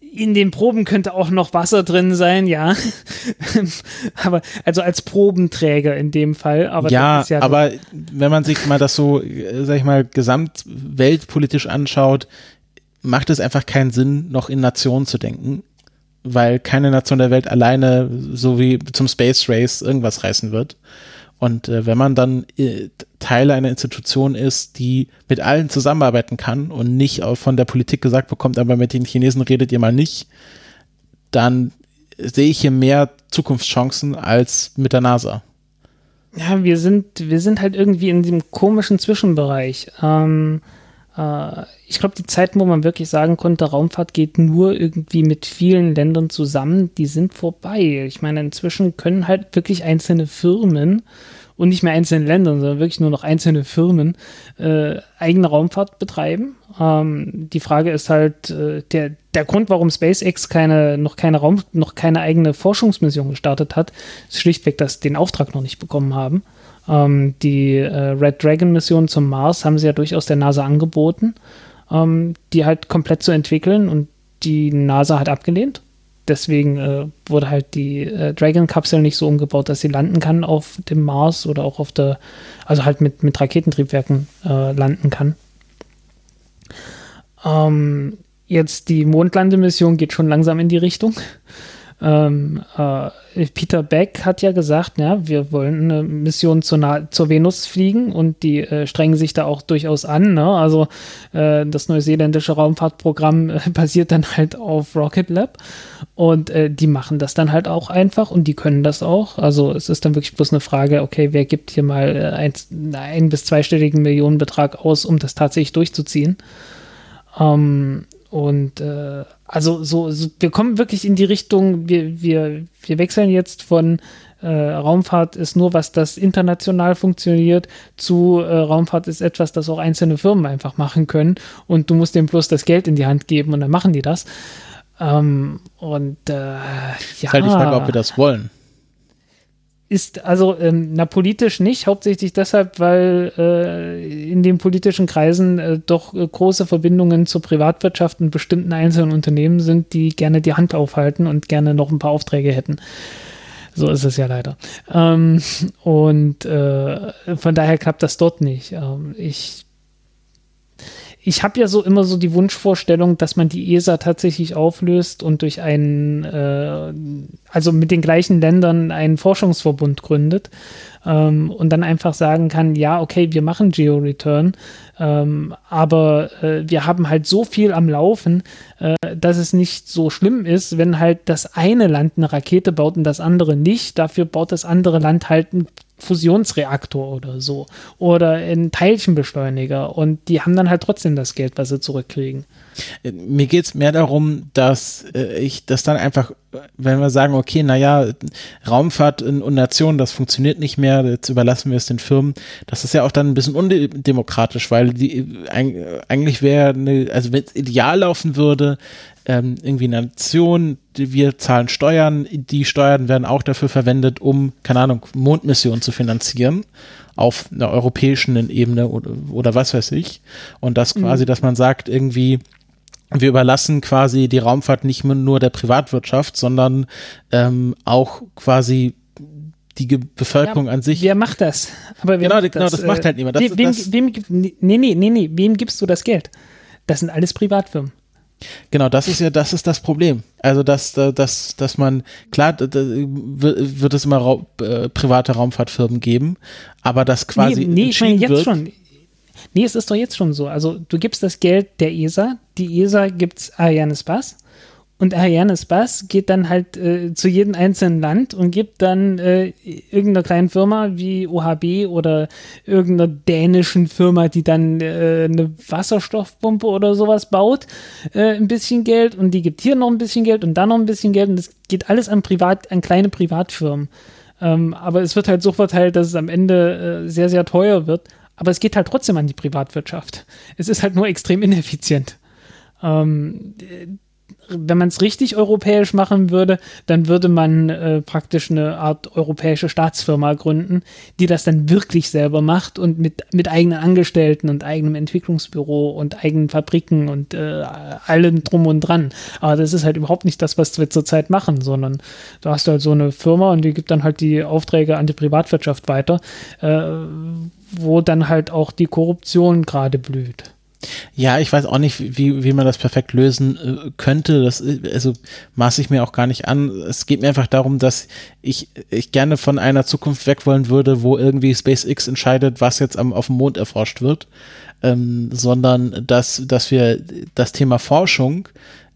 in den Proben könnte auch noch Wasser drin sein, ja. [LAUGHS] aber also als Probenträger in dem Fall. Aber ja, ja aber wenn man sich mal das so, äh, sag ich mal, gesamtweltpolitisch anschaut, macht es einfach keinen Sinn, noch in Nationen zu denken weil keine Nation der Welt alleine so wie zum Space Race irgendwas reißen wird. Und äh, wenn man dann äh, Teil einer Institution ist, die mit allen zusammenarbeiten kann und nicht auch von der Politik gesagt bekommt, aber mit den Chinesen redet ihr mal nicht, dann sehe ich hier mehr Zukunftschancen als mit der NASA. Ja, wir sind, wir sind halt irgendwie in diesem komischen Zwischenbereich. Ähm, äh, ich glaube, die Zeiten, wo man wirklich sagen konnte, Raumfahrt geht nur irgendwie mit vielen Ländern zusammen, die sind vorbei. Ich meine, inzwischen können halt wirklich einzelne Firmen und nicht mehr einzelne Länder, sondern wirklich nur noch einzelne Firmen äh, eigene Raumfahrt betreiben. Ähm, die Frage ist halt, äh, der, der Grund, warum SpaceX keine, noch keine Raum, noch keine eigene Forschungsmission gestartet hat, ist schlichtweg, dass sie den Auftrag noch nicht bekommen haben. Ähm, die äh, Red Dragon Mission zum Mars haben sie ja durchaus der NASA angeboten, ähm, die halt komplett zu entwickeln und die NASA hat abgelehnt. Deswegen äh, wurde halt die äh, Dragon-Kapsel nicht so umgebaut, dass sie landen kann auf dem Mars oder auch auf der, also halt mit, mit Raketentriebwerken äh, landen kann. Ähm, jetzt die Mondlandemission geht schon langsam in die Richtung. Ähm, äh, Peter Beck hat ja gesagt, ja, wir wollen eine Mission zur, zur Venus fliegen und die äh, strengen sich da auch durchaus an. Ne? Also äh, das neuseeländische Raumfahrtprogramm äh, [LAUGHS] basiert dann halt auf Rocket Lab und äh, die machen das dann halt auch einfach und die können das auch. Also es ist dann wirklich bloß eine Frage, okay, wer gibt hier mal äh, ein, ein bis zweistelligen Millionenbetrag aus, um das tatsächlich durchzuziehen. Ähm, und äh, also so, so, wir kommen wirklich in die Richtung, wir, wir, wir wechseln jetzt von äh, Raumfahrt ist nur was, das international funktioniert, zu äh, Raumfahrt ist etwas, das auch einzelne Firmen einfach machen können und du musst dem bloß das Geld in die Hand geben und dann machen die das. Ähm, und äh, ja. Ist halt die Frage, ob wir das wollen ist also ähm, na politisch nicht, hauptsächlich deshalb, weil äh, in den politischen Kreisen äh, doch äh, große Verbindungen zur Privatwirtschaft und bestimmten einzelnen Unternehmen sind, die gerne die Hand aufhalten und gerne noch ein paar Aufträge hätten. So ist es ja leider. Ähm, und äh, von daher klappt das dort nicht. Ähm, ich ich habe ja so immer so die Wunschvorstellung, dass man die ESA tatsächlich auflöst und durch einen, äh, also mit den gleichen Ländern einen Forschungsverbund gründet ähm, und dann einfach sagen kann, ja, okay, wir machen Geo-Return, ähm, aber äh, wir haben halt so viel am Laufen, äh, dass es nicht so schlimm ist, wenn halt das eine Land eine Rakete baut und das andere nicht. Dafür baut das andere Land halt ein Fusionsreaktor oder so. Oder ein Teilchenbeschleuniger. Und die haben dann halt trotzdem das Geld, was sie zurückkriegen. Mir geht es mehr darum, dass äh, ich das dann einfach, wenn wir sagen, okay, naja, Raumfahrt in, und Nation, das funktioniert nicht mehr, jetzt überlassen wir es den Firmen, das ist ja auch dann ein bisschen undemokratisch, weil die eigentlich wäre, also wenn es ideal laufen würde, ähm, irgendwie eine Nation, wir zahlen Steuern, die Steuern werden auch dafür verwendet, um, keine Ahnung, Mondmissionen zu finanzieren auf einer europäischen Ebene oder, oder was weiß ich. Und das quasi, mhm. dass man sagt, irgendwie, wir überlassen quasi die Raumfahrt nicht nur der Privatwirtschaft, sondern ähm, auch quasi die Bevölkerung ja, an sich. Wer macht das? Aber genau, genau, das, das macht halt niemand. Das, wem, wem, nee, nee, nee, nee, wem gibst du das Geld? Das sind alles Privatfirmen. Genau, das ist ja, das ist das Problem. Also, dass, dass, dass man, klar, wird es immer Ra äh, private Raumfahrtfirmen geben, aber das quasi. Nee, nee ich meine jetzt wird, schon. Nee, es ist doch jetzt schon so. Also, du gibst das Geld der ESA, die ESA gibt Ariane Spaß und Ariane Spaß geht dann halt äh, zu jedem einzelnen Land und gibt dann äh, irgendeiner kleinen Firma wie OHB oder irgendeiner dänischen Firma, die dann äh, eine Wasserstoffpumpe oder sowas baut, äh, ein bisschen Geld und die gibt hier noch ein bisschen Geld und da noch ein bisschen Geld und das geht alles an Privat, an kleine Privatfirmen. Ähm, aber es wird halt so verteilt, dass es am Ende äh, sehr, sehr teuer wird. Aber es geht halt trotzdem an die Privatwirtschaft. Es ist halt nur extrem ineffizient. Ähm, wenn man es richtig europäisch machen würde, dann würde man äh, praktisch eine Art europäische Staatsfirma gründen, die das dann wirklich selber macht und mit, mit eigenen Angestellten und eigenem Entwicklungsbüro und eigenen Fabriken und äh, allem drum und dran. Aber das ist halt überhaupt nicht das, was wir zurzeit machen, sondern da hast du halt so eine Firma und die gibt dann halt die Aufträge an die Privatwirtschaft weiter, äh, wo dann halt auch die Korruption gerade blüht. Ja, ich weiß auch nicht, wie, wie man das perfekt lösen äh, könnte. Das also maße ich mir auch gar nicht an. Es geht mir einfach darum, dass ich, ich gerne von einer Zukunft weg wollen würde, wo irgendwie SpaceX entscheidet, was jetzt am, auf dem Mond erforscht wird, ähm, sondern dass, dass wir das Thema Forschung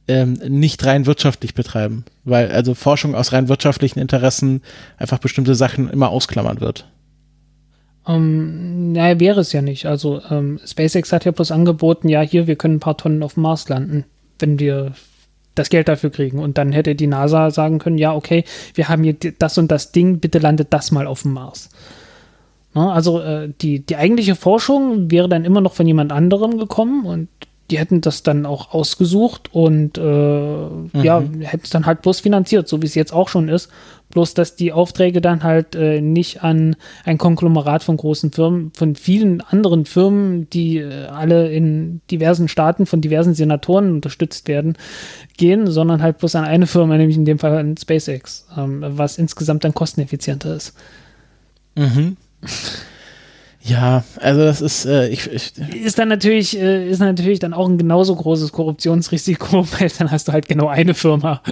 ähm, nicht rein wirtschaftlich betreiben. Weil also Forschung aus rein wirtschaftlichen Interessen einfach bestimmte Sachen immer ausklammern wird. Ähm, naja, wäre es ja nicht. Also ähm, SpaceX hat ja bloß angeboten, ja, hier, wir können ein paar Tonnen auf dem Mars landen, wenn wir das Geld dafür kriegen. Und dann hätte die NASA sagen können, ja, okay, wir haben hier das und das Ding, bitte landet das mal auf dem Mars. Na, also äh, die, die eigentliche Forschung wäre dann immer noch von jemand anderem gekommen und die hätten das dann auch ausgesucht und äh, mhm. ja, hätten es dann halt bloß finanziert, so wie es jetzt auch schon ist. Bloß, dass die Aufträge dann halt äh, nicht an ein Konglomerat von großen Firmen, von vielen anderen Firmen, die äh, alle in diversen Staaten von diversen Senatoren unterstützt werden, gehen, sondern halt bloß an eine Firma, nämlich in dem Fall an SpaceX, ähm, was insgesamt dann kosteneffizienter ist. Mhm. [LAUGHS] Ja, also das ist, äh, ich, ich, ist dann natürlich, äh, ist natürlich dann auch ein genauso großes Korruptionsrisiko, [LAUGHS] weil dann hast du halt genau eine Firma. [LAUGHS]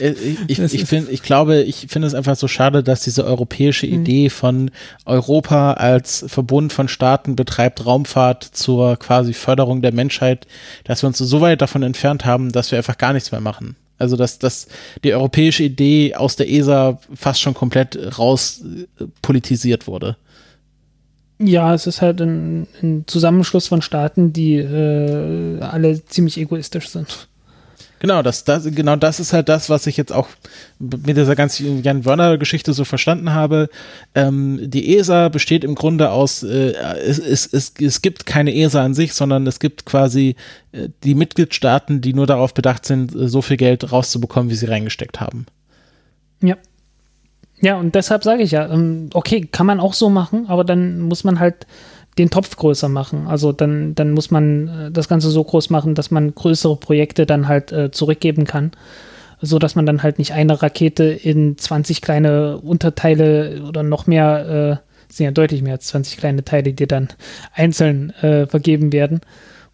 Äh, ich, ich, ich finde, ich glaube, ich finde es einfach so schade, dass diese europäische mhm. Idee von Europa als Verbund von Staaten betreibt Raumfahrt zur quasi Förderung der Menschheit, dass wir uns so weit davon entfernt haben, dass wir einfach gar nichts mehr machen. Also dass, dass die europäische Idee aus der ESA fast schon komplett raus äh, politisiert wurde. Ja, es ist halt ein, ein Zusammenschluss von Staaten, die äh, alle ziemlich egoistisch sind. Genau, das, das, genau das ist halt das, was ich jetzt auch mit dieser ganzen Jan Wörner-Geschichte so verstanden habe. Ähm, die ESA besteht im Grunde aus, äh, es, es, es, es gibt keine ESA an sich, sondern es gibt quasi äh, die Mitgliedstaaten, die nur darauf bedacht sind, so viel Geld rauszubekommen, wie sie reingesteckt haben. Ja. Ja, und deshalb sage ich ja, ähm, okay, kann man auch so machen, aber dann muss man halt den Topf größer machen. Also dann, dann muss man äh, das Ganze so groß machen, dass man größere Projekte dann halt äh, zurückgeben kann. So dass man dann halt nicht eine Rakete in 20 kleine Unterteile oder noch mehr, äh, sind ja deutlich mehr als 20 kleine Teile, die dann [LAUGHS] einzeln äh, vergeben werden,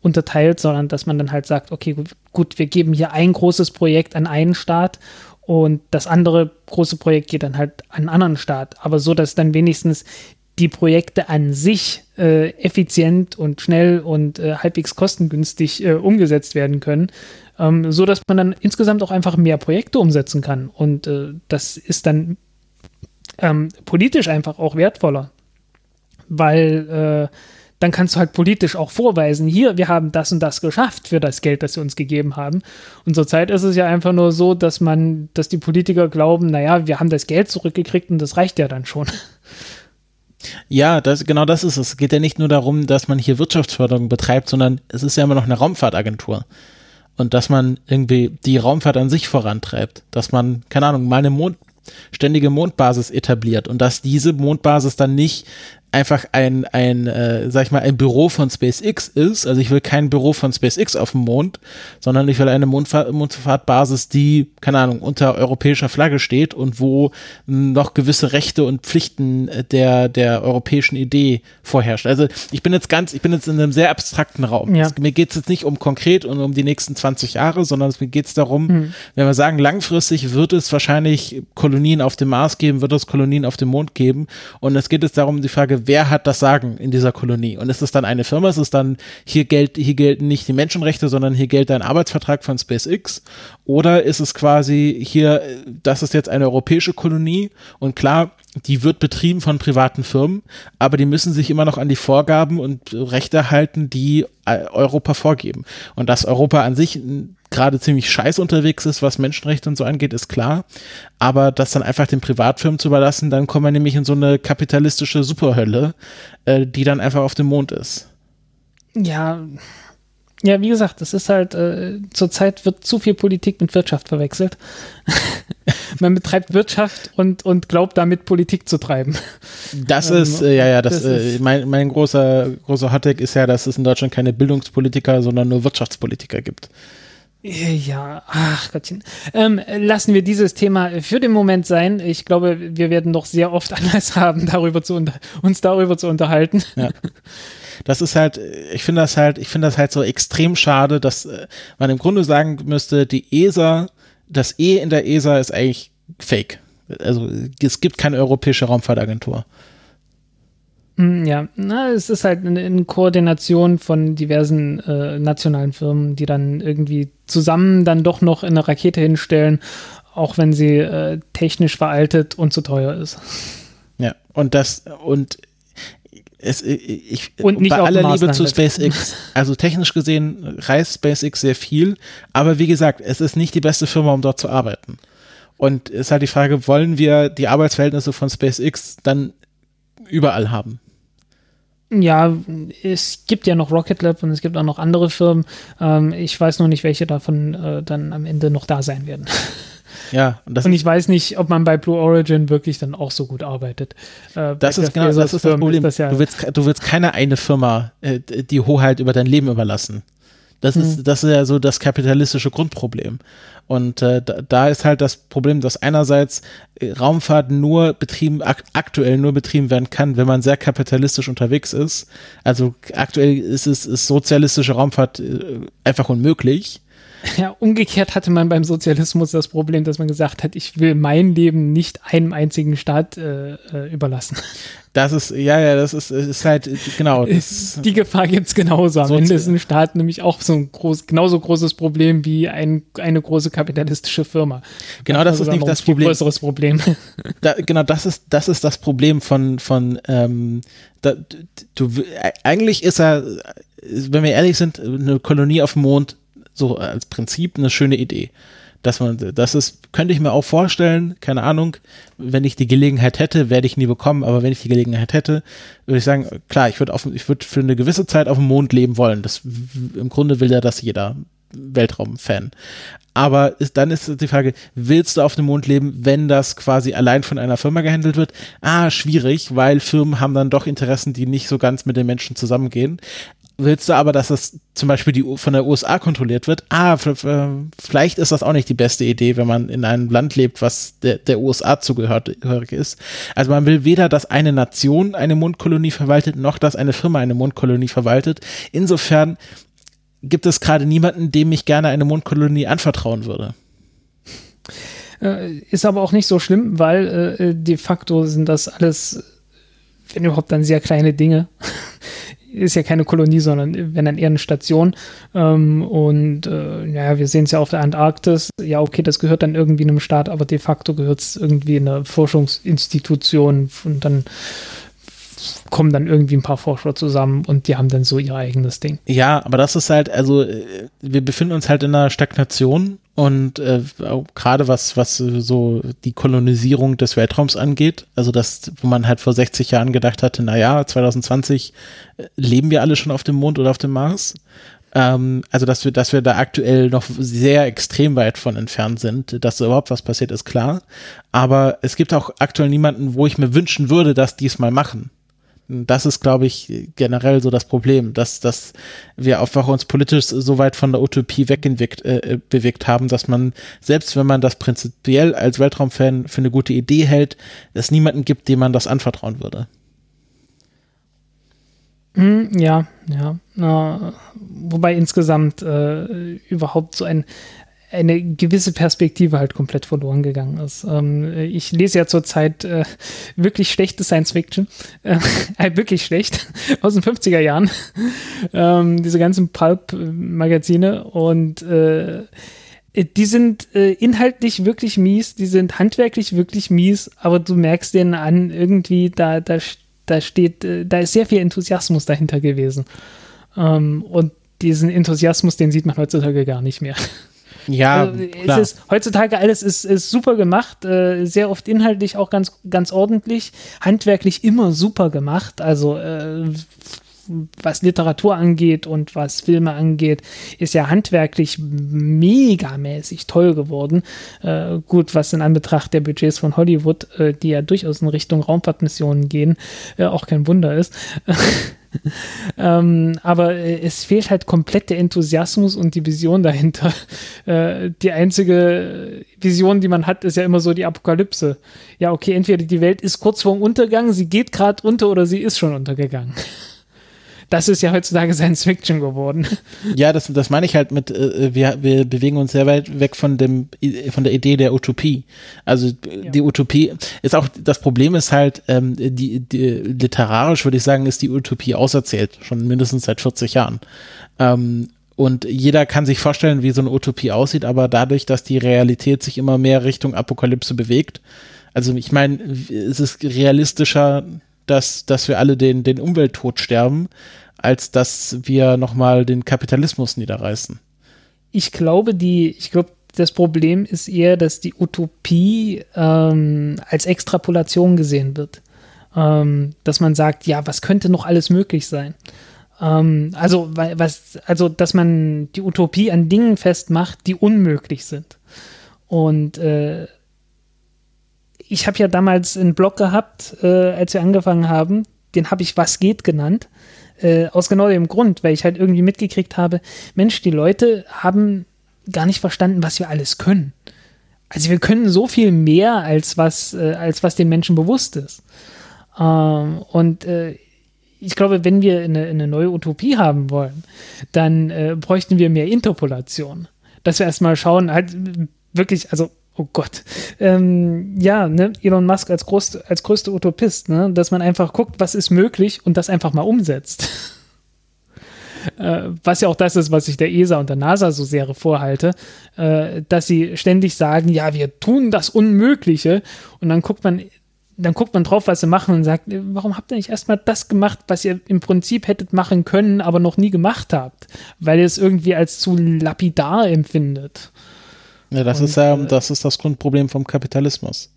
unterteilt, sondern dass man dann halt sagt, okay, gut, wir geben hier ein großes Projekt an einen Staat und das andere große Projekt geht dann halt an einen anderen Staat. Aber so, dass dann wenigstens die Projekte an sich äh, effizient und schnell und äh, halbwegs kostengünstig äh, umgesetzt werden können, ähm, so dass man dann insgesamt auch einfach mehr Projekte umsetzen kann. Und äh, das ist dann ähm, politisch einfach auch wertvoller, weil äh, dann kannst du halt politisch auch vorweisen, hier, wir haben das und das geschafft für das Geld, das sie uns gegeben haben. Und zurzeit ist es ja einfach nur so, dass man, dass die Politiker glauben, naja, wir haben das Geld zurückgekriegt und das reicht ja dann schon. Ja, das, genau das ist es. Es geht ja nicht nur darum, dass man hier Wirtschaftsförderung betreibt, sondern es ist ja immer noch eine Raumfahrtagentur. Und dass man irgendwie die Raumfahrt an sich vorantreibt. Dass man, keine Ahnung, mal eine Mond, ständige Mondbasis etabliert und dass diese Mondbasis dann nicht einfach ein, ein äh, sag ich mal, ein Büro von SpaceX ist. Also ich will kein Büro von SpaceX auf dem Mond, sondern ich will eine Mondfahr Mondfahrtbasis, die, keine Ahnung, unter europäischer Flagge steht und wo noch gewisse Rechte und Pflichten der, der europäischen Idee vorherrscht. Also ich bin jetzt ganz, ich bin jetzt in einem sehr abstrakten Raum. Ja. Es, mir geht es jetzt nicht um konkret und um die nächsten 20 Jahre, sondern es, mir geht es darum, mhm. wenn wir sagen, langfristig wird es wahrscheinlich Kolonien auf dem Mars geben, wird es Kolonien auf dem Mond geben. Und es geht jetzt darum, die Frage, wer hat das Sagen in dieser Kolonie? Und ist es dann eine Firma? Ist es dann, hier, gilt, hier gelten nicht die Menschenrechte, sondern hier gilt ein Arbeitsvertrag von SpaceX? Oder ist es quasi hier, das ist jetzt eine europäische Kolonie und klar, die wird betrieben von privaten Firmen, aber die müssen sich immer noch an die Vorgaben und Rechte halten, die äh, Europa vorgeben. Und dass Europa an sich gerade ziemlich scheiß unterwegs ist, was Menschenrechte und so angeht, ist klar. Aber das dann einfach den Privatfirmen zu überlassen, dann kommen wir nämlich in so eine kapitalistische Superhölle, äh, die dann einfach auf dem Mond ist. Ja, ja, wie gesagt, das ist halt, äh, zurzeit wird zu viel Politik mit Wirtschaft verwechselt. [LAUGHS] Man betreibt Wirtschaft und, und glaubt damit Politik zu treiben. Das ähm, ist, äh, ja, ja, das, das äh, mein, mein großer, großer Hottag ist ja, dass es in Deutschland keine Bildungspolitiker, sondern nur Wirtschaftspolitiker gibt. Ja, ach Gottchen. Ähm, lassen wir dieses Thema für den Moment sein. Ich glaube, wir werden noch sehr oft [LAUGHS] Anlass haben, darüber zu uns darüber zu unterhalten. Ja. Das ist halt, ich finde das halt, ich finde das halt so extrem schade, dass äh, man im Grunde sagen müsste, die ESA, das E in der ESA ist eigentlich fake. Also es gibt keine europäische Raumfahrtagentur. Hm, ja, na, es ist halt eine, Koordination von diversen äh, nationalen Firmen, die dann irgendwie zusammen dann doch noch eine Rakete hinstellen, auch wenn sie äh, technisch veraltet und zu teuer ist. Ja, und das, und es, ich, und nicht bei aller Liebe zu SpaceX, [LAUGHS] also technisch gesehen reist SpaceX sehr viel, aber wie gesagt, es ist nicht die beste Firma, um dort zu arbeiten. Und es ist halt die Frage, wollen wir die Arbeitsverhältnisse von SpaceX dann überall haben? Ja, es gibt ja noch Rocket Lab und es gibt auch noch andere Firmen. Ähm, ich weiß noch nicht, welche davon äh, dann am Ende noch da sein werden. [LAUGHS] Ja, und, und ich weiß nicht, ob man bei Blue Origin wirklich dann auch so gut arbeitet. Äh, das ist genau das, ist das Problem. Ist das ja du, willst, du willst keine eine Firma äh, die Hoheit über dein Leben überlassen. Das ist, mhm. das ist ja so das kapitalistische Grundproblem. Und äh, da, da, ist halt das Problem, dass einerseits äh, Raumfahrt nur betrieben, ak aktuell nur betrieben werden kann, wenn man sehr kapitalistisch unterwegs ist. Also aktuell ist es ist sozialistische Raumfahrt äh, einfach unmöglich. [LAUGHS] Ja, umgekehrt hatte man beim Sozialismus das Problem, dass man gesagt hat, ich will mein Leben nicht einem einzigen Staat äh, äh überlassen. [LAUGHS] Das ist, ja, ja, das ist, ist halt, genau. Das, die Gefahr gibt es genauso. Am Ende ist ein Staat nämlich auch so ein groß, genauso großes Problem wie ein, eine große kapitalistische Firma. Genau, das ist nicht das Problem. größeres Problem. [LAUGHS] Da, genau, das ist, das ist das Problem von, von, ähm, da, du, eigentlich ist er, wenn wir ehrlich sind, eine Kolonie auf dem Mond so als Prinzip eine schöne Idee dass man, das ist, könnte ich mir auch vorstellen, keine Ahnung, wenn ich die Gelegenheit hätte, werde ich nie bekommen, aber wenn ich die Gelegenheit hätte, würde ich sagen, klar, ich würde auf, ich würde für eine gewisse Zeit auf dem Mond leben wollen. Das, im Grunde will ja das jeder Weltraumfan. Aber ist, dann ist die Frage, willst du auf dem Mond leben, wenn das quasi allein von einer Firma gehandelt wird? Ah, schwierig, weil Firmen haben dann doch Interessen, die nicht so ganz mit den Menschen zusammengehen willst du aber, dass das zum Beispiel die, von der USA kontrolliert wird? Ah, vielleicht ist das auch nicht die beste Idee, wenn man in einem Land lebt, was der, der USA zugehörig ist. Also man will weder, dass eine Nation eine Mondkolonie verwaltet, noch dass eine Firma eine Mondkolonie verwaltet. Insofern gibt es gerade niemanden, dem ich gerne eine Mondkolonie anvertrauen würde. Äh, ist aber auch nicht so schlimm, weil äh, de facto sind das alles, wenn überhaupt dann sehr kleine Dinge [LAUGHS] ist ja keine Kolonie, sondern wenn dann eher eine Station. Ähm, und äh, ja, wir sehen es ja auf der Antarktis. Ja, okay, das gehört dann irgendwie einem Staat, aber de facto gehört es irgendwie einer Forschungsinstitution und dann kommen dann irgendwie ein paar Forscher zusammen und die haben dann so ihr eigenes Ding. Ja, aber das ist halt, also äh, wir befinden uns halt in einer Stagnation und äh, gerade was, was so die Kolonisierung des Weltraums angeht, also das, wo man halt vor 60 Jahren gedacht hatte, naja, 2020 äh, leben wir alle schon auf dem Mond oder auf dem Mars. Ähm, also, dass wir, dass wir da aktuell noch sehr extrem weit von entfernt sind, dass überhaupt was passiert, ist klar. Aber es gibt auch aktuell niemanden, wo ich mir wünschen würde, dass die es mal machen das ist, glaube ich, generell so das Problem, dass, dass wir einfach uns politisch so weit von der Utopie wegbewegt äh, bewegt haben, dass man, selbst wenn man das prinzipiell als Weltraumfan für eine gute Idee hält, es niemanden gibt, dem man das anvertrauen würde. Hm, ja, ja. Wobei insgesamt äh, überhaupt so ein eine gewisse Perspektive halt komplett verloren gegangen ist. Ähm, ich lese ja zurzeit äh, wirklich schlechte Science Fiction, äh, [LAUGHS] äh wirklich schlecht, [LAUGHS] aus den 50er Jahren, ähm, diese ganzen Pulp-Magazine und äh, die sind äh, inhaltlich wirklich mies, die sind handwerklich wirklich mies, aber du merkst denen an, irgendwie, da, da, da steht, äh, da ist sehr viel Enthusiasmus dahinter gewesen. Ähm, und diesen Enthusiasmus, den sieht man heutzutage gar nicht mehr. [LAUGHS] Ja, also, klar. Es ist, heutzutage alles ist, ist super gemacht, äh, sehr oft inhaltlich auch ganz, ganz ordentlich, handwerklich immer super gemacht. Also äh, was Literatur angeht und was Filme angeht, ist ja handwerklich megamäßig toll geworden. Äh, gut, was in Anbetracht der Budgets von Hollywood, äh, die ja durchaus in Richtung Raumfahrtmissionen gehen, äh, auch kein Wunder ist. [LAUGHS] [LAUGHS] ähm, aber äh, es fehlt halt komplett der Enthusiasmus und die Vision dahinter. [LAUGHS] Äh, die einzige Vision, die man hat, ist ja immer so die Apokalypse. Ja, okay, entweder die Welt ist kurz vorm Untergang, sie geht gerade unter oder sie ist schon untergegangen [LAUGHS] das ist ja heutzutage Science Fiction geworden. [LAUGHS] Ja, das, das meine ich halt mit, äh, wir, wir bewegen uns sehr weit weg von dem, von der Idee der Utopie. Also ja. die Utopie ist auch, das Problem ist halt, ähm, die, die, literarisch würde ich sagen, ist die Utopie auserzählt, schon mindestens seit 40 Jahren. Ähm, und jeder kann sich vorstellen, wie so eine Utopie aussieht, aber dadurch, dass die Realität sich immer mehr Richtung Apokalypse bewegt, also ich meine, es ist realistischer, dass, dass wir alle den, den Umwelttod sterben, als dass wir nochmal den Kapitalismus niederreißen. Ich glaube, die, ich glaube, das Problem ist eher, dass die Utopie ähm, als Extrapolation gesehen wird. Ähm, dass man sagt, ja, was könnte noch alles möglich sein? Ähm, also, was, also, dass man die Utopie an Dingen festmacht, die unmöglich sind. Und äh, ich habe ja damals einen Blog gehabt, äh, als wir angefangen haben. Den habe ich Was geht genannt. Äh, aus genau dem Grund, weil ich halt irgendwie mitgekriegt habe, Mensch, die Leute haben gar nicht verstanden, was wir alles können. Also wir können so viel mehr, als was, äh, als was den Menschen bewusst ist. Ähm, und äh, ich glaube, wenn wir eine, eine, neue Utopie haben wollen, dann äh, bräuchten wir mehr Interpolation. dass wir erstmal schauen, halt wirklich, also Oh Gott. Ähm, ja, ne, Elon Musk als, groß, als größter Utopist, ne, dass man einfach guckt, was ist möglich und das einfach mal umsetzt. [LAUGHS] äh, was ja auch das ist, was ich der ESA und der NASA so sehr vorhalte, äh, dass sie ständig sagen, ja, wir tun das Unmögliche und dann guckt man dann guckt man drauf, was sie machen und sagt, warum habt ihr nicht erstmal das gemacht, was ihr im Prinzip hättet machen können, aber noch nie gemacht habt, weil ihr es irgendwie als zu lapidar empfindet. Ja, das und, ist ja, äh, das ist das Grundproblem vom Kapitalismus.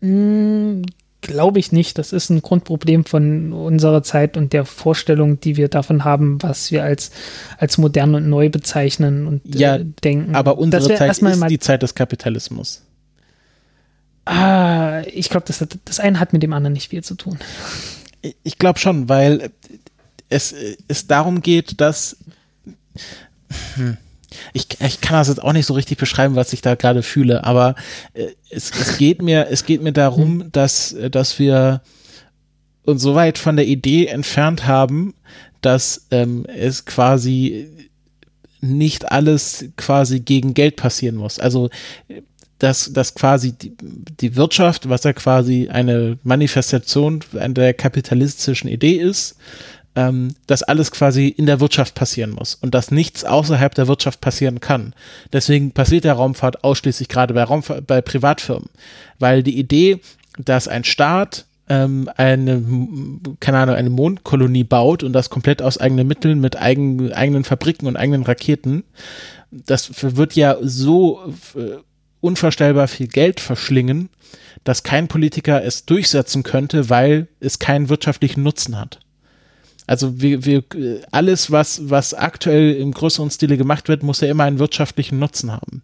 Hm, Glaube ich nicht. Das ist ein Grundproblem von unserer Zeit und der Vorstellung, die wir davon haben, was wir als, als modern und neu bezeichnen und äh, ja, äh, denken. Aber unsere Zeit ist die Zeit des Kapitalismus. Ah, ich glaube, das, das eine hat mit dem anderen nicht viel zu tun. Ich glaube schon, weil es, es darum geht, dass. Hm, ich, ich kann das jetzt auch nicht so richtig beschreiben, was ich da gerade fühle, aber äh, es, es geht mir, es geht mir darum, hm. dass, dass wir uns so weit von der Idee entfernt haben, dass ähm, es quasi nicht alles quasi gegen Geld passieren muss. Also dass, dass quasi die, die Wirtschaft, was ja quasi eine Manifestation der kapitalistischen Idee ist, ähm, dass alles quasi in der Wirtschaft passieren muss und dass nichts außerhalb der Wirtschaft passieren kann. Deswegen passiert der Raumfahrt ausschließlich gerade bei, Raumfahrt, bei Privatfirmen, weil die Idee, dass ein Staat ähm, eine, keine Ahnung, eine Mondkolonie baut und das komplett aus eigenen Mitteln mit eigen, eigenen Fabriken und eigenen Raketen, das wird ja so unvorstellbar viel Geld verschlingen, dass kein Politiker es durchsetzen könnte, weil es keinen wirtschaftlichen Nutzen hat. Also wir, wir, alles, was, was aktuell im größeren Stile gemacht wird, muss ja immer einen wirtschaftlichen Nutzen haben.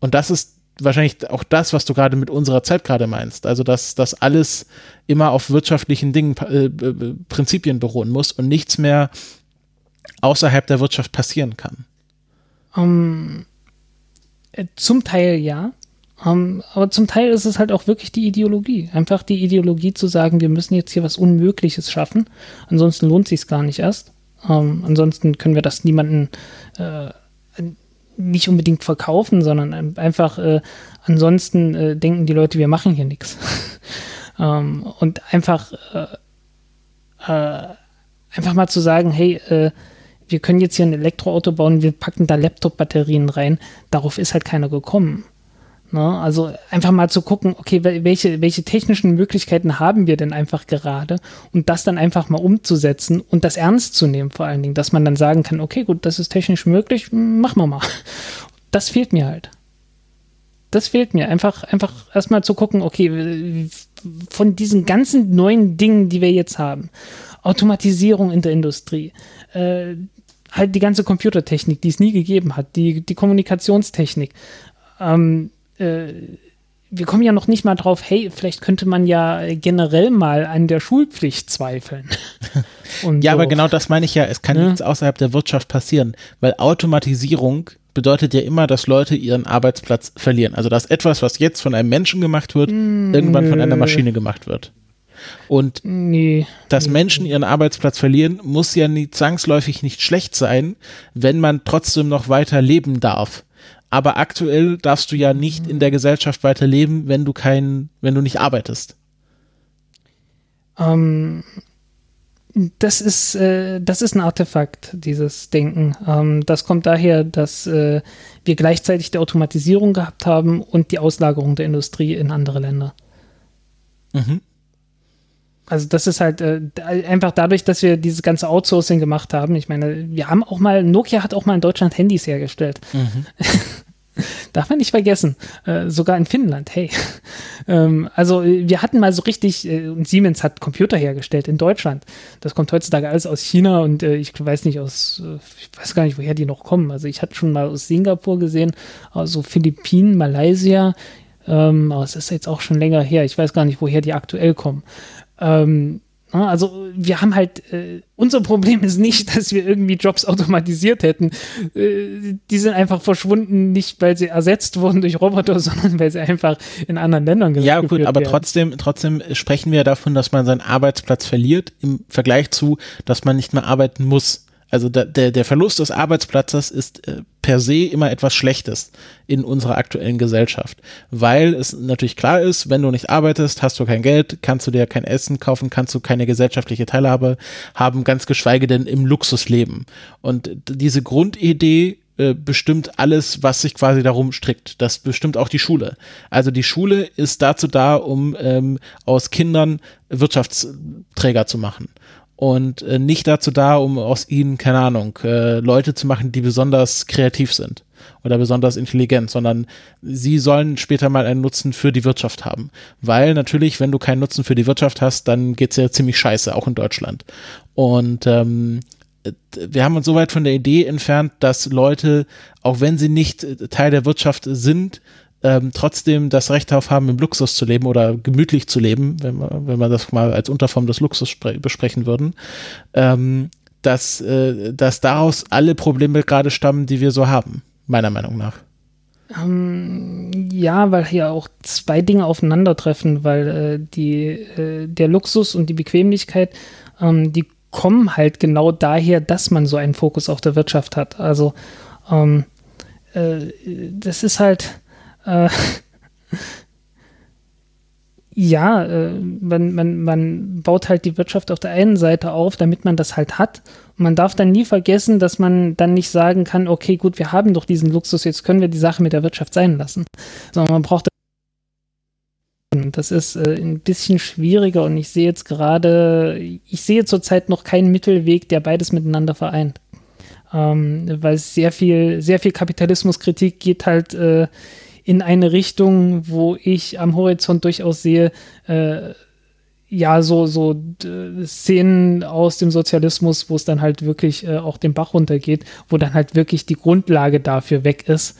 Und das ist wahrscheinlich auch das, was du gerade mit unserer Zeit gerade meinst. Also, dass das alles immer auf wirtschaftlichen Dingen, äh, Prinzipien beruhen muss und nichts mehr außerhalb der Wirtschaft passieren kann. Um, äh, zum Teil ja. Um, ähm, aber zum Teil ist es halt auch wirklich die Ideologie. Einfach die Ideologie zu sagen, wir müssen jetzt hier was Unmögliches schaffen. Ansonsten lohnt sich gar nicht erst. Um, ähm, ansonsten können wir das niemanden äh, nicht unbedingt verkaufen, sondern einfach äh, ansonsten äh, denken die Leute, wir machen hier nichts. [LAUGHS] um, ähm, und einfach äh, äh, einfach mal zu sagen, hey, äh, wir können jetzt hier ein Elektroauto bauen, wir packen da Laptop-Batterien rein. Darauf ist halt keiner gekommen. Ne? Also einfach mal zu gucken, okay, welche, welche technischen Möglichkeiten haben wir denn einfach gerade und das dann einfach mal umzusetzen und das ernst zu nehmen vor allen Dingen, dass man dann sagen kann, okay, gut, das ist technisch möglich, machen wir mal. [LAUGHS] Das fehlt mir halt. Das fehlt mir. Einfach, einfach erstmal zu gucken, okay, von diesen ganzen neuen Dingen, die wir jetzt haben, Automatisierung in der Industrie, äh, halt die ganze Computertechnik, die es nie gegeben hat, die, die Kommunikationstechnik. Ähm, äh, wir kommen ja noch nicht mal drauf, hey, vielleicht könnte man ja generell mal an der Schulpflicht zweifeln. [LAUGHS] ja, so. aber genau das meine ich ja, es kann ja. nichts außerhalb der Wirtschaft passieren, weil Automatisierung bedeutet ja immer, dass Leute ihren Arbeitsplatz verlieren. Also dass etwas, was jetzt von einem Menschen gemacht wird, mm, irgendwann von einer Maschine gemacht wird. Und nee, dass nee. Menschen ihren Arbeitsplatz verlieren, muss ja nie zwangsläufig nicht schlecht sein, wenn man trotzdem noch weiter leben darf. Aber aktuell darfst du ja nicht in der Gesellschaft weiter leben, wenn du kein, wenn du nicht arbeitest. Ähm, das ist, äh, das ist ein Artefakt, dieses Denken. Ähm, das kommt daher, dass äh, wir gleichzeitig die Automatisierung gehabt haben und die Auslagerung der Industrie in andere Länder. Mhm. Also das ist halt äh, einfach dadurch, dass wir dieses ganze Outsourcing gemacht haben. Ich meine, wir haben auch mal, Nokia hat auch mal in Deutschland Handys hergestellt. Mhm. [LAUGHS] Darf man nicht vergessen. Äh, sogar in Finnland, hey. [LAUGHS] ähm, also wir hatten mal so richtig, äh, Siemens hat Computer hergestellt in Deutschland. Das kommt heutzutage alles aus China und äh, ich weiß nicht aus, äh, ich weiß gar nicht, woher die noch kommen. Also ich hatte schon mal aus Singapur gesehen, also Philippinen, Malaysia. Ähm, aber es ist jetzt auch schon länger her. Ich weiß gar nicht, woher die aktuell kommen. Ähm, also wir haben halt, äh, unser Problem ist nicht, [LAUGHS] dass wir irgendwie Jobs automatisiert hätten. Äh, die sind einfach verschwunden, nicht weil sie ersetzt wurden durch Roboter, [LAUGHS] sondern weil sie einfach in anderen Ländern gemacht Ja gut, aber werden. trotzdem, trotzdem sprechen wir davon, dass man seinen Arbeitsplatz verliert im Vergleich zu, dass man nicht mehr arbeiten muss. Also da, der, der Verlust des Arbeitsplatzes ist äh, per se immer etwas Schlechtes in unserer aktuellen Gesellschaft, weil es natürlich klar ist, wenn du nicht arbeitest, hast du kein Geld, kannst du dir kein Essen kaufen, kannst du keine gesellschaftliche Teilhabe haben, ganz geschweige denn im Luxus leben. Und diese Grundidee äh, bestimmt alles, was sich quasi darum strickt. Das bestimmt auch die Schule. Also die Schule ist dazu da, um ähm, aus Kindern Wirtschaftsträger zu machen und äh, nicht dazu da, um aus ihnen, keine Ahnung, äh, Leute zu machen, die besonders kreativ sind oder besonders intelligent, sondern sie sollen später mal einen Nutzen für die Wirtschaft haben. Weil natürlich, wenn du keinen Nutzen für die Wirtschaft hast, dann geht's ja ziemlich scheiße, auch in Deutschland. Und ähm, wir haben uns so weit von der Idee entfernt, dass Leute, auch wenn sie nicht Teil der Wirtschaft sind, ähm, trotzdem das Recht darauf haben, im Luxus zu leben oder gemütlich zu leben, wenn wir, wenn wir das mal als Unterform des Luxus besprechen würden, ähm, dass, äh, dass daraus alle Probleme gerade stammen, die wir so haben, meiner Meinung nach. Um, ähm, ja, weil hier auch zwei Dinge aufeinandertreffen, weil äh, die, äh, der Luxus und die Bequemlichkeit, ähm, die kommen halt genau daher, dass man so einen Fokus auf der Wirtschaft hat. Also ähm, äh, das ist halt, äh, [LAUGHS] ja, äh, man, man, man baut halt die Wirtschaft auf der einen Seite auf, damit man das halt hat. Und man darf dann nie vergessen, dass man dann nicht sagen kann, okay, gut, wir haben doch diesen Luxus, jetzt können wir die Sache mit der Wirtschaft sein lassen. Sondern man braucht das ist äh, ein bisschen schwieriger und ich sehe jetzt gerade, ich sehe zurzeit noch keinen Mittelweg, der beides miteinander vereint. Ähm, weil sehr viel, sehr viel Kapitalismuskritik geht halt äh, in eine Richtung, wo ich am Horizont durchaus sehe, äh, ja, so, so Szenen aus dem Sozialismus, wo es dann halt wirklich äh, auch den Bach runtergeht, wo dann halt wirklich die Grundlage dafür weg ist,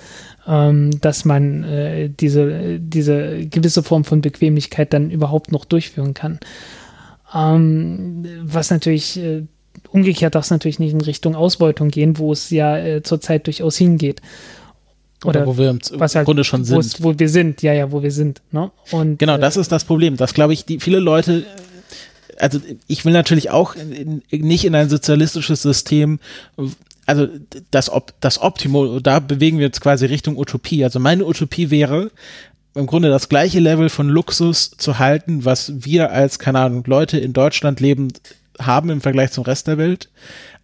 ähm, dass man äh, diese, diese gewisse Form von Bequemlichkeit dann überhaupt noch durchführen kann. Ähm, was natürlich äh, umgekehrt darf es natürlich nicht in Richtung Ausbeutung gehen, wo es ja äh, zurzeit durchaus hingeht. Oder, Oder wo wir im was halt, Grunde schon sind. Wo wir sind, ja, ja, wo wir sind. Ne? Und, genau, das äh, ist das Problem. Das glaube ich, die viele Leute, also ich will natürlich auch in, nicht in ein sozialistisches System, also das, das Optimum, da bewegen wir uns quasi Richtung Utopie. Also meine Utopie wäre, im Grunde das gleiche Level von Luxus zu halten, was wir als, keine Ahnung, Leute in Deutschland leben, haben im Vergleich zum Rest der Welt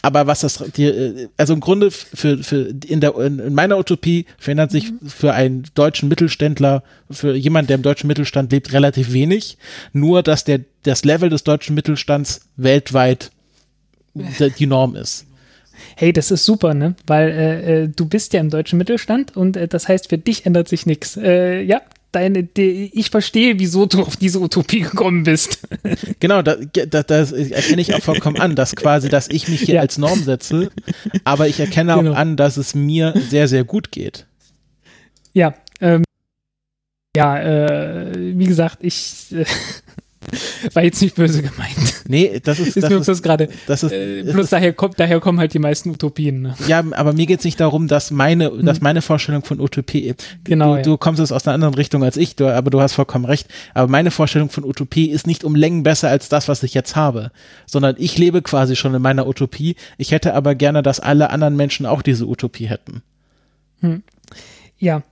aber was das, die, also im Grunde für, für in, der, in meiner Utopie verändert sich mhm. für einen deutschen Mittelständler, für jemand, der im deutschen Mittelstand lebt, relativ wenig. Nur, dass der, das Level des deutschen Mittelstands weltweit die Norm ist. Hey, das ist super, ne? Weil äh, äh, du bist ja im deutschen Mittelstand und äh, das heißt, für dich ändert sich nichts. Äh, ja, deine, die, ich verstehe, wieso du auf diese Utopie gekommen bist. [LAUGHS] Genau, da, da, das erkenne ich auch vollkommen an, dass quasi, dass ich mich hier ja. als Norm setze, aber ich erkenne genau. auch an, dass es mir sehr, sehr gut geht. Ja, ähm, ja, äh, wie gesagt, ich äh, war jetzt nicht böse gemeint. Nee, das ist, ist das, ist, gerade. Das ist, äh, bloß daher kommt, daher kommen halt die meisten Utopien. Ne? Ja, aber mir geht es nicht darum, dass meine, hm. dass meine Vorstellung von Utopie. Genau. Du, ja. du kommst es aus einer anderen Richtung als ich, du, aber du hast vollkommen recht. Aber meine Vorstellung von Utopie ist nicht um Längen besser als das, was ich jetzt habe, sondern ich lebe quasi schon in meiner Utopie. Ich hätte aber gerne, dass alle anderen Menschen auch diese Utopie hätten. Hm. Ja,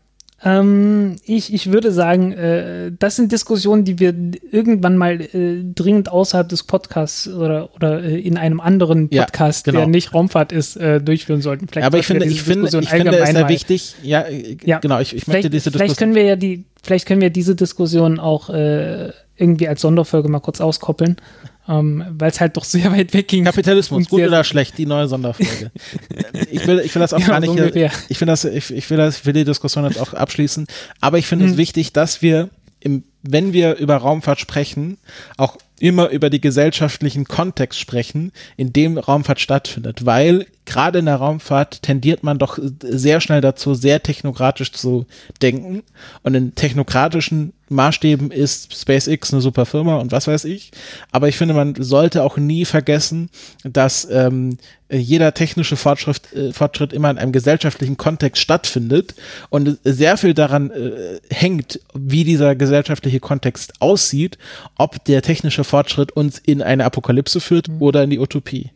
ähm, ich, ich würde sagen, äh, das sind Diskussionen, die wir irgendwann mal äh, dringend außerhalb des Podcasts oder, oder äh, in einem anderen Podcast, ja, genau. der nicht Raumfahrt ist, äh, durchführen sollten. Vielleicht Aber ich finde, ich finde, ich finde es sehr wichtig, ja, äh, ja, genau, ich, ich möchte diese Diskussion. Vielleicht können wir ja die, vielleicht können wir diese Diskussion auch äh, irgendwie als Sonderfolge mal kurz auskoppeln ähm, weil es halt doch sehr weit weg ging. Kapitalismus, gut oder schlecht, die neue Sonderfolge. [LAUGHS] ich, will, ich will das auch ja, gar nicht, ungefähr. ich, will das, ich, ich, will das, ich will die Diskussion jetzt auch abschließen, aber ich finde hm. es wichtig, dass wir im, wenn wir über Raumfahrt sprechen, auch immer über die gesellschaftlichen Kontext sprechen, in dem Raumfahrt stattfindet, weil gerade in der Raumfahrt tendiert man doch sehr schnell dazu, sehr technokratisch zu denken. Und in technokratischen Maßstäben ist SpaceX eine super Firma und was weiß ich. Aber ich finde, man sollte auch nie vergessen, dass ähm, jeder technische Fortschritt, äh, Fortschritt immer in einem gesellschaftlichen Kontext stattfindet. Und sehr viel daran äh, hängt, wie dieser gesellschaftliche Kontext aussieht, ob der technische Fortschritt uns in eine Apokalypse führt mhm. oder in die Utopie.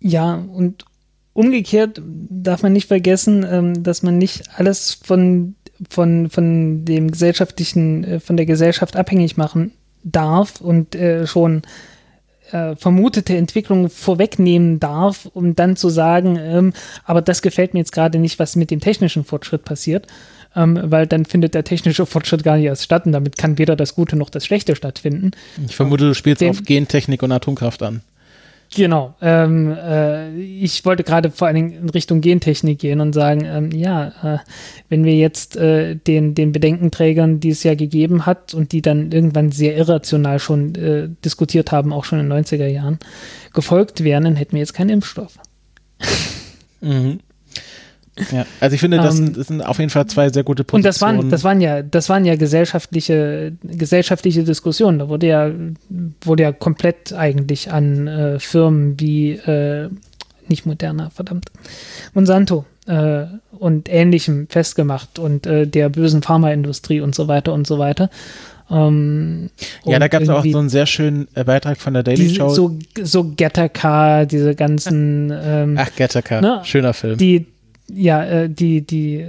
Ja, und umgekehrt darf man nicht vergessen, ähm, dass man nicht alles von, von, von dem gesellschaftlichen, äh, von der Gesellschaft abhängig machen darf und äh, schon äh, vermutete Entwicklung vorwegnehmen darf, um dann zu sagen, ähm, aber das gefällt mir jetzt gerade nicht, was mit dem technischen Fortschritt passiert, ähm, weil dann findet der technische Fortschritt gar nicht erst statt und damit kann weder das Gute noch das Schlechte stattfinden. Ich vermute, du spielst Den, auf Gentechnik und Atomkraft an. Genau. Ähm, äh, ich wollte gerade vor allen Dingen in Richtung Gentechnik gehen und sagen, ähm, ja, äh, wenn wir jetzt äh, den, den Bedenkenträgern, die es ja gegeben hat und die dann irgendwann sehr irrational schon äh, diskutiert haben, auch schon in den 90er Jahren, gefolgt wären, dann hätten wir jetzt keinen Impfstoff. Mhm. Ja, also ich finde, das, ähm, das, sind auf jeden Fall zwei sehr gute Positionen. Und das waren, das waren ja, das waren ja gesellschaftliche, gesellschaftliche Diskussionen. Da wurde ja, wurde ja komplett eigentlich an äh, Firmen wie äh, nicht Moderna, verdammt, Monsanto äh, und Ähnlichem festgemacht und äh, der bösen Pharmaindustrie und so weiter und so weiter. Ähm, ja, da gab es auch so einen sehr schönen äh, Beitrag von der Daily Show. So, so Gattaca, diese ganzen. Ähm, Ach, Gattaca, ne, schöner Film. Die, ja, äh, die, die,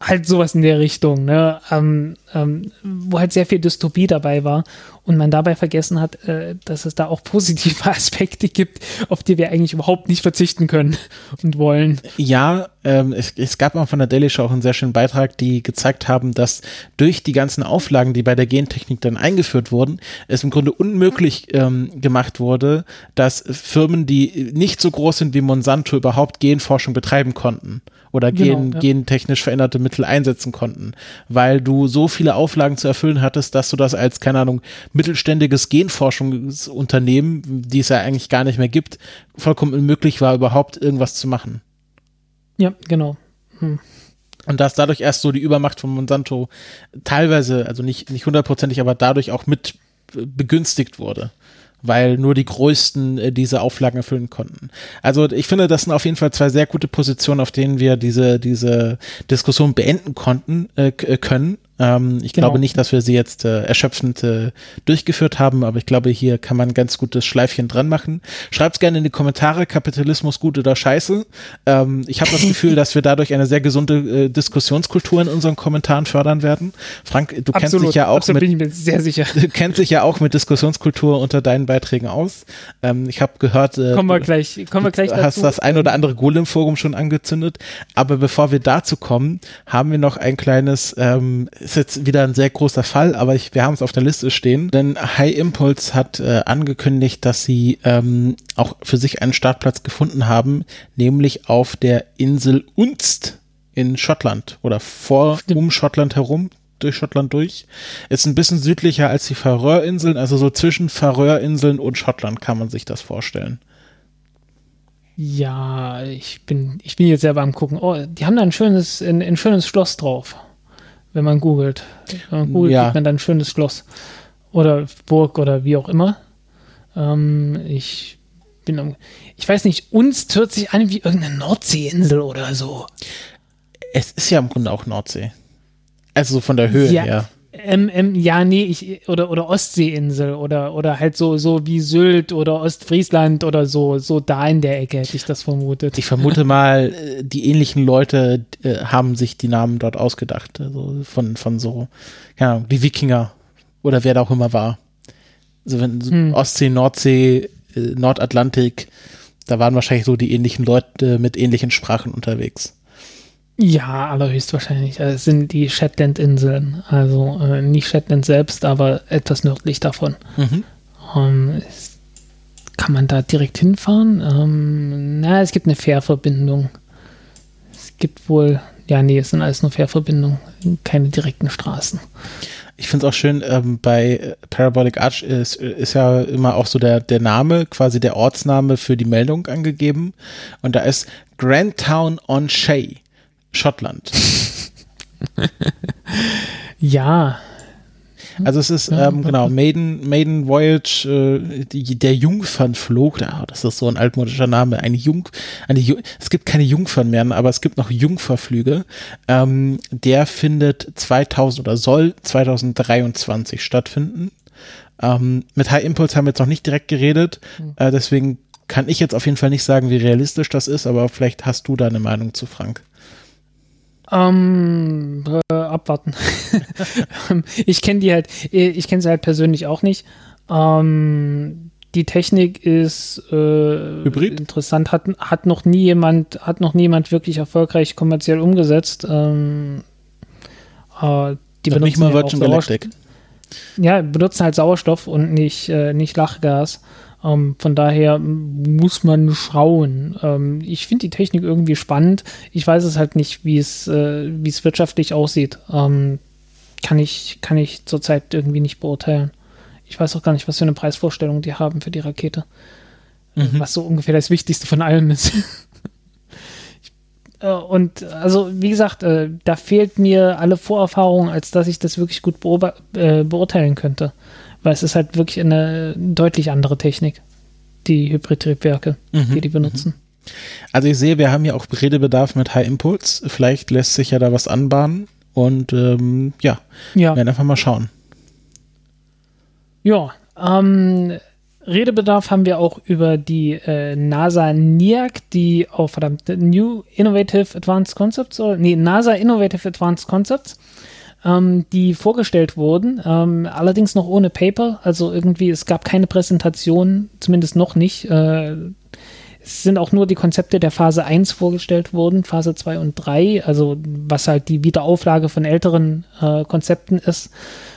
halt sowas in der Richtung, ne, ähm, ähm, wo halt sehr viel Dystopie dabei war und man dabei vergessen hat, äh, dass es da auch positive [LAUGHS] Aspekte gibt, auf die wir eigentlich überhaupt nicht verzichten können und wollen. Ja, ähm, es, es, gab auch von der Daily Show auch einen sehr schönen Beitrag, die gezeigt haben, dass durch die ganzen Auflagen, die bei der Gentechnik dann eingeführt wurden, es im Grunde unmöglich ähm, gemacht wurde, dass Firmen, die nicht so groß sind wie Monsanto, überhaupt Genforschung betreiben konnten oder genau, gen, ja. gentechnisch veränderte Mittel einsetzen konnten, weil du so viele Auflagen zu erfüllen hattest, dass du das als, keine Ahnung, mittelständiges Genforschungsunternehmen, die es ja eigentlich gar nicht mehr gibt, vollkommen unmöglich war, überhaupt irgendwas zu machen. Ja, genau. Hm. Und dass dadurch erst so die Übermacht von Monsanto teilweise, also nicht, nicht hundertprozentig, aber dadurch auch mit begünstigt wurde weil nur die Größten äh, diese Auflagen erfüllen konnten. Also ich finde, das sind auf jeden Fall zwei sehr gute Positionen, auf denen wir diese, diese Diskussion beenden konnten, äh, äh können. Ähm, ich genau. glaube nicht, dass wir sie jetzt äh, erschöpfend äh, durchgeführt haben, aber ich glaube, hier kann man ein ganz gutes Schleifchen dran machen. Schreibt's gerne in die Kommentare, Kapitalismus gut oder scheiße. Ähm, ich habe das [LAUGHS] Gefühl, dass wir dadurch eine sehr gesunde äh, Diskussionskultur in unseren Kommentaren fördern werden. Frank, du absolut, kennst dich ja auch mit, bin ich mir sehr sicher. [LAUGHS] Du kennst dich ja auch mit Diskussionskultur unter deinen Beiträgen aus. Ähm, ich habe gehört, äh, kommen wir gleich, kommen wir gleich du hast das ein oder andere Golem-Forum schon angezündet. Aber bevor wir dazu kommen, haben wir noch ein kleines ähm, ist jetzt wieder ein sehr großer Fall, aber ich, wir haben es auf der Liste stehen, denn High Impulse hat äh, angekündigt, dass sie ähm, auch für sich einen Startplatz gefunden haben, nämlich auf der Insel Unst in Schottland oder vor um Schottland herum durch Schottland durch. Ist ein bisschen südlicher als die Färöerinseln, also so zwischen Färöerinseln und Schottland kann man sich das vorstellen. Ja, ich bin, ich bin jetzt selber am gucken. Oh, die haben da ein schönes, ein, ein schönes Schloss drauf wenn man googelt. Wenn man googelt, ja. kriegt man dann ein schönes Schloss oder Burg oder wie auch immer. Ähm, ich bin, ich weiß nicht, uns hört sich an wie irgendeine Nordseeinsel oder so. Es ist ja im Grunde auch Nordsee. Also von der Höhe ja, her. Ähm, ähm, ja, nee, ich, oder, oder Ostseeinsel oder, oder halt so, so wie Sylt oder Ostfriesland oder so, so da in der Ecke hätte ich das vermutet. Ich vermute mal, äh, die ähnlichen Leute äh, haben sich die Namen dort ausgedacht, also von, von so, Ahnung, die Wikinger oder wer da auch immer war. Also wenn hm. Ostsee, Nordsee, äh, Nordatlantik, da waren wahrscheinlich so die ähnlichen Leute mit ähnlichen Sprachen unterwegs. Ja, allerhöchstwahrscheinlich. Also es sind die Shetland-Inseln. Also äh, nicht Shetland selbst, aber etwas nördlich davon. Mhm. Ähm, kann man da direkt hinfahren? Ähm, na, es gibt eine Fährverbindung. Es gibt wohl, ja, nee, es sind alles nur Fährverbindungen, keine direkten Straßen. Ich finde es auch schön, ähm, bei Parabolic Arch ist, ist ja immer auch so der, der Name, quasi der Ortsname für die Meldung angegeben. Und da ist Grandtown on Shay. Schottland. [LAUGHS] ja. Also es ist, ähm, genau, Maiden, Maiden Voyage, äh, die, der Jungfernflug, das ist so ein altmodischer Name, eine Jung, eine, es gibt keine Jungfern mehr, aber es gibt noch Jungferflüge. Ähm, der findet 2000 oder soll 2023 stattfinden. Ähm, mit High Impulse haben wir jetzt noch nicht direkt geredet, hm. äh, deswegen kann ich jetzt auf jeden Fall nicht sagen, wie realistisch das ist, aber vielleicht hast du da eine Meinung zu, Frank. Ähm, äh, abwarten. [LAUGHS] ich kenne die halt, ich kenne sie halt persönlich auch nicht. Ähm, die Technik ist äh, interessant, hat, hat noch nie jemand, hat noch niemand wirklich erfolgreich kommerziell umgesetzt. Ähm, äh, die benutzen nicht mal Virgin Galactic. Ja, benutzen halt Sauerstoff und nicht, äh, nicht Lachgas. Ähm, von daher muss man schauen. Ähm, ich finde die Technik irgendwie spannend. Ich weiß es halt nicht, wie es, äh, wie es wirtschaftlich aussieht. Ähm, kann ich, kann ich zurzeit irgendwie nicht beurteilen. Ich weiß auch gar nicht, was für eine Preisvorstellung die haben für die Rakete. Mhm. Was so ungefähr das Wichtigste von allem ist. [LAUGHS] Äh, und also, wie gesagt, äh, da fehlt mir alle Vorerfahrung, als dass ich das wirklich gut äh, beurteilen könnte. Weil es ist halt wirklich eine deutlich andere Technik, die Hybridtriebwerke, mhm. die die benutzen. Mhm. Also ich sehe, wir haben ja auch Redebedarf mit High Impulse. Vielleicht lässt sich ja da was anbahnen. Und ähm, ja, ja, werden einfach mal schauen. Ja, ähm, Redebedarf haben wir auch über die äh, NASA NIAC, die, oh verdammt, New Innovative Advanced Concepts, oder, nee, NASA Innovative Advanced Concepts, ähm, die vorgestellt wurden, ähm, allerdings noch ohne Paper, also irgendwie, es gab keine Präsentation, zumindest noch nicht. Äh, es sind auch nur die Konzepte der Phase 1 vorgestellt worden, Phase 2 und 3, also was halt die Wiederauflage von älteren äh, Konzepten ist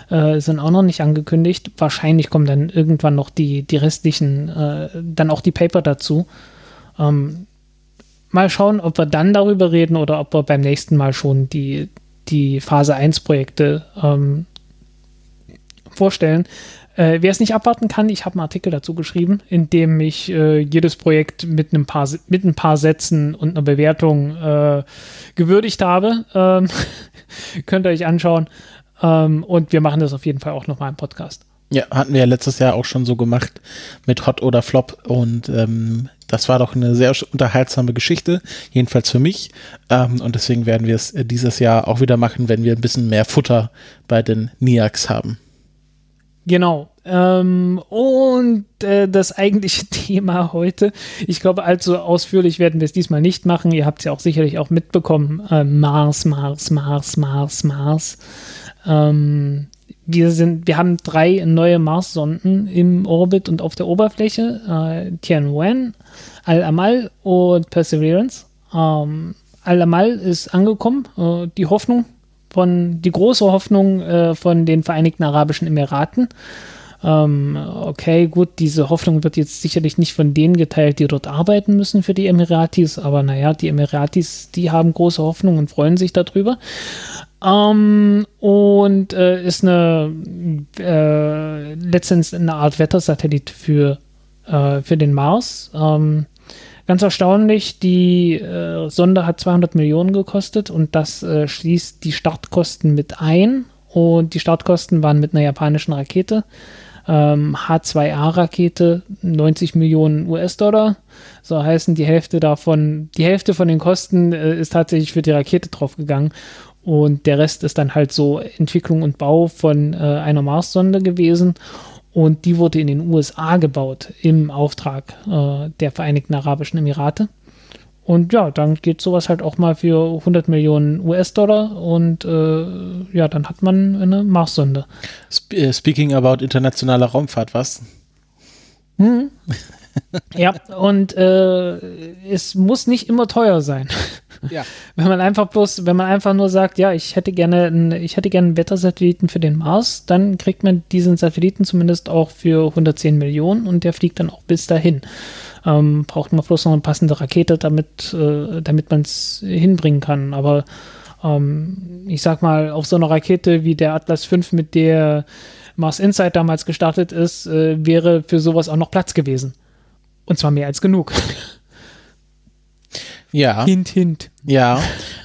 äh, sind auch noch nicht angekündigt. Wahrscheinlich kommen dann irgendwann noch die, die restlichen, äh, dann auch die Paper dazu. Ähm, mal schauen, ob wir dann darüber reden oder ob wir beim nächsten Mal schon die, die Phase 1 Projekte ähm, vorstellen. Äh, wer es nicht abwarten kann, ich habe einen Artikel dazu geschrieben, in dem ich äh, jedes Projekt mit, einem paar, mit ein paar Sätzen und einer Bewertung äh, gewürdigt habe. Ähm, [LAUGHS] könnt ihr euch anschauen. Ähm, und wir machen das auf jeden Fall auch nochmal im Podcast. Ja, hatten wir ja letztes Jahr auch schon so gemacht mit Hot oder Flop und ähm, das war doch eine sehr unterhaltsame Geschichte, jedenfalls für mich. Ähm, und deswegen werden wir es dieses Jahr auch wieder machen, wenn wir ein bisschen mehr Futter bei den NIACs haben. Genau. Ähm, und äh, das eigentliche [LAUGHS] Thema heute, ich glaube, allzu ausführlich werden wir es diesmal nicht machen. Ihr habt es ja auch sicherlich auch mitbekommen. Äh, Mars, Mars, Mars, Mars, Mars. Ähm, wir, sind, wir haben drei neue Mars-Sonden im Orbit und auf der Oberfläche. Äh, Tianwen, Al-Amal und Perseverance. Ähm, Al-Amal ist angekommen. Äh, die Hoffnung von, die große Hoffnung äh, von den Vereinigten Arabischen Emiraten. Ähm, okay, gut, diese Hoffnung wird jetzt sicherlich nicht von denen geteilt, die dort arbeiten müssen für die Emiratis, aber naja, die Emiratis, die haben große Hoffnung und freuen sich darüber. Ähm, und äh, ist eine äh, letztens eine Art Wettersatellit für, äh, für den Mars. Ähm, ganz erstaunlich, die äh, Sonde hat 200 Millionen gekostet und das äh, schließt die Startkosten mit ein. Und die Startkosten waren mit einer japanischen Rakete. Ähm, H2A-Rakete 90 Millionen US-Dollar. So heißen die Hälfte davon, die Hälfte von den Kosten äh, ist tatsächlich für die Rakete draufgegangen. Und der Rest ist dann halt so Entwicklung und Bau von äh, einer Mars-Sonde gewesen. Und die wurde in den USA gebaut im Auftrag äh, der Vereinigten Arabischen Emirate. Und ja, dann geht sowas halt auch mal für 100 Millionen US-Dollar und äh, ja, dann hat man eine Mars-Sonde. Äh, speaking about internationale Raumfahrt, was? Hm. ja, und äh, es muss nicht immer teuer sein. Ja. [LAUGHS] Wenn man einfach bloß, wenn man einfach nur sagt, ja, ich hätte gerne, einen, ich hätte gerne einen Wettersatelliten für den Mars, dann kriegt man diesen Satelliten zumindest auch für 110 Millionen und der fliegt dann auch bis dahin. Ähm, braucht man bloß noch eine passende Rakete, damit, äh, damit man es hinbringen kann. Aber ähm, ich sag mal, auf so einer Rakete wie der Atlas V, mit der Mars Insight damals gestartet ist, äh, wäre für sowas auch noch Platz gewesen. Und zwar mehr als genug. [LAUGHS] Ja. Hint, hint. Ja.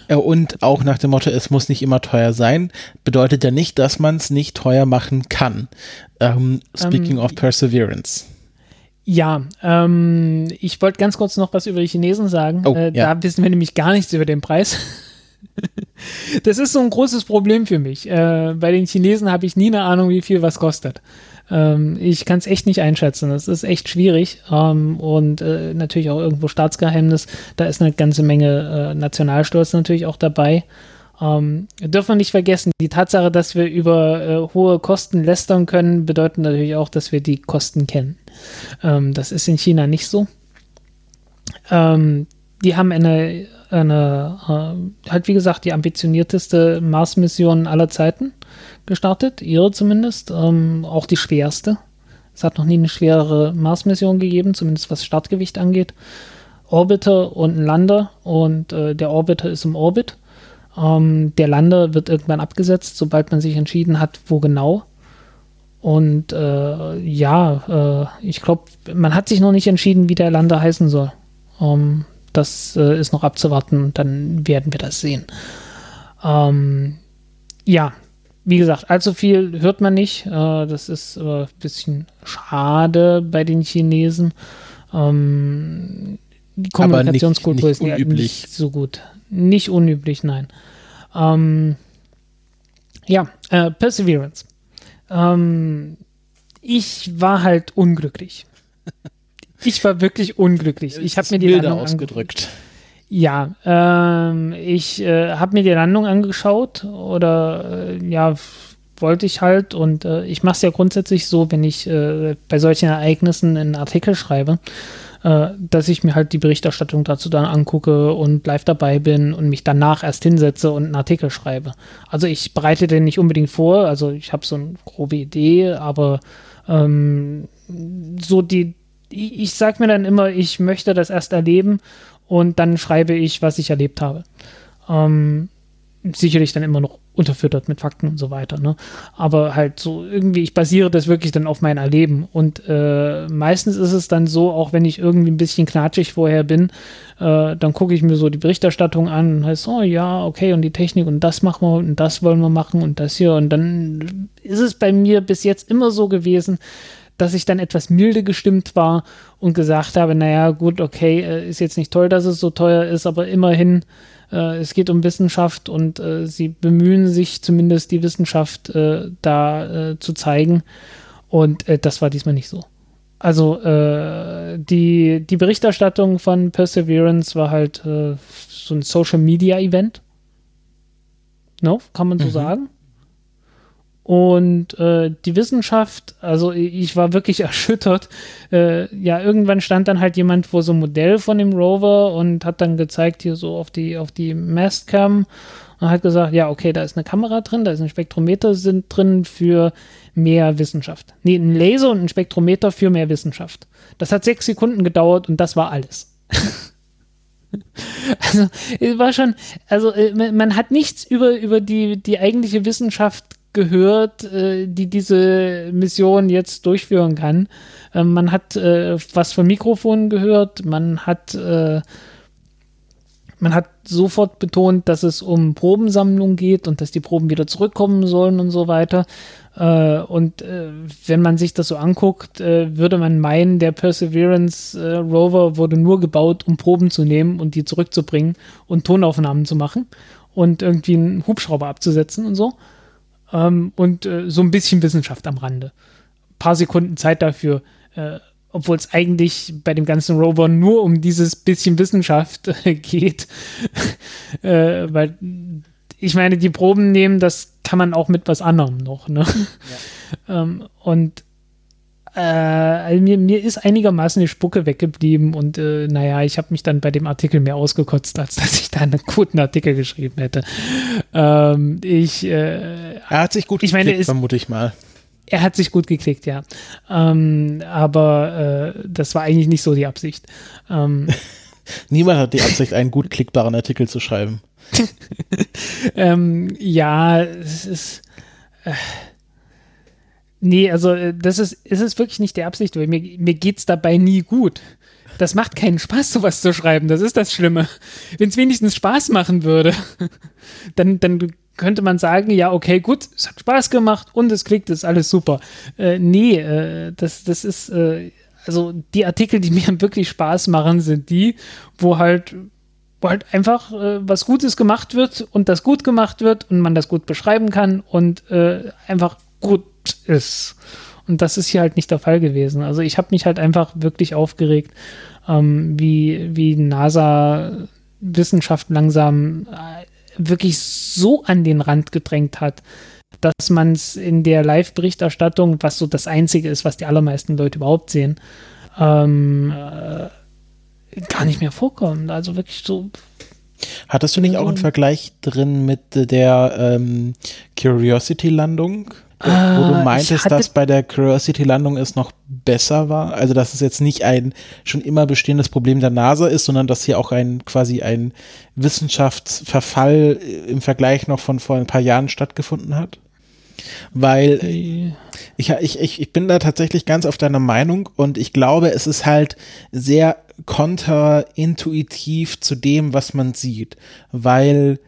Äh, und auch nach dem Motto, es muss nicht immer teuer sein, bedeutet ja nicht, dass man es nicht teuer machen kann. Ähm, speaking um, of Perseverance. Ja, ähm, ich wollte ganz kurz noch was über die Chinesen sagen. Oh, äh, ja. Da wissen wir nämlich gar nichts über den Preis. [LAUGHS] das ist so ein großes Problem für mich. Äh, bei den Chinesen habe ich nie eine Ahnung, wie viel was kostet. Ähm, ich kann es echt nicht einschätzen. Das ist echt schwierig ähm, und äh, natürlich auch irgendwo Staatsgeheimnis. Da ist eine ganze Menge äh, Nationalstolz natürlich auch dabei. Ähm, dürfen wir nicht vergessen, die Tatsache, dass wir über äh, hohe Kosten lästern können, bedeutet natürlich auch, dass wir die Kosten kennen. Ähm, das ist in China nicht so. Ähm, die haben eine, eine äh, halt wie gesagt, die ambitionierteste Mars-Mission aller Zeiten gestartet, ihre zumindest, ähm, auch die schwerste. Es hat noch nie eine schwerere Mars-Mission gegeben, zumindest was Startgewicht angeht. Orbiter und ein Lander und äh, der Orbiter ist im Orbit. Ähm, der Lander wird irgendwann abgesetzt, sobald man sich entschieden hat, wo genau. Und äh, ja, äh, ich glaube, man hat sich noch nicht entschieden, wie der Lander heißen soll. Ähm, das äh, ist noch abzuwarten, dann werden wir das sehen. Ähm, ja, wie gesagt, allzu viel hört man nicht. Äh, das ist ein bisschen schade bei den Chinesen. Ähm, die Kommunikationskultur ist nicht, nicht so gut. Nicht unüblich, nein. Ähm, ja, äh, Perseverance. Ähm, ich war halt unglücklich. [LAUGHS] Ich war wirklich unglücklich. Ich habe mir die Landung ausgedrückt. Ja, ähm, ich äh, habe mir die Landung angeschaut oder äh, ja, wollte ich halt und äh, ich mache es ja grundsätzlich so, wenn ich äh, bei solchen Ereignissen einen Artikel schreibe, äh, dass ich mir halt die Berichterstattung dazu dann angucke und live dabei bin und mich danach erst hinsetze und einen Artikel schreibe. Also ich bereite den nicht unbedingt vor, also ich habe so eine grobe Idee, aber ähm, so die, ich, sag mir dann immer, ich möchte das erst erleben und dann schreibe ich, was ich erlebt habe. Ähm, sicherlich dann immer noch unterfüttert mit Fakten und so weiter. Ne? Aber halt so irgendwie, ich basiere das wirklich dann auf mein Erleben. Und äh, meistens ist es dann so, auch wenn ich irgendwie ein bisschen knatschig vorher bin, äh, dann gucke ich mir so die Berichterstattung an und heißt, oh ja, okay, und die Technik und das machen wir und das wollen wir machen und das hier. Und dann ist es bei mir bis jetzt immer so gewesen, dass ich dann etwas milde gestimmt war und gesagt habe, naja, gut, okay, äh, ist jetzt nicht toll, dass es so teuer ist, aber immerhin äh, es geht um Wissenschaft und äh, sie bemühen sich zumindest die Wissenschaft äh, da äh, zu zeigen. Und äh, das war diesmal nicht so. Also die, die Berichterstattung von Perseverance war halt so ein Social Media Event. No, kann man so mhm. sagen. Und äh, die Wissenschaft, also ich war wirklich [LAUGHS] erschüttert. Äh, ja, irgendwann stand dann halt jemand vor so einem Modell von dem Rover und hat dann gezeigt hier so auf die, auf die Mastcam und hat gesagt, ja, okay, da ist eine Kamera drin, da ist ein Spektrometer sind drin für mehr Wissenschaft. Nee, ein Laser und ein Spektrometer für mehr Wissenschaft. Das hat sechs Sekunden gedauert und das war alles. [LAUGHS] also, es war schon, also äh, man hat nichts über, über die, die eigentliche Wissenschaft gehört, äh, die diese Mission jetzt durchführen kann. Ähm, man hat äh, was von Mikrofonen gehört, man hat äh, man hat sofort betont, dass es um Probensammlung geht und dass die Proben wieder zurückkommen sollen und so weiter. Äh, und äh, wenn man sich das so anguckt, äh, würde man meinen, der Perseverance Rover wurde nur gebaut, um Proben zu nehmen und die zurückzubringen und Tonaufnahmen zu machen und irgendwie einen Hubschrauber abzusetzen und so ähm, und äh, so ein bisschen Wissenschaft am Rande. Ein paar Sekunden Zeit dafür, äh, obwohl es eigentlich bei dem ganzen Rover nur um dieses bisschen Wissenschaft äh, geht. [LAUGHS] äh, weil ich meine, die Proben nehmen, das kann man auch mit was anderem noch. Ne? Ja. [LAUGHS] ähm, und äh, also mir, mir ist einigermaßen die Spucke weggeblieben und äh, naja, ich habe mich dann bei dem Artikel mehr ausgekotzt, als dass ich da einen guten Artikel geschrieben hätte. Ähm, ich, äh, er hat sich gut ich geklickt, meine, vermute ich mal. Er hat sich gut geklickt, ja. Ähm, aber äh, das war eigentlich nicht so die Absicht. Ähm, [LAUGHS] Niemand hat die Absicht, einen gut klickbaren Artikel zu schreiben. [LAUGHS] ähm, ja, es ist. Äh, Nee, also äh, das ist, ist es wirklich nicht die Absicht, weil mir, mir geht es dabei nie gut. Das macht keinen Spaß, sowas zu schreiben. Das ist das Schlimme. Wenn es wenigstens Spaß machen würde, [LAUGHS] dann, dann könnte man sagen, ja, okay, gut, es hat Spaß gemacht und es klickt, ist alles super. Äh, nee, äh, das, das ist, äh, also die Artikel, die [LAUGHS] mir wirklich Spaß machen, sind die, wo halt, wo halt einfach äh, was Gutes gemacht wird und das gut gemacht wird und man das gut beschreiben kann und äh, einfach gut ist. Und das ist hier halt nicht der Fall gewesen. Also ich habe mich halt einfach wirklich aufgeregt, ähm, wie, wie NASA Wissenschaft langsam äh, wirklich so an den Rand gedrängt hat, dass man es in der Live-Berichterstattung, was so das Einzige ist, was die allermeisten Leute überhaupt sehen, ähm, äh, gar nicht mehr vorkommt. Also wirklich so. Hattest du nicht auch einen Vergleich drin mit der ähm, Curiosity-Landung? Wo du ah, meintest, dass bei der Curiosity-Landung es noch besser war. Also, dass es jetzt nicht ein schon immer bestehendes Problem der NASA ist, sondern dass hier auch ein quasi ein Wissenschaftsverfall im Vergleich noch von vor ein paar Jahren stattgefunden hat. Weil ich, ich, ich, ich bin da tatsächlich ganz auf deiner Meinung und ich glaube, es ist halt sehr kontraintuitiv zu dem, was man sieht. Weil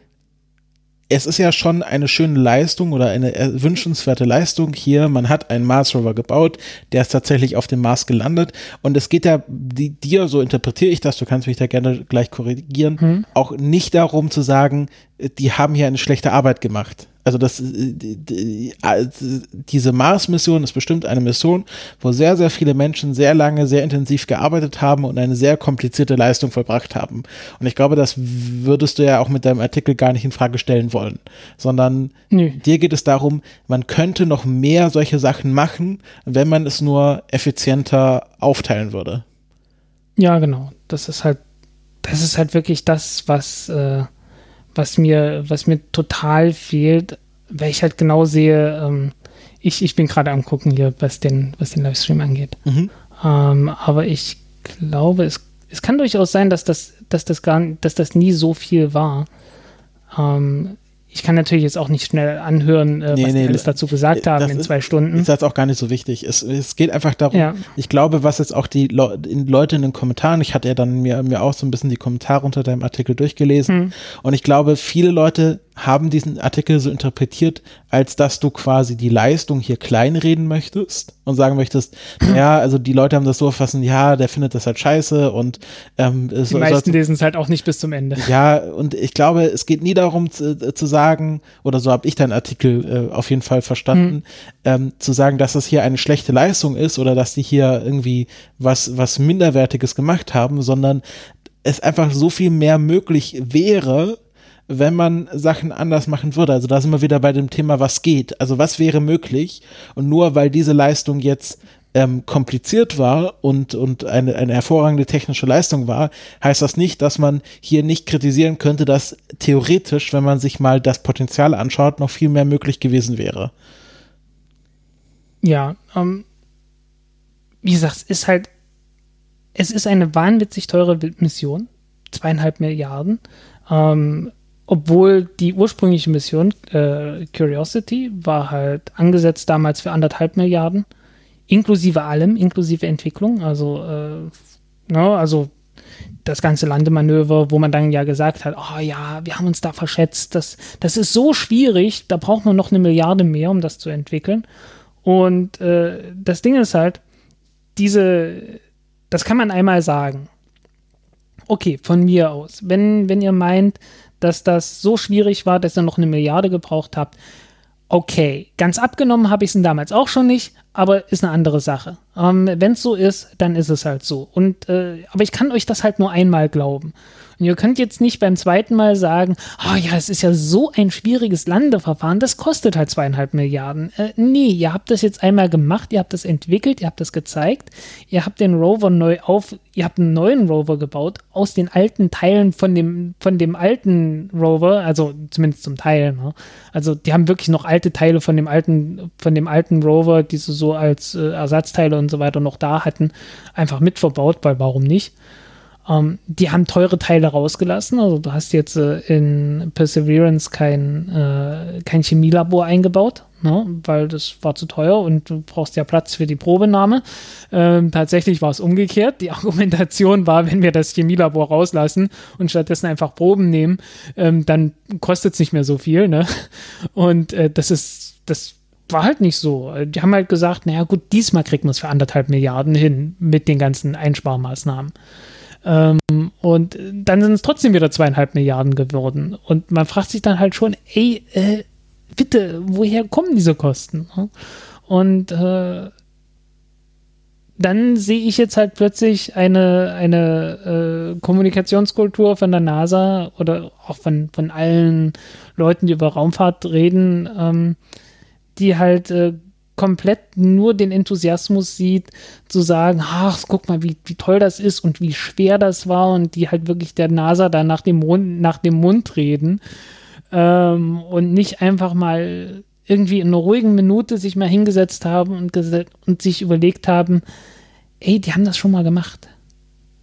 es ist ja schon eine schöne Leistung oder eine wünschenswerte Leistung hier. Man hat einen Mars Rover gebaut, der ist tatsächlich auf dem Mars gelandet. Und es geht ja die, dir, so interpretiere ich das, du kannst mich da gerne gleich korrigieren, hm. auch nicht darum zu sagen, die haben hier eine schlechte Arbeit gemacht. Also das, äh, diese Mars-Mission ist bestimmt eine Mission, wo sehr, sehr viele Menschen sehr lange, sehr intensiv gearbeitet haben und eine sehr komplizierte Leistung vollbracht haben. Und ich glaube, das würdest du ja auch mit deinem Artikel gar nicht in Frage stellen wollen, sondern Nö. dir geht es darum, man könnte noch mehr solche Sachen machen, wenn man es nur effizienter aufteilen würde. Ja, genau. Das ist halt, das ist halt wirklich das, was äh was mir, was mir total fehlt, weil ich halt genau sehe, ähm, ich, ich bin gerade am gucken hier, was den, was den Livestream angeht. Mhm. Ähm, aber ich glaube, es, es kann durchaus sein, dass das, dass das gar, dass das nie so viel war. Ähm, ich kann natürlich jetzt auch nicht schnell anhören, äh, nee, was nee, die alles dazu gesagt haben in zwei Stunden. Ist jetzt auch gar nicht so wichtig. Es, es geht einfach darum, ja. ich glaube, was jetzt auch die Le Leute in den Kommentaren, ich hatte ja dann mir, mir auch so ein bisschen die Kommentare unter deinem Artikel durchgelesen hm. und ich glaube, viele Leute haben diesen Artikel so interpretiert, als dass du quasi die Leistung hier kleinreden möchtest und sagen möchtest, [CLEARS THROAT] ja, also die Leute haben das so erfassen, ja, der findet das halt scheiße und ähm, die so, meisten lesen es halt auch nicht bis zum Ende. Ja, und ich glaube, es geht nie darum zu, zu sagen, oder so habe ich deinen Artikel äh, auf jeden Fall verstanden, mhm. ähm, zu sagen, dass das hier eine schlechte Leistung ist oder dass die hier irgendwie was, was Minderwertiges gemacht haben, sondern es einfach so viel mehr möglich wäre, wenn man Sachen anders machen würde. Also da sind wir wieder bei dem Thema, was geht. Also was wäre möglich? Und nur weil diese Leistung jetzt ähm, kompliziert war und, und eine, eine hervorragende technische Leistung war, heißt das nicht, dass man hier nicht kritisieren könnte, dass theoretisch, wenn man sich mal das Potenzial anschaut, noch viel mehr möglich gewesen wäre. Ja, ähm, wie gesagt, es ist halt, es ist eine wahnwitzig teure Mission, zweieinhalb Milliarden. Ähm, obwohl die ursprüngliche Mission, äh, Curiosity, war halt angesetzt damals für anderthalb Milliarden, inklusive allem, inklusive Entwicklung, also, äh, ne, also das ganze Landemanöver, wo man dann ja gesagt hat, oh ja, wir haben uns da verschätzt, das, das ist so schwierig, da braucht man noch eine Milliarde mehr, um das zu entwickeln. Und äh, das Ding ist halt, diese, das kann man einmal sagen. Okay, von mir aus. Wenn, wenn ihr meint, dass das so schwierig war, dass ihr noch eine Milliarde gebraucht habt. Okay, ganz abgenommen habe ich es damals auch schon nicht, aber ist eine andere Sache. Ähm, Wenn es so ist, dann ist es halt so. Und äh, aber ich kann euch das halt nur einmal glauben. Und ihr könnt jetzt nicht beim zweiten Mal sagen, oh ja, es ist ja so ein schwieriges Landeverfahren, das kostet halt zweieinhalb Milliarden. Äh, nee, ihr habt das jetzt einmal gemacht, ihr habt das entwickelt, ihr habt das gezeigt, ihr habt den Rover neu auf, ihr habt einen neuen Rover gebaut aus den alten Teilen von dem, von dem alten Rover, also zumindest zum Teil. Ne? Also die haben wirklich noch alte Teile von dem alten, von dem alten Rover, die sie so als äh, Ersatzteile und so weiter noch da hatten, einfach mitverbaut, weil warum nicht? Ähm, die haben teure Teile rausgelassen. Also du hast jetzt äh, in Perseverance kein, äh, kein Chemielabor eingebaut, ne? weil das war zu teuer und du brauchst ja Platz für die Probenahme. Ähm, tatsächlich war es umgekehrt. Die [LAUGHS] Argumentation war, wenn wir das Chemielabor rauslassen und stattdessen einfach Proben nehmen, ähm, dann kostet es nicht mehr so viel. Ne? Und äh, das ist, das war halt nicht so. Die haben halt gesagt, naja gut, diesmal kriegt man es für anderthalb Milliarden hin mit den ganzen Einsparmaßnahmen. Ähm, und dann sind es trotzdem wieder zweieinhalb Milliarden geworden. Und man fragt sich dann halt schon, ey, äh, bitte, woher kommen diese Kosten? Und äh, dann sehe ich jetzt halt plötzlich eine, eine äh, Kommunikationskultur von der NASA oder auch von, von allen Leuten, die über Raumfahrt reden, ähm, die halt äh, komplett nur den Enthusiasmus sieht, zu sagen, ach, guck mal, wie, wie toll das ist und wie schwer das war und die halt wirklich der NASA da nach dem Mund, nach dem Mund reden ähm, und nicht einfach mal irgendwie in einer ruhigen Minute sich mal hingesetzt haben und, und sich überlegt haben, ey, die haben das schon mal gemacht.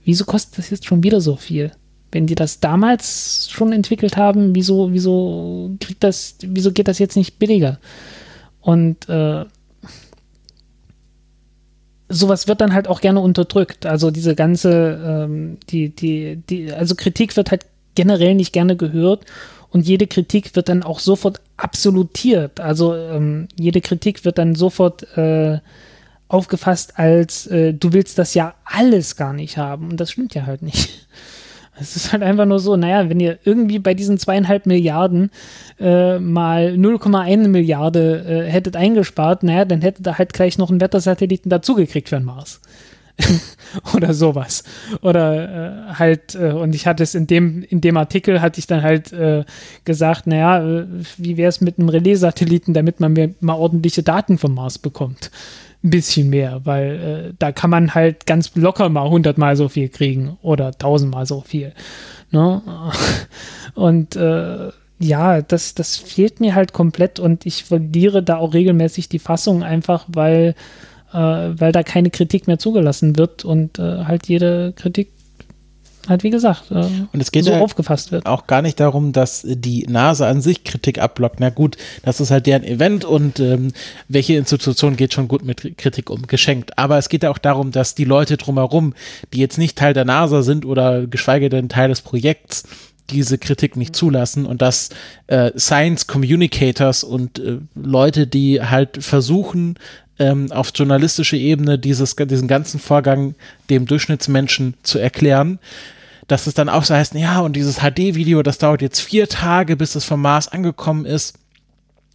Wieso kostet das jetzt schon wieder so viel? Wenn die das damals schon entwickelt haben, wieso, wieso kriegt das, wieso geht das jetzt nicht billiger? Und äh, sowas wird dann halt auch gerne unterdrückt. Also diese ganze, ähm, die, die, die, also Kritik wird halt generell nicht gerne gehört und jede Kritik wird dann auch sofort absolutiert. Also ähm, jede Kritik wird dann sofort äh, aufgefasst als äh, du willst das ja alles gar nicht haben. Und das stimmt ja halt nicht. Es ist halt einfach nur so, naja, wenn ihr irgendwie bei diesen zweieinhalb Milliarden äh, mal 0,1 Milliarde äh, hättet eingespart, naja, dann hättet ihr halt gleich noch einen Wettersatelliten dazugekriegt für den Mars. [LAUGHS] oder sowas. Oder äh, halt, äh, und ich hatte es in dem, in dem Artikel, hatte ich dann halt äh, gesagt, naja, äh, wie wäre es mit einem Relais-Satelliten, damit man mir mal ordentliche Daten vom Mars bekommt? Ein bisschen mehr, weil äh, da kann man halt ganz locker mal hundertmal so viel kriegen oder tausendmal so viel. Ne? [LAUGHS] Und äh, ja, das, das fehlt mir halt komplett und ich verliere da auch regelmäßig die Fassung einfach, weil äh, weil da keine Kritik mehr zugelassen wird und äh, halt jede Kritik halt wie gesagt äh, und es geht so ja aufgefasst wird. Auch gar nicht darum, dass die NASA an sich Kritik abblockt. Na gut, das ist halt deren Event und ähm, welche Institution geht schon gut mit Kritik um, geschenkt. Aber es geht ja auch darum, dass die Leute drumherum, die jetzt nicht Teil der NASA sind oder geschweige denn Teil des Projekts, diese Kritik nicht zulassen und dass äh, Science Communicators und äh, Leute, die halt versuchen, ähm, auf journalistische Ebene dieses, diesen ganzen Vorgang dem Durchschnittsmenschen zu erklären, dass es dann auch so heißt, ja, und dieses HD-Video, das dauert jetzt vier Tage, bis es vom Mars angekommen ist.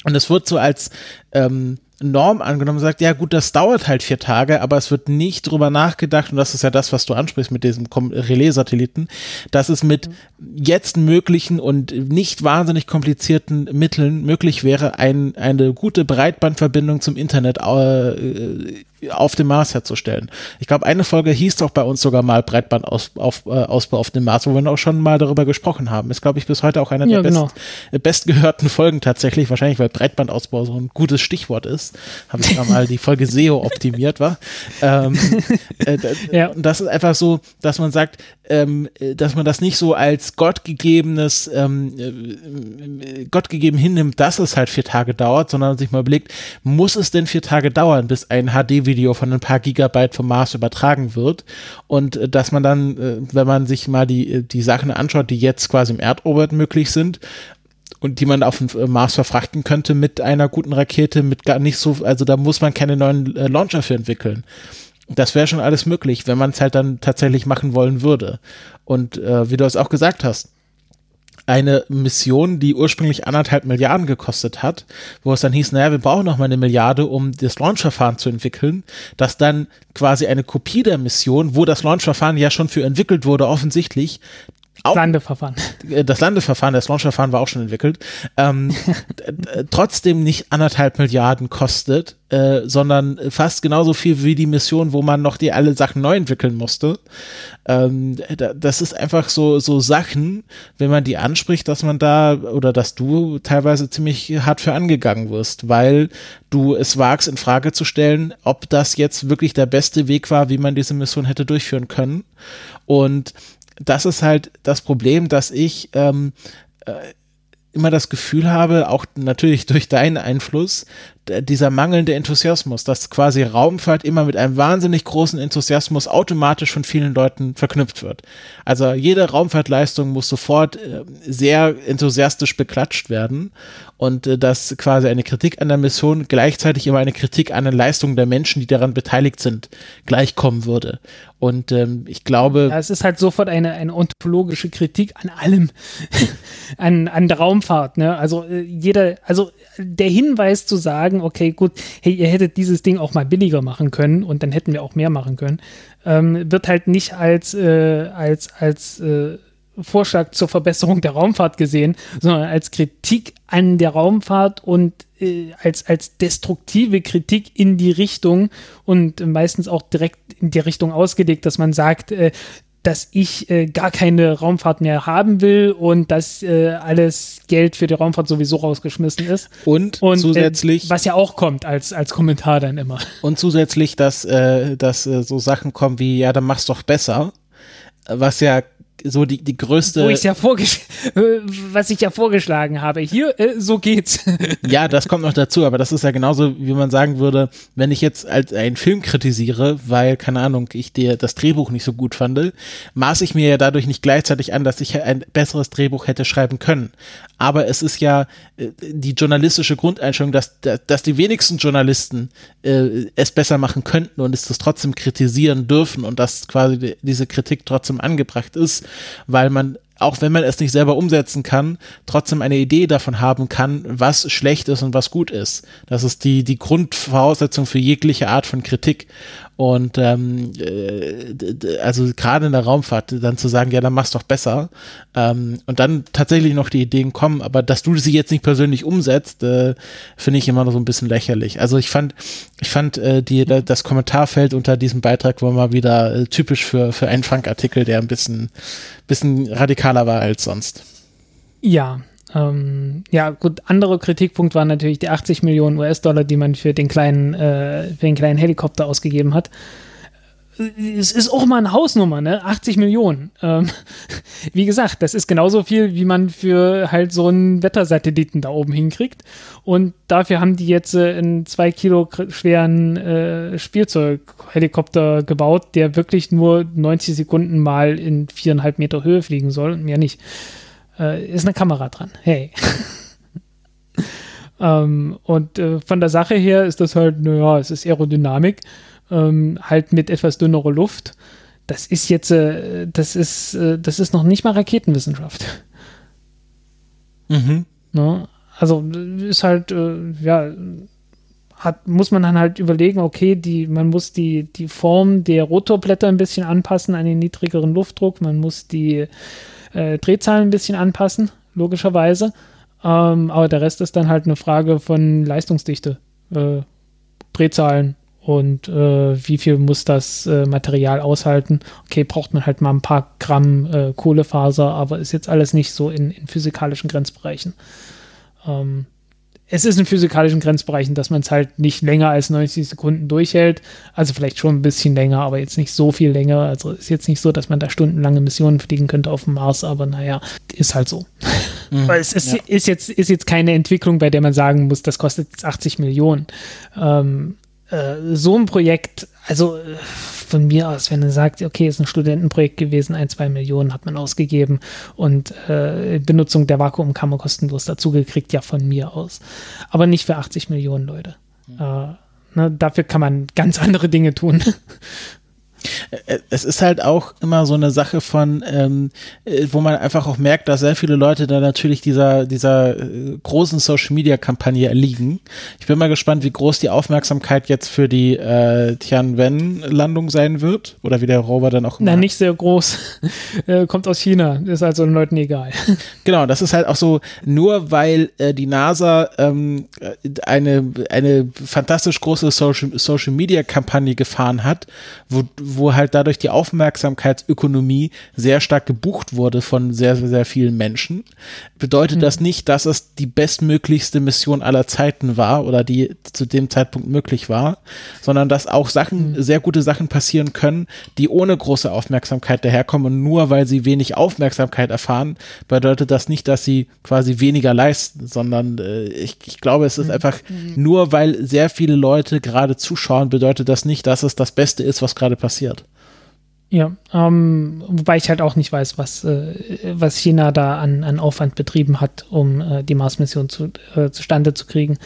Und es wird so als ähm, Norm angenommen, sagt, ja gut, das dauert halt vier Tage, aber es wird nicht drüber nachgedacht, und das ist ja das, was du ansprichst mit diesem Relais-Satelliten, dass es mit jetzt möglichen und nicht wahnsinnig komplizierten Mitteln möglich wäre, ein, eine gute Breitbandverbindung zum Internet äh, auf dem Mars herzustellen. Ich glaube, eine Folge hieß doch bei uns sogar mal Breitbandausbau auf, äh, auf dem Mars, wo wir auch schon mal darüber gesprochen haben. Ist, glaube ich, bis heute auch eine ja, der genau. best, äh, bestgehörten Folgen tatsächlich, wahrscheinlich, weil Breitbandausbau so ein gutes Stichwort ist. Habe ich da mal die Folge SEO optimiert, war. Ähm, [LAUGHS] äh, ja. Und das ist einfach so, dass man sagt, ähm, dass man das nicht so als gottgegebenes, ähm, äh, gottgegeben hinnimmt, dass es halt vier Tage dauert, sondern sich mal überlegt, muss es denn vier Tage dauern, bis ein HD-Video von ein paar Gigabyte vom Mars übertragen wird und äh, dass man dann, äh, wenn man sich mal die, die Sachen anschaut, die jetzt quasi im Erdorbit möglich sind, und die man auf dem äh, Mars verfrachten könnte mit einer guten Rakete, mit gar nicht so, also da muss man keine neuen äh, Launcher für entwickeln. Das wäre schon alles möglich, wenn man es halt dann tatsächlich machen wollen würde. Und äh, wie du es auch gesagt hast, eine Mission, die ursprünglich anderthalb Milliarden gekostet hat, wo es dann hieß, naja, wir brauchen noch mal eine Milliarde, um das Launchverfahren zu entwickeln, dass dann quasi eine Kopie der Mission, wo das Launchverfahren ja schon für entwickelt wurde, offensichtlich, auch, Landeverfahren. Äh, das Landeverfahren, das Launchverfahren war auch schon entwickelt, ähm, [LAUGHS] trotzdem nicht anderthalb Milliarden kostet, äh, sondern fast genauso viel wie die Mission, wo man noch die alle Sachen neu entwickeln musste. Ähm, das ist einfach so, so Sachen, wenn man die anspricht, dass man da oder dass du teilweise ziemlich hart für angegangen wirst, weil du es wagst, in Frage zu stellen, ob das jetzt wirklich der beste Weg war, wie man diese Mission hätte durchführen können. Und das ist halt das Problem, dass ich ähm, äh, immer das Gefühl habe, auch natürlich [LAUGHS] durch deinen Einfluss, dieser mangelnde Enthusiasmus, dass quasi Raumfahrt immer mit einem wahnsinnig großen Enthusiasmus automatisch von vielen Leuten verknüpft wird. Also jede Raumfahrtleistung muss sofort äh, sehr enthusiastisch beklatscht werden und äh, dass quasi eine Kritik an der Mission gleichzeitig immer eine Kritik an den Leistungen der Menschen, die daran beteiligt sind, gleichkommen würde. Und ähm, ich glaube. Ja, es ist halt sofort eine, eine ontologische Kritik an allem, [LAUGHS] an, an der Raumfahrt. Ne? Also äh, jeder, also der Hinweis zu sagen, sagen, okay, gut, hey, ihr hättet dieses Ding auch mal billiger machen können und dann hätten wir auch mehr machen können, ähm, wird halt nicht als, äh, als, als äh, Vorschlag zur Verbesserung der Raumfahrt gesehen, sondern als Kritik an der Raumfahrt und äh, als, als destruktive Kritik in die Richtung und meistens auch direkt in die Richtung ausgelegt, dass man sagt, äh, dass ich äh, gar keine Raumfahrt mehr haben will und dass äh, alles Geld für die Raumfahrt sowieso rausgeschmissen ist. Und, und äh, zusätzlich. Äh, was ja auch kommt als, als Kommentar dann immer. Und zusätzlich, dass, äh, dass äh, so Sachen kommen wie, ja, dann mach's doch besser. Was ja so die, die größte. Wo ja [LAUGHS] was ich ja vorgeschlagen habe. Hier, äh, so geht's. [LAUGHS] ja, das kommt noch dazu, aber das ist ja genauso, wie man sagen würde, wenn ich jetzt als einen Film kritisiere, weil, keine Ahnung, ich dir das Drehbuch nicht so gut fand, maße ich mir ja dadurch nicht gleichzeitig an, dass ich ein besseres Drehbuch hätte schreiben können. Aber es ist ja äh, die journalistische Grundeinstellung, dass, dass die wenigsten Journalisten äh, es besser machen könnten und es das trotzdem kritisieren dürfen und dass quasi diese Kritik trotzdem angebracht ist weil man auch wenn man es nicht selber umsetzen kann, trotzdem eine Idee davon haben kann, was schlecht ist und was gut ist. Das ist die, die Grundvoraussetzung für jegliche Art von Kritik. Und ähm, äh, also gerade in der Raumfahrt dann zu sagen, ja, dann mach's doch besser. Ähm, und dann tatsächlich noch die Ideen kommen, aber dass du sie jetzt nicht persönlich umsetzt, äh, finde ich immer noch so ein bisschen lächerlich. Also ich fand, ich fand äh, die, das Kommentarfeld unter diesem Beitrag war mal wieder äh, typisch für, für einen Funk-Artikel, der ein bisschen, bisschen radikaler war als sonst. Ja, ähm, ja, gut, anderer Kritikpunkt war natürlich die 80 Millionen US-Dollar, die man für den kleinen, äh, für den kleinen Helikopter ausgegeben hat. Es ist auch mal eine Hausnummer, ne? 80 Millionen. Ähm, [LAUGHS] wie gesagt, das ist genauso viel, wie man für halt so einen Wettersatelliten da oben hinkriegt. Und dafür haben die jetzt äh, einen zwei Kilo schweren äh, Spielzeughelikopter gebaut, der wirklich nur 90 Sekunden mal in viereinhalb Meter Höhe fliegen soll und mehr nicht äh, ist eine Kamera dran. Hey. [LAUGHS] ähm, und äh, von der Sache her ist das halt, naja, es ist Aerodynamik, ähm, halt mit etwas dünnerer Luft. Das ist jetzt, äh, das ist, äh, das ist noch nicht mal Raketenwissenschaft. Mhm. Ne? Also ist halt, äh, ja, hat, muss man dann halt überlegen, okay, die, man muss die, die Form der Rotorblätter ein bisschen anpassen an den niedrigeren Luftdruck, man muss die äh, Drehzahlen ein bisschen anpassen, logischerweise. Ähm, aber der Rest ist dann halt eine Frage von Leistungsdichte, äh, Drehzahlen und äh, wie viel muss das äh, Material aushalten. Okay, braucht man halt mal ein paar Gramm äh, Kohlefaser, aber ist jetzt alles nicht so in, in physikalischen Grenzbereichen. Ähm, es ist in physikalischen Grenzbereichen, dass man es halt nicht länger als 90 Sekunden durchhält. Also vielleicht schon ein bisschen länger, aber jetzt nicht so viel länger. Also ist jetzt nicht so, dass man da stundenlange Missionen fliegen könnte auf dem Mars, aber naja, ist halt so. [LAUGHS] Mhm, Weil es ist, ja. ist, jetzt, ist jetzt keine Entwicklung, bei der man sagen muss, das kostet jetzt 80 Millionen. Ähm, äh, so ein Projekt, also äh, von mir aus, wenn er sagt, okay, ist ein Studentenprojekt gewesen, ein, zwei Millionen hat man ausgegeben und äh, Benutzung der Vakuumkammer kostenlos dazugekriegt, ja von mir aus. Aber nicht für 80 Millionen Leute. Mhm. Ne, dafür kann man ganz [LAUGHS] andere Dinge tun. Äh, es ist halt auch immer so eine Sache von, ähm, äh, wo man einfach auch merkt, dass sehr viele Leute da natürlich dieser, dieser äh, großen Social Media Kampagne erliegen. Ich bin mal gespannt, wie groß die Aufmerksamkeit jetzt für die äh, Tianwen-Landung sein wird oder wie der Rover dann auch immer. Nein, nicht sehr groß. [LAUGHS] kommt aus China, ist also den Leuten egal. [LAUGHS] Genau, das ist halt auch so, nur weil äh, die NASA ähm, eine, eine fantastisch große Social, Social Media Kampagne gefahren hat, wo, wo halt dadurch die Aufmerksamkeitsökonomie sehr stark gebucht wurde von sehr, sehr, sehr vielen Menschen, bedeutet mhm. das nicht, dass es die bestmöglichste Mission aller Zeiten war oder die zu dem Zeitpunkt möglich war, sondern dass auch Sachen, mhm. sehr gute Sachen passieren können, die ohne große Aufmerksamkeit daherkommen und nur weil sie wenig Aufmerksamkeit erfahren, bedeutet das nicht, dass sie quasi weniger leisten, sondern äh, ich, ich glaube, es ist mhm. einfach mhm. nur weil sehr viele Leute gerade zuschauen, bedeutet das nicht, dass es das Beste ist, was gerade passiert passiert. Ja, ähm, wobei ich halt auch nicht weiß, was, äh, was China da an, an Aufwand betrieben hat, um äh, die Mars-Mission zu, äh, zustande zu kriegen.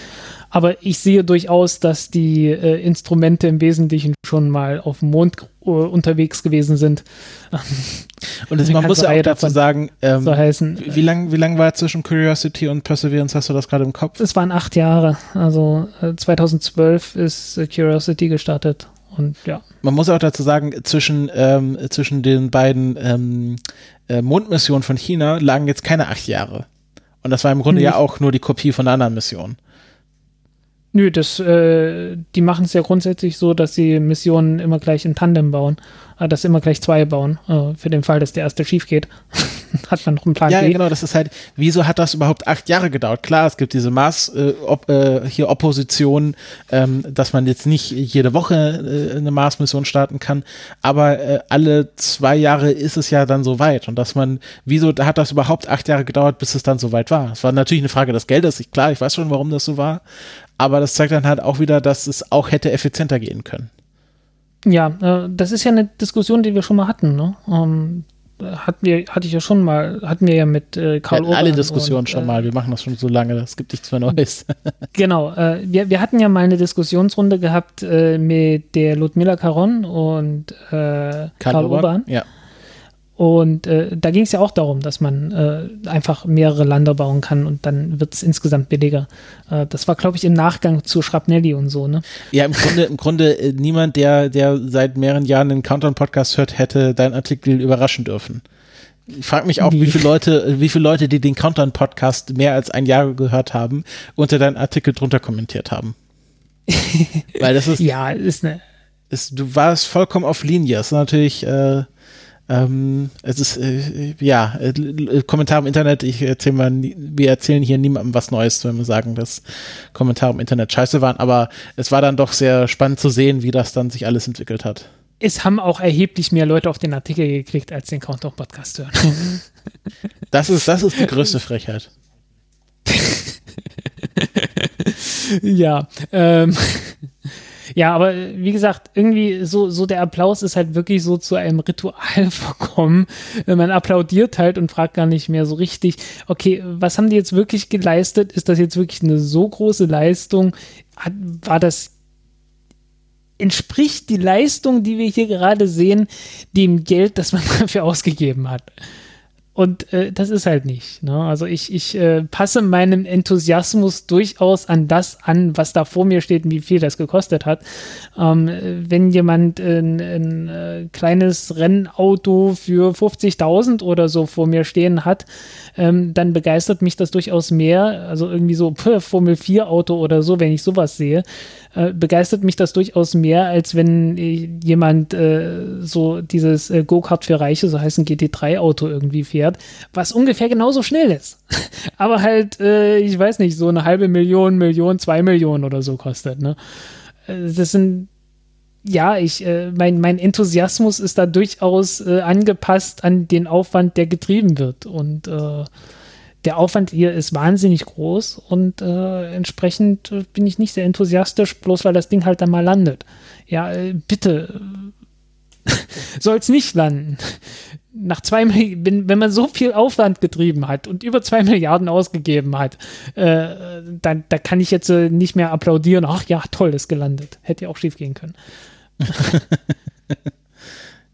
Aber ich sehe durchaus, dass die äh, Instrumente im Wesentlichen schon mal auf dem Mond äh, unterwegs gewesen sind. [LAUGHS] Und das, man muss ja auch dazu sagen, ähm, so heißen, wie lang, wie lang war zwischen Curiosity und Perseverance? Hast du das gerade im Kopf? Es waren acht Jahre. Also äh, 2012 ist äh, Curiosity gestartet. Und ja. Man muss auch dazu sagen, zwischen, ähm, zwischen den beiden ähm, äh, Mondmissionen von China lagen jetzt keine acht Jahre. Und das war im Grunde hm. ja auch nur die Kopie von der anderen Mission. Nö, das, äh, die machen es ja grundsätzlich so, dass sie Missionen immer gleich in Tandem bauen, äh, dass sie immer gleich zwei bauen, äh, für den Fall, dass der erste schief geht. [LAUGHS] hat man noch einen Plan Ja, B. genau, das ist halt, wieso hat das überhaupt acht Jahre gedauert? Klar, es gibt diese Maß, äh, ob, äh, hier Opposition, ähm, dass man jetzt nicht jede Woche äh, eine Mars-Mission starten kann, aber äh, alle zwei Jahre ist es ja dann so weit und dass man, wieso hat das überhaupt acht Jahre gedauert, bis es dann so weit war? Es war natürlich eine Frage des Geldes, ich, klar, ich weiß schon, warum das so war, aber das zeigt dann halt auch wieder, dass es auch hätte effizienter gehen können. Ja, äh, das ist ja eine Diskussion, die wir schon mal hatten. Ne? Hatten wir, hatte ich ja schon mal, hatten wir ja mit äh, Karl ja, Alle Diskussionen und, schon äh, mal, wir machen das schon so lange, es gibt nichts mehr Neues. [LAUGHS] genau, äh, wir, wir hatten ja mal eine Diskussionsrunde gehabt äh, mit der Ludmilla Caron und äh, Karl, Karl Urban. Ja. Und äh, da ging es ja auch darum, dass man äh, einfach mehrere Lander bauen kann und dann wird es insgesamt billiger. Äh, das war, glaube ich, im Nachgang zu Schrapnelli und so, ne? Ja, im Grunde, im Grunde äh, niemand, der, der seit mehreren Jahren den Countdown-Podcast hört, hätte deinen Artikel überraschen dürfen. Ich frage mich auch, wie viele Leute, wie viele Leute, die den Countdown-Podcast mehr als ein Jahr gehört haben, unter deinen Artikel drunter kommentiert haben. [LAUGHS] Weil das ist. ja, ist eine. Ist, du warst vollkommen auf Linie. Das ist natürlich. Äh, ähm, es ist, äh, ja, äh, Kommentar im Internet, ich erzähle mal, wir erzählen hier niemandem was Neues, wenn wir sagen, dass Kommentare im Internet scheiße waren, aber es war dann doch sehr spannend zu sehen, wie das dann sich alles entwickelt hat. Es haben auch erheblich mehr Leute auf den Artikel geklickt, als den Countdown-Podcast hören. [LAUGHS] Das ist, das ist die größte Frechheit. [LAUGHS] ja, ähm, ja, aber wie gesagt, irgendwie so, so der Applaus ist halt wirklich so zu einem Ritual [LAUGHS] verkommen. Man applaudiert halt und fragt gar nicht mehr so richtig, okay, was haben die jetzt wirklich geleistet? Ist das jetzt wirklich eine so große Leistung? Hat, war das entspricht die Leistung, die wir hier gerade sehen, dem Geld, das man [LAUGHS] dafür ausgegeben hat? Und äh, das ist halt nicht. Ne? Also ich, ich äh, passe meinem Enthusiasmus durchaus an das an, was da vor mir steht und wie viel das gekostet hat. Ähm, wenn jemand ein, ein, äh, kleines Rennauto für 50.000 oder so vor mir stehen hat, ähm, dann begeistert mich das durchaus mehr. Also irgendwie so [LAUGHS] pff, Formel 4 Auto oder so, wenn ich sowas sehe, äh, begeistert mich das durchaus mehr, als wenn äh, jemand äh, so dieses Go-Kart für Reiche, so heißt ein GT3-Auto irgendwie fährt, was ungefähr genauso schnell ist. [LAUGHS] Aber halt, äh, ich weiß nicht, so eine halbe Million, Million, zwei Millionen oder so kostet. Ne? Äh, das sind ja, ich, äh, mein, mein Enthusiasmus ist da durchaus äh, angepasst an den Aufwand, der getrieben wird. Und äh, der Aufwand hier ist wahnsinnig groß und äh, entsprechend bin ich nicht sehr enthusiastisch, bloß weil das Ding halt dann mal landet. Ja, äh, bitte. [LAUGHS] Soll es nicht landen. Nach zwei wenn, wenn man so viel Aufwand getrieben hat und über zwei Milliarden ausgegeben hat, äh, dann da kann ich jetzt äh, nicht mehr applaudieren. Ach ja, toll, ist gelandet. Hätte ja auch schief gehen können. [LAUGHS]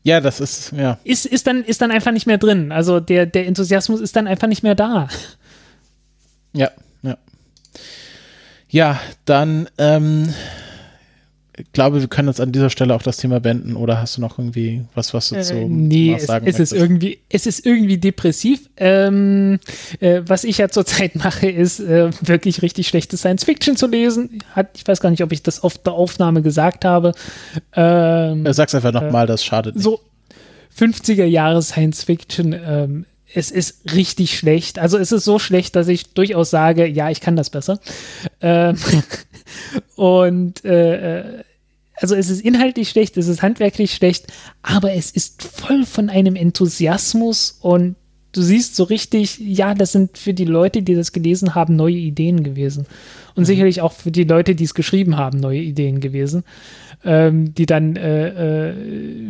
Ja, das ist, ja. Ist, ist, dann, ist dann einfach nicht mehr drin. Also der, der Enthusiasmus ist dann einfach nicht mehr da. Ja, ja. Ja, dann, ähm, glaube, wir können jetzt an dieser Stelle auch das Thema beenden oder hast du noch irgendwie was, was du äh, zu nee, es, sagen es ist irgendwie es ist irgendwie depressiv. Ähm, äh, was ich ja zurzeit [LAUGHS] mache, ist äh, wirklich richtig schlechte Science Fiction zu lesen. Hat, ich weiß gar nicht, ob ich das auf der Aufnahme gesagt habe. Ähm, Sag's einfach nochmal, das schadet nicht. So 50er Jahre Science Fiction ähm, es ist richtig schlecht. Also es ist so schlecht, dass ich durchaus sage, ja, ich kann das besser. Ähm, [LAUGHS] und äh, äh also es ist inhaltlich schlecht, es ist handwerklich schlecht, aber es ist voll von einem Enthusiasmus und du siehst so richtig, ja, das sind für die Leute, die das gelesen haben, neue Ideen gewesen. Und mhm. sicherlich auch für die Leute, die es geschrieben haben, neue Ideen gewesen, ähm, die dann äh, äh,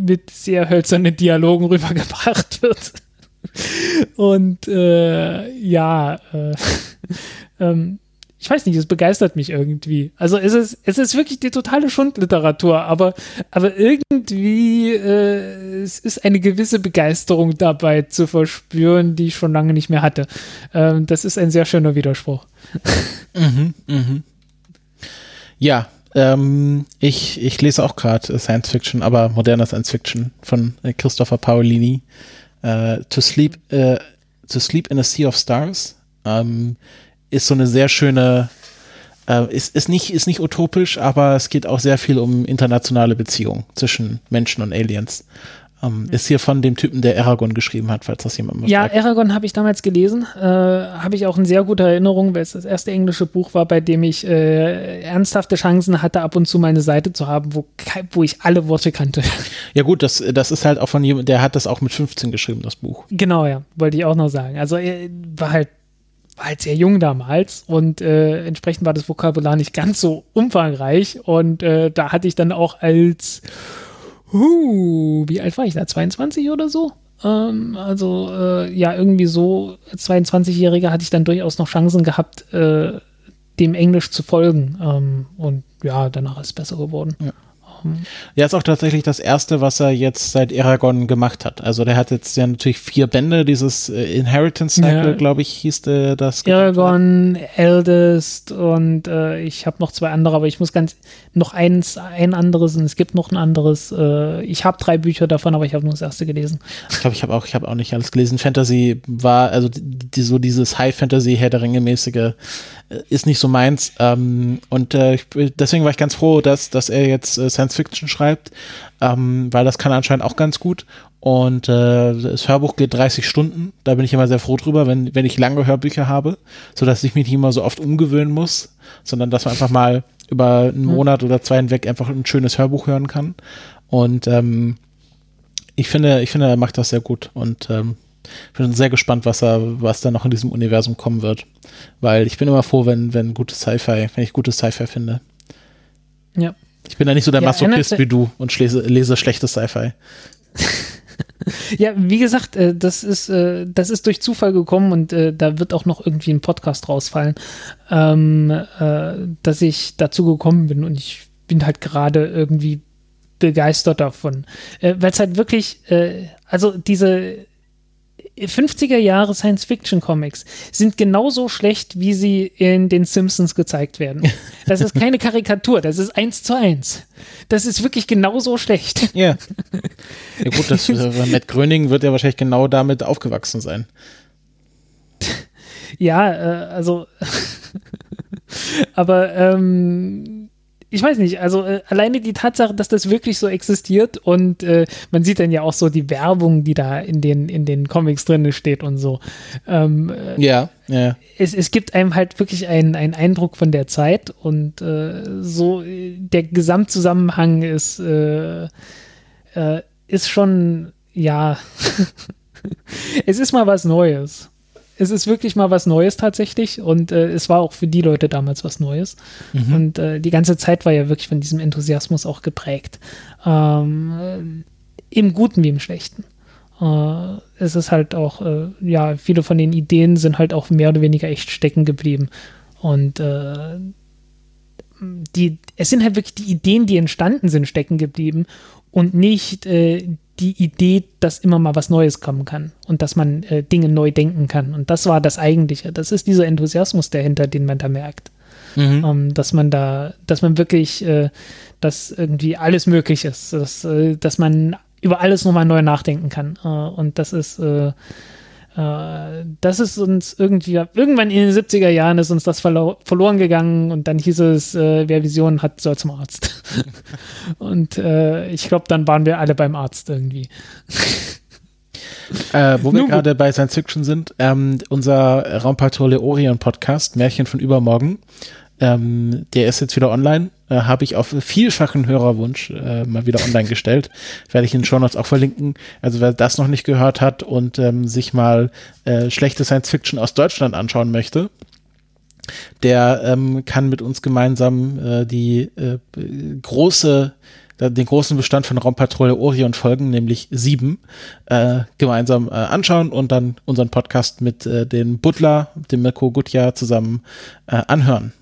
mit sehr hölzernen Dialogen [LAUGHS] rübergebracht wird. Und äh, ja, äh, [LAUGHS] ähm, ich weiß nicht, es begeistert mich irgendwie. Also es ist, es ist wirklich die totale Schundliteratur, aber, aber irgendwie äh, es ist eine gewisse Begeisterung dabei zu verspüren, die ich schon lange nicht mehr hatte. Ähm, das ist ein sehr schöner Widerspruch. Mhm, mhm. Ja, ähm, ich, ich lese auch gerade Science Fiction, aber moderner Science Fiction von äh, Christopher Paolini. Äh, to Sleep, äh, To Sleep in a Sea of Stars. Ähm, ist so eine sehr schöne, äh, ist, ist, nicht, ist nicht utopisch, aber es geht auch sehr viel um internationale Beziehungen zwischen Menschen und Aliens. Ähm, ist hier von dem Typen, der Aragon geschrieben hat, falls das jemand mal Ja, fragt. Aragon habe ich damals gelesen. Äh, habe ich auch eine sehr gute Erinnerung, weil es das erste englische Buch war, bei dem ich äh, ernsthafte Chancen hatte, ab und zu meine Seite zu haben, wo, wo ich alle Worte kannte. [LAUGHS] Ja, gut, das, das ist halt auch von jemandem, der hat das auch mit 15 geschrieben, das Buch. Genau, ja, wollte ich auch noch sagen. Also, war halt war halt sehr jung damals und äh, entsprechend war das Vokabular nicht ganz so umfangreich und äh, da hatte ich dann auch als, uh, wie alt war ich da, 22 oder so? Ähm, also äh, ja, irgendwie so 22-Jähriger hatte ich dann durchaus noch Chancen gehabt, äh, dem Englisch zu folgen ähm, und ja, danach ist es besser geworden. Ja. Ja, ist auch tatsächlich das erste, was er jetzt seit Aragon gemacht hat. Also der hat jetzt ja natürlich vier Bände, dieses äh, Inheritance Cycle, ja. glaube ich, hieß der, das. Aragon, Eldest und äh, ich habe noch zwei andere, aber ich muss ganz noch eins, ein anderes und es gibt noch ein anderes. Äh, ich habe drei Bücher davon, aber ich habe nur das erste gelesen. Ich glaube, ich habe auch, ich habe auch nicht alles gelesen. Fantasy war, also die, so dieses High Fantasy, Herr der Ringe mäßige äh, ist nicht so meins. Ähm, und äh, deswegen war ich ganz froh, dass, dass er jetzt äh, Science Fiction schreibt, ähm, weil das kann anscheinend auch ganz gut. Und äh, das Hörbuch geht 30 Stunden. Da bin ich immer sehr froh drüber, wenn, wenn ich lange Hörbücher habe, sodass ich mich nicht immer so oft umgewöhnen muss, sondern dass man einfach mal über einen mhm. Monat oder zwei hinweg einfach ein schönes Hörbuch hören kann. Und ähm, ich finde, ich finde, er macht das sehr gut. Und ähm, ich bin sehr gespannt, was er, was da noch in diesem Universum kommen wird. Weil ich bin immer froh, wenn, wenn gutes Sci-Fi, wenn ich gutes Sci-Fi finde. Ja. Ich bin da nicht so der ja, Masochist wie du und lese, lese schlechtes Sci-Fi. [LAUGHS] ja, wie gesagt, äh, das ist, äh, das ist durch Zufall gekommen und äh, da wird auch noch irgendwie ein Podcast rausfallen, ähm, dass ich dazu gekommen bin und ich bin halt gerade irgendwie begeistert davon. Weil es halt wirklich, also diese 50er Jahre Science-Fiction-Comics sind genauso schlecht, wie sie in den Simpsons gezeigt werden. [LAUGHS] Das ist keine Karikatur, das ist eins zu eins. Das ist wirklich genauso schlecht. Ja. [LAUGHS] Ja gut, das, äh, Matt Gröning wird ja wahrscheinlich genau damit aufgewachsen sein. Ja, äh, also [LAUGHS] aber ähm, ich weiß nicht, also äh, alleine die Tatsache, dass das wirklich so existiert und äh, man sieht dann ja auch so die Werbung, die da in den, in den Comics drin steht und so. Ähm, äh, ja, ja. Es, es gibt einem halt wirklich einen, einen Eindruck von der Zeit und äh, so der Gesamtzusammenhang ist, äh, äh, ist schon, ja, [LAUGHS] es ist mal was Neues es ist wirklich mal was Neues tatsächlich und äh, es war auch für die Leute damals was Neues. Mhm. Und äh, die ganze Zeit war ja wirklich von diesem Enthusiasmus auch geprägt. Ähm, Im Guten wie im Schlechten. Äh, es ist halt auch, äh, ja, viele von den Ideen sind halt auch mehr oder weniger echt stecken geblieben. Und äh, die, es sind halt wirklich die Ideen, die entstanden sind, stecken geblieben und nicht äh, die Idee, dass immer mal was Neues kommen kann und dass man äh, Dinge neu denken kann. Und das war das Eigentliche. Das ist dieser Enthusiasmus dahinter, den man da merkt. Mhm. Ähm, dass man da, dass man wirklich, äh, dass irgendwie alles möglich ist, dass, äh, dass man über alles nochmal neu nachdenken kann. Äh, und das ist, äh, das ist uns irgendwie, irgendwann in den 70er Jahren ist uns das verlo verloren gegangen und dann hieß es, äh, wer Visionen hat, soll zum Arzt. [LAUGHS] und äh, ich glaube, dann waren wir alle beim Arzt irgendwie. Äh, wo wir gerade bei Science Fiction sind, ähm, unser Raumpatrouille Orion Podcast, Märchen von übermorgen, ähm, der ist jetzt wieder online. Äh, Habe ich auf vielfachen Hörerwunsch äh, mal wieder online gestellt. Werde ich in den Show Notes auch verlinken. Also wer das noch nicht gehört hat und ähm, sich mal äh, schlechte Science Fiction aus Deutschland anschauen möchte, der ähm, kann mit uns gemeinsam äh, die äh, große den großen Bestand von Raumpatrouille Orion Folgen, nämlich sieben, äh, gemeinsam äh, anschauen und dann unseren Podcast mit äh, dem Butler, dem Mirko Gutjahr zusammen äh, anhören.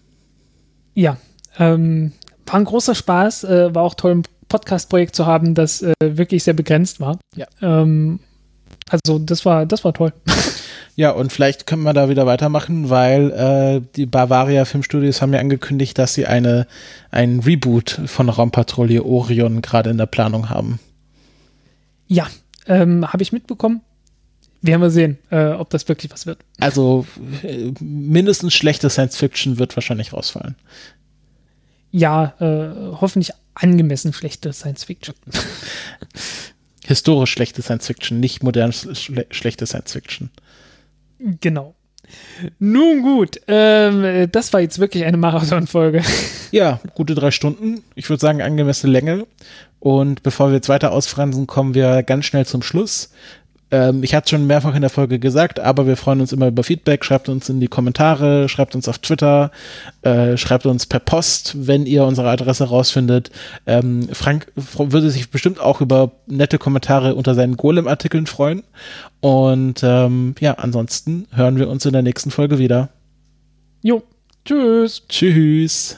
Ja, ähm, war ein großer Spaß, äh, war auch toll, ein Podcast-Projekt zu haben, das äh, wirklich sehr begrenzt war. Ja. Ähm, also das war, das war toll. [LAUGHS] Ja, und vielleicht können wir da wieder weitermachen, weil äh, die Bavaria Filmstudios haben ja angekündigt, dass sie eine ein Reboot von Raumpatrouille Orion gerade in der Planung haben. Ja, ähm, habe ich mitbekommen. Werden wir sehen, äh, ob das wirklich was wird. Also äh, mindestens schlechte Science Fiction wird wahrscheinlich rausfallen. Ja, äh, hoffentlich angemessen schlechte Science Fiction. [LAUGHS] Historisch schlechte Science Fiction, nicht modern schle schlechte Science Fiction. Genau. Nun gut, ähm, das war jetzt wirklich eine Marathon-Folge. [LAUGHS] Ja, gute drei Stunden. Ich würde sagen, angemessene Länge. Und bevor wir jetzt weiter ausfransen, kommen wir ganz schnell zum Schluss. Ähm, ich hatte es schon mehrfach in der Folge gesagt, aber wir freuen uns immer über Feedback. Schreibt uns in die Kommentare, schreibt uns auf Twitter, äh, schreibt uns per Post, wenn ihr unsere Adresse rausfindet. Ähm, Frank würde sich bestimmt auch über nette Kommentare unter seinen Golem-Artikeln freuen. Und ähm, ja, ansonsten hören wir uns in der nächsten Folge wieder. Jo, tschüss. Tschüss.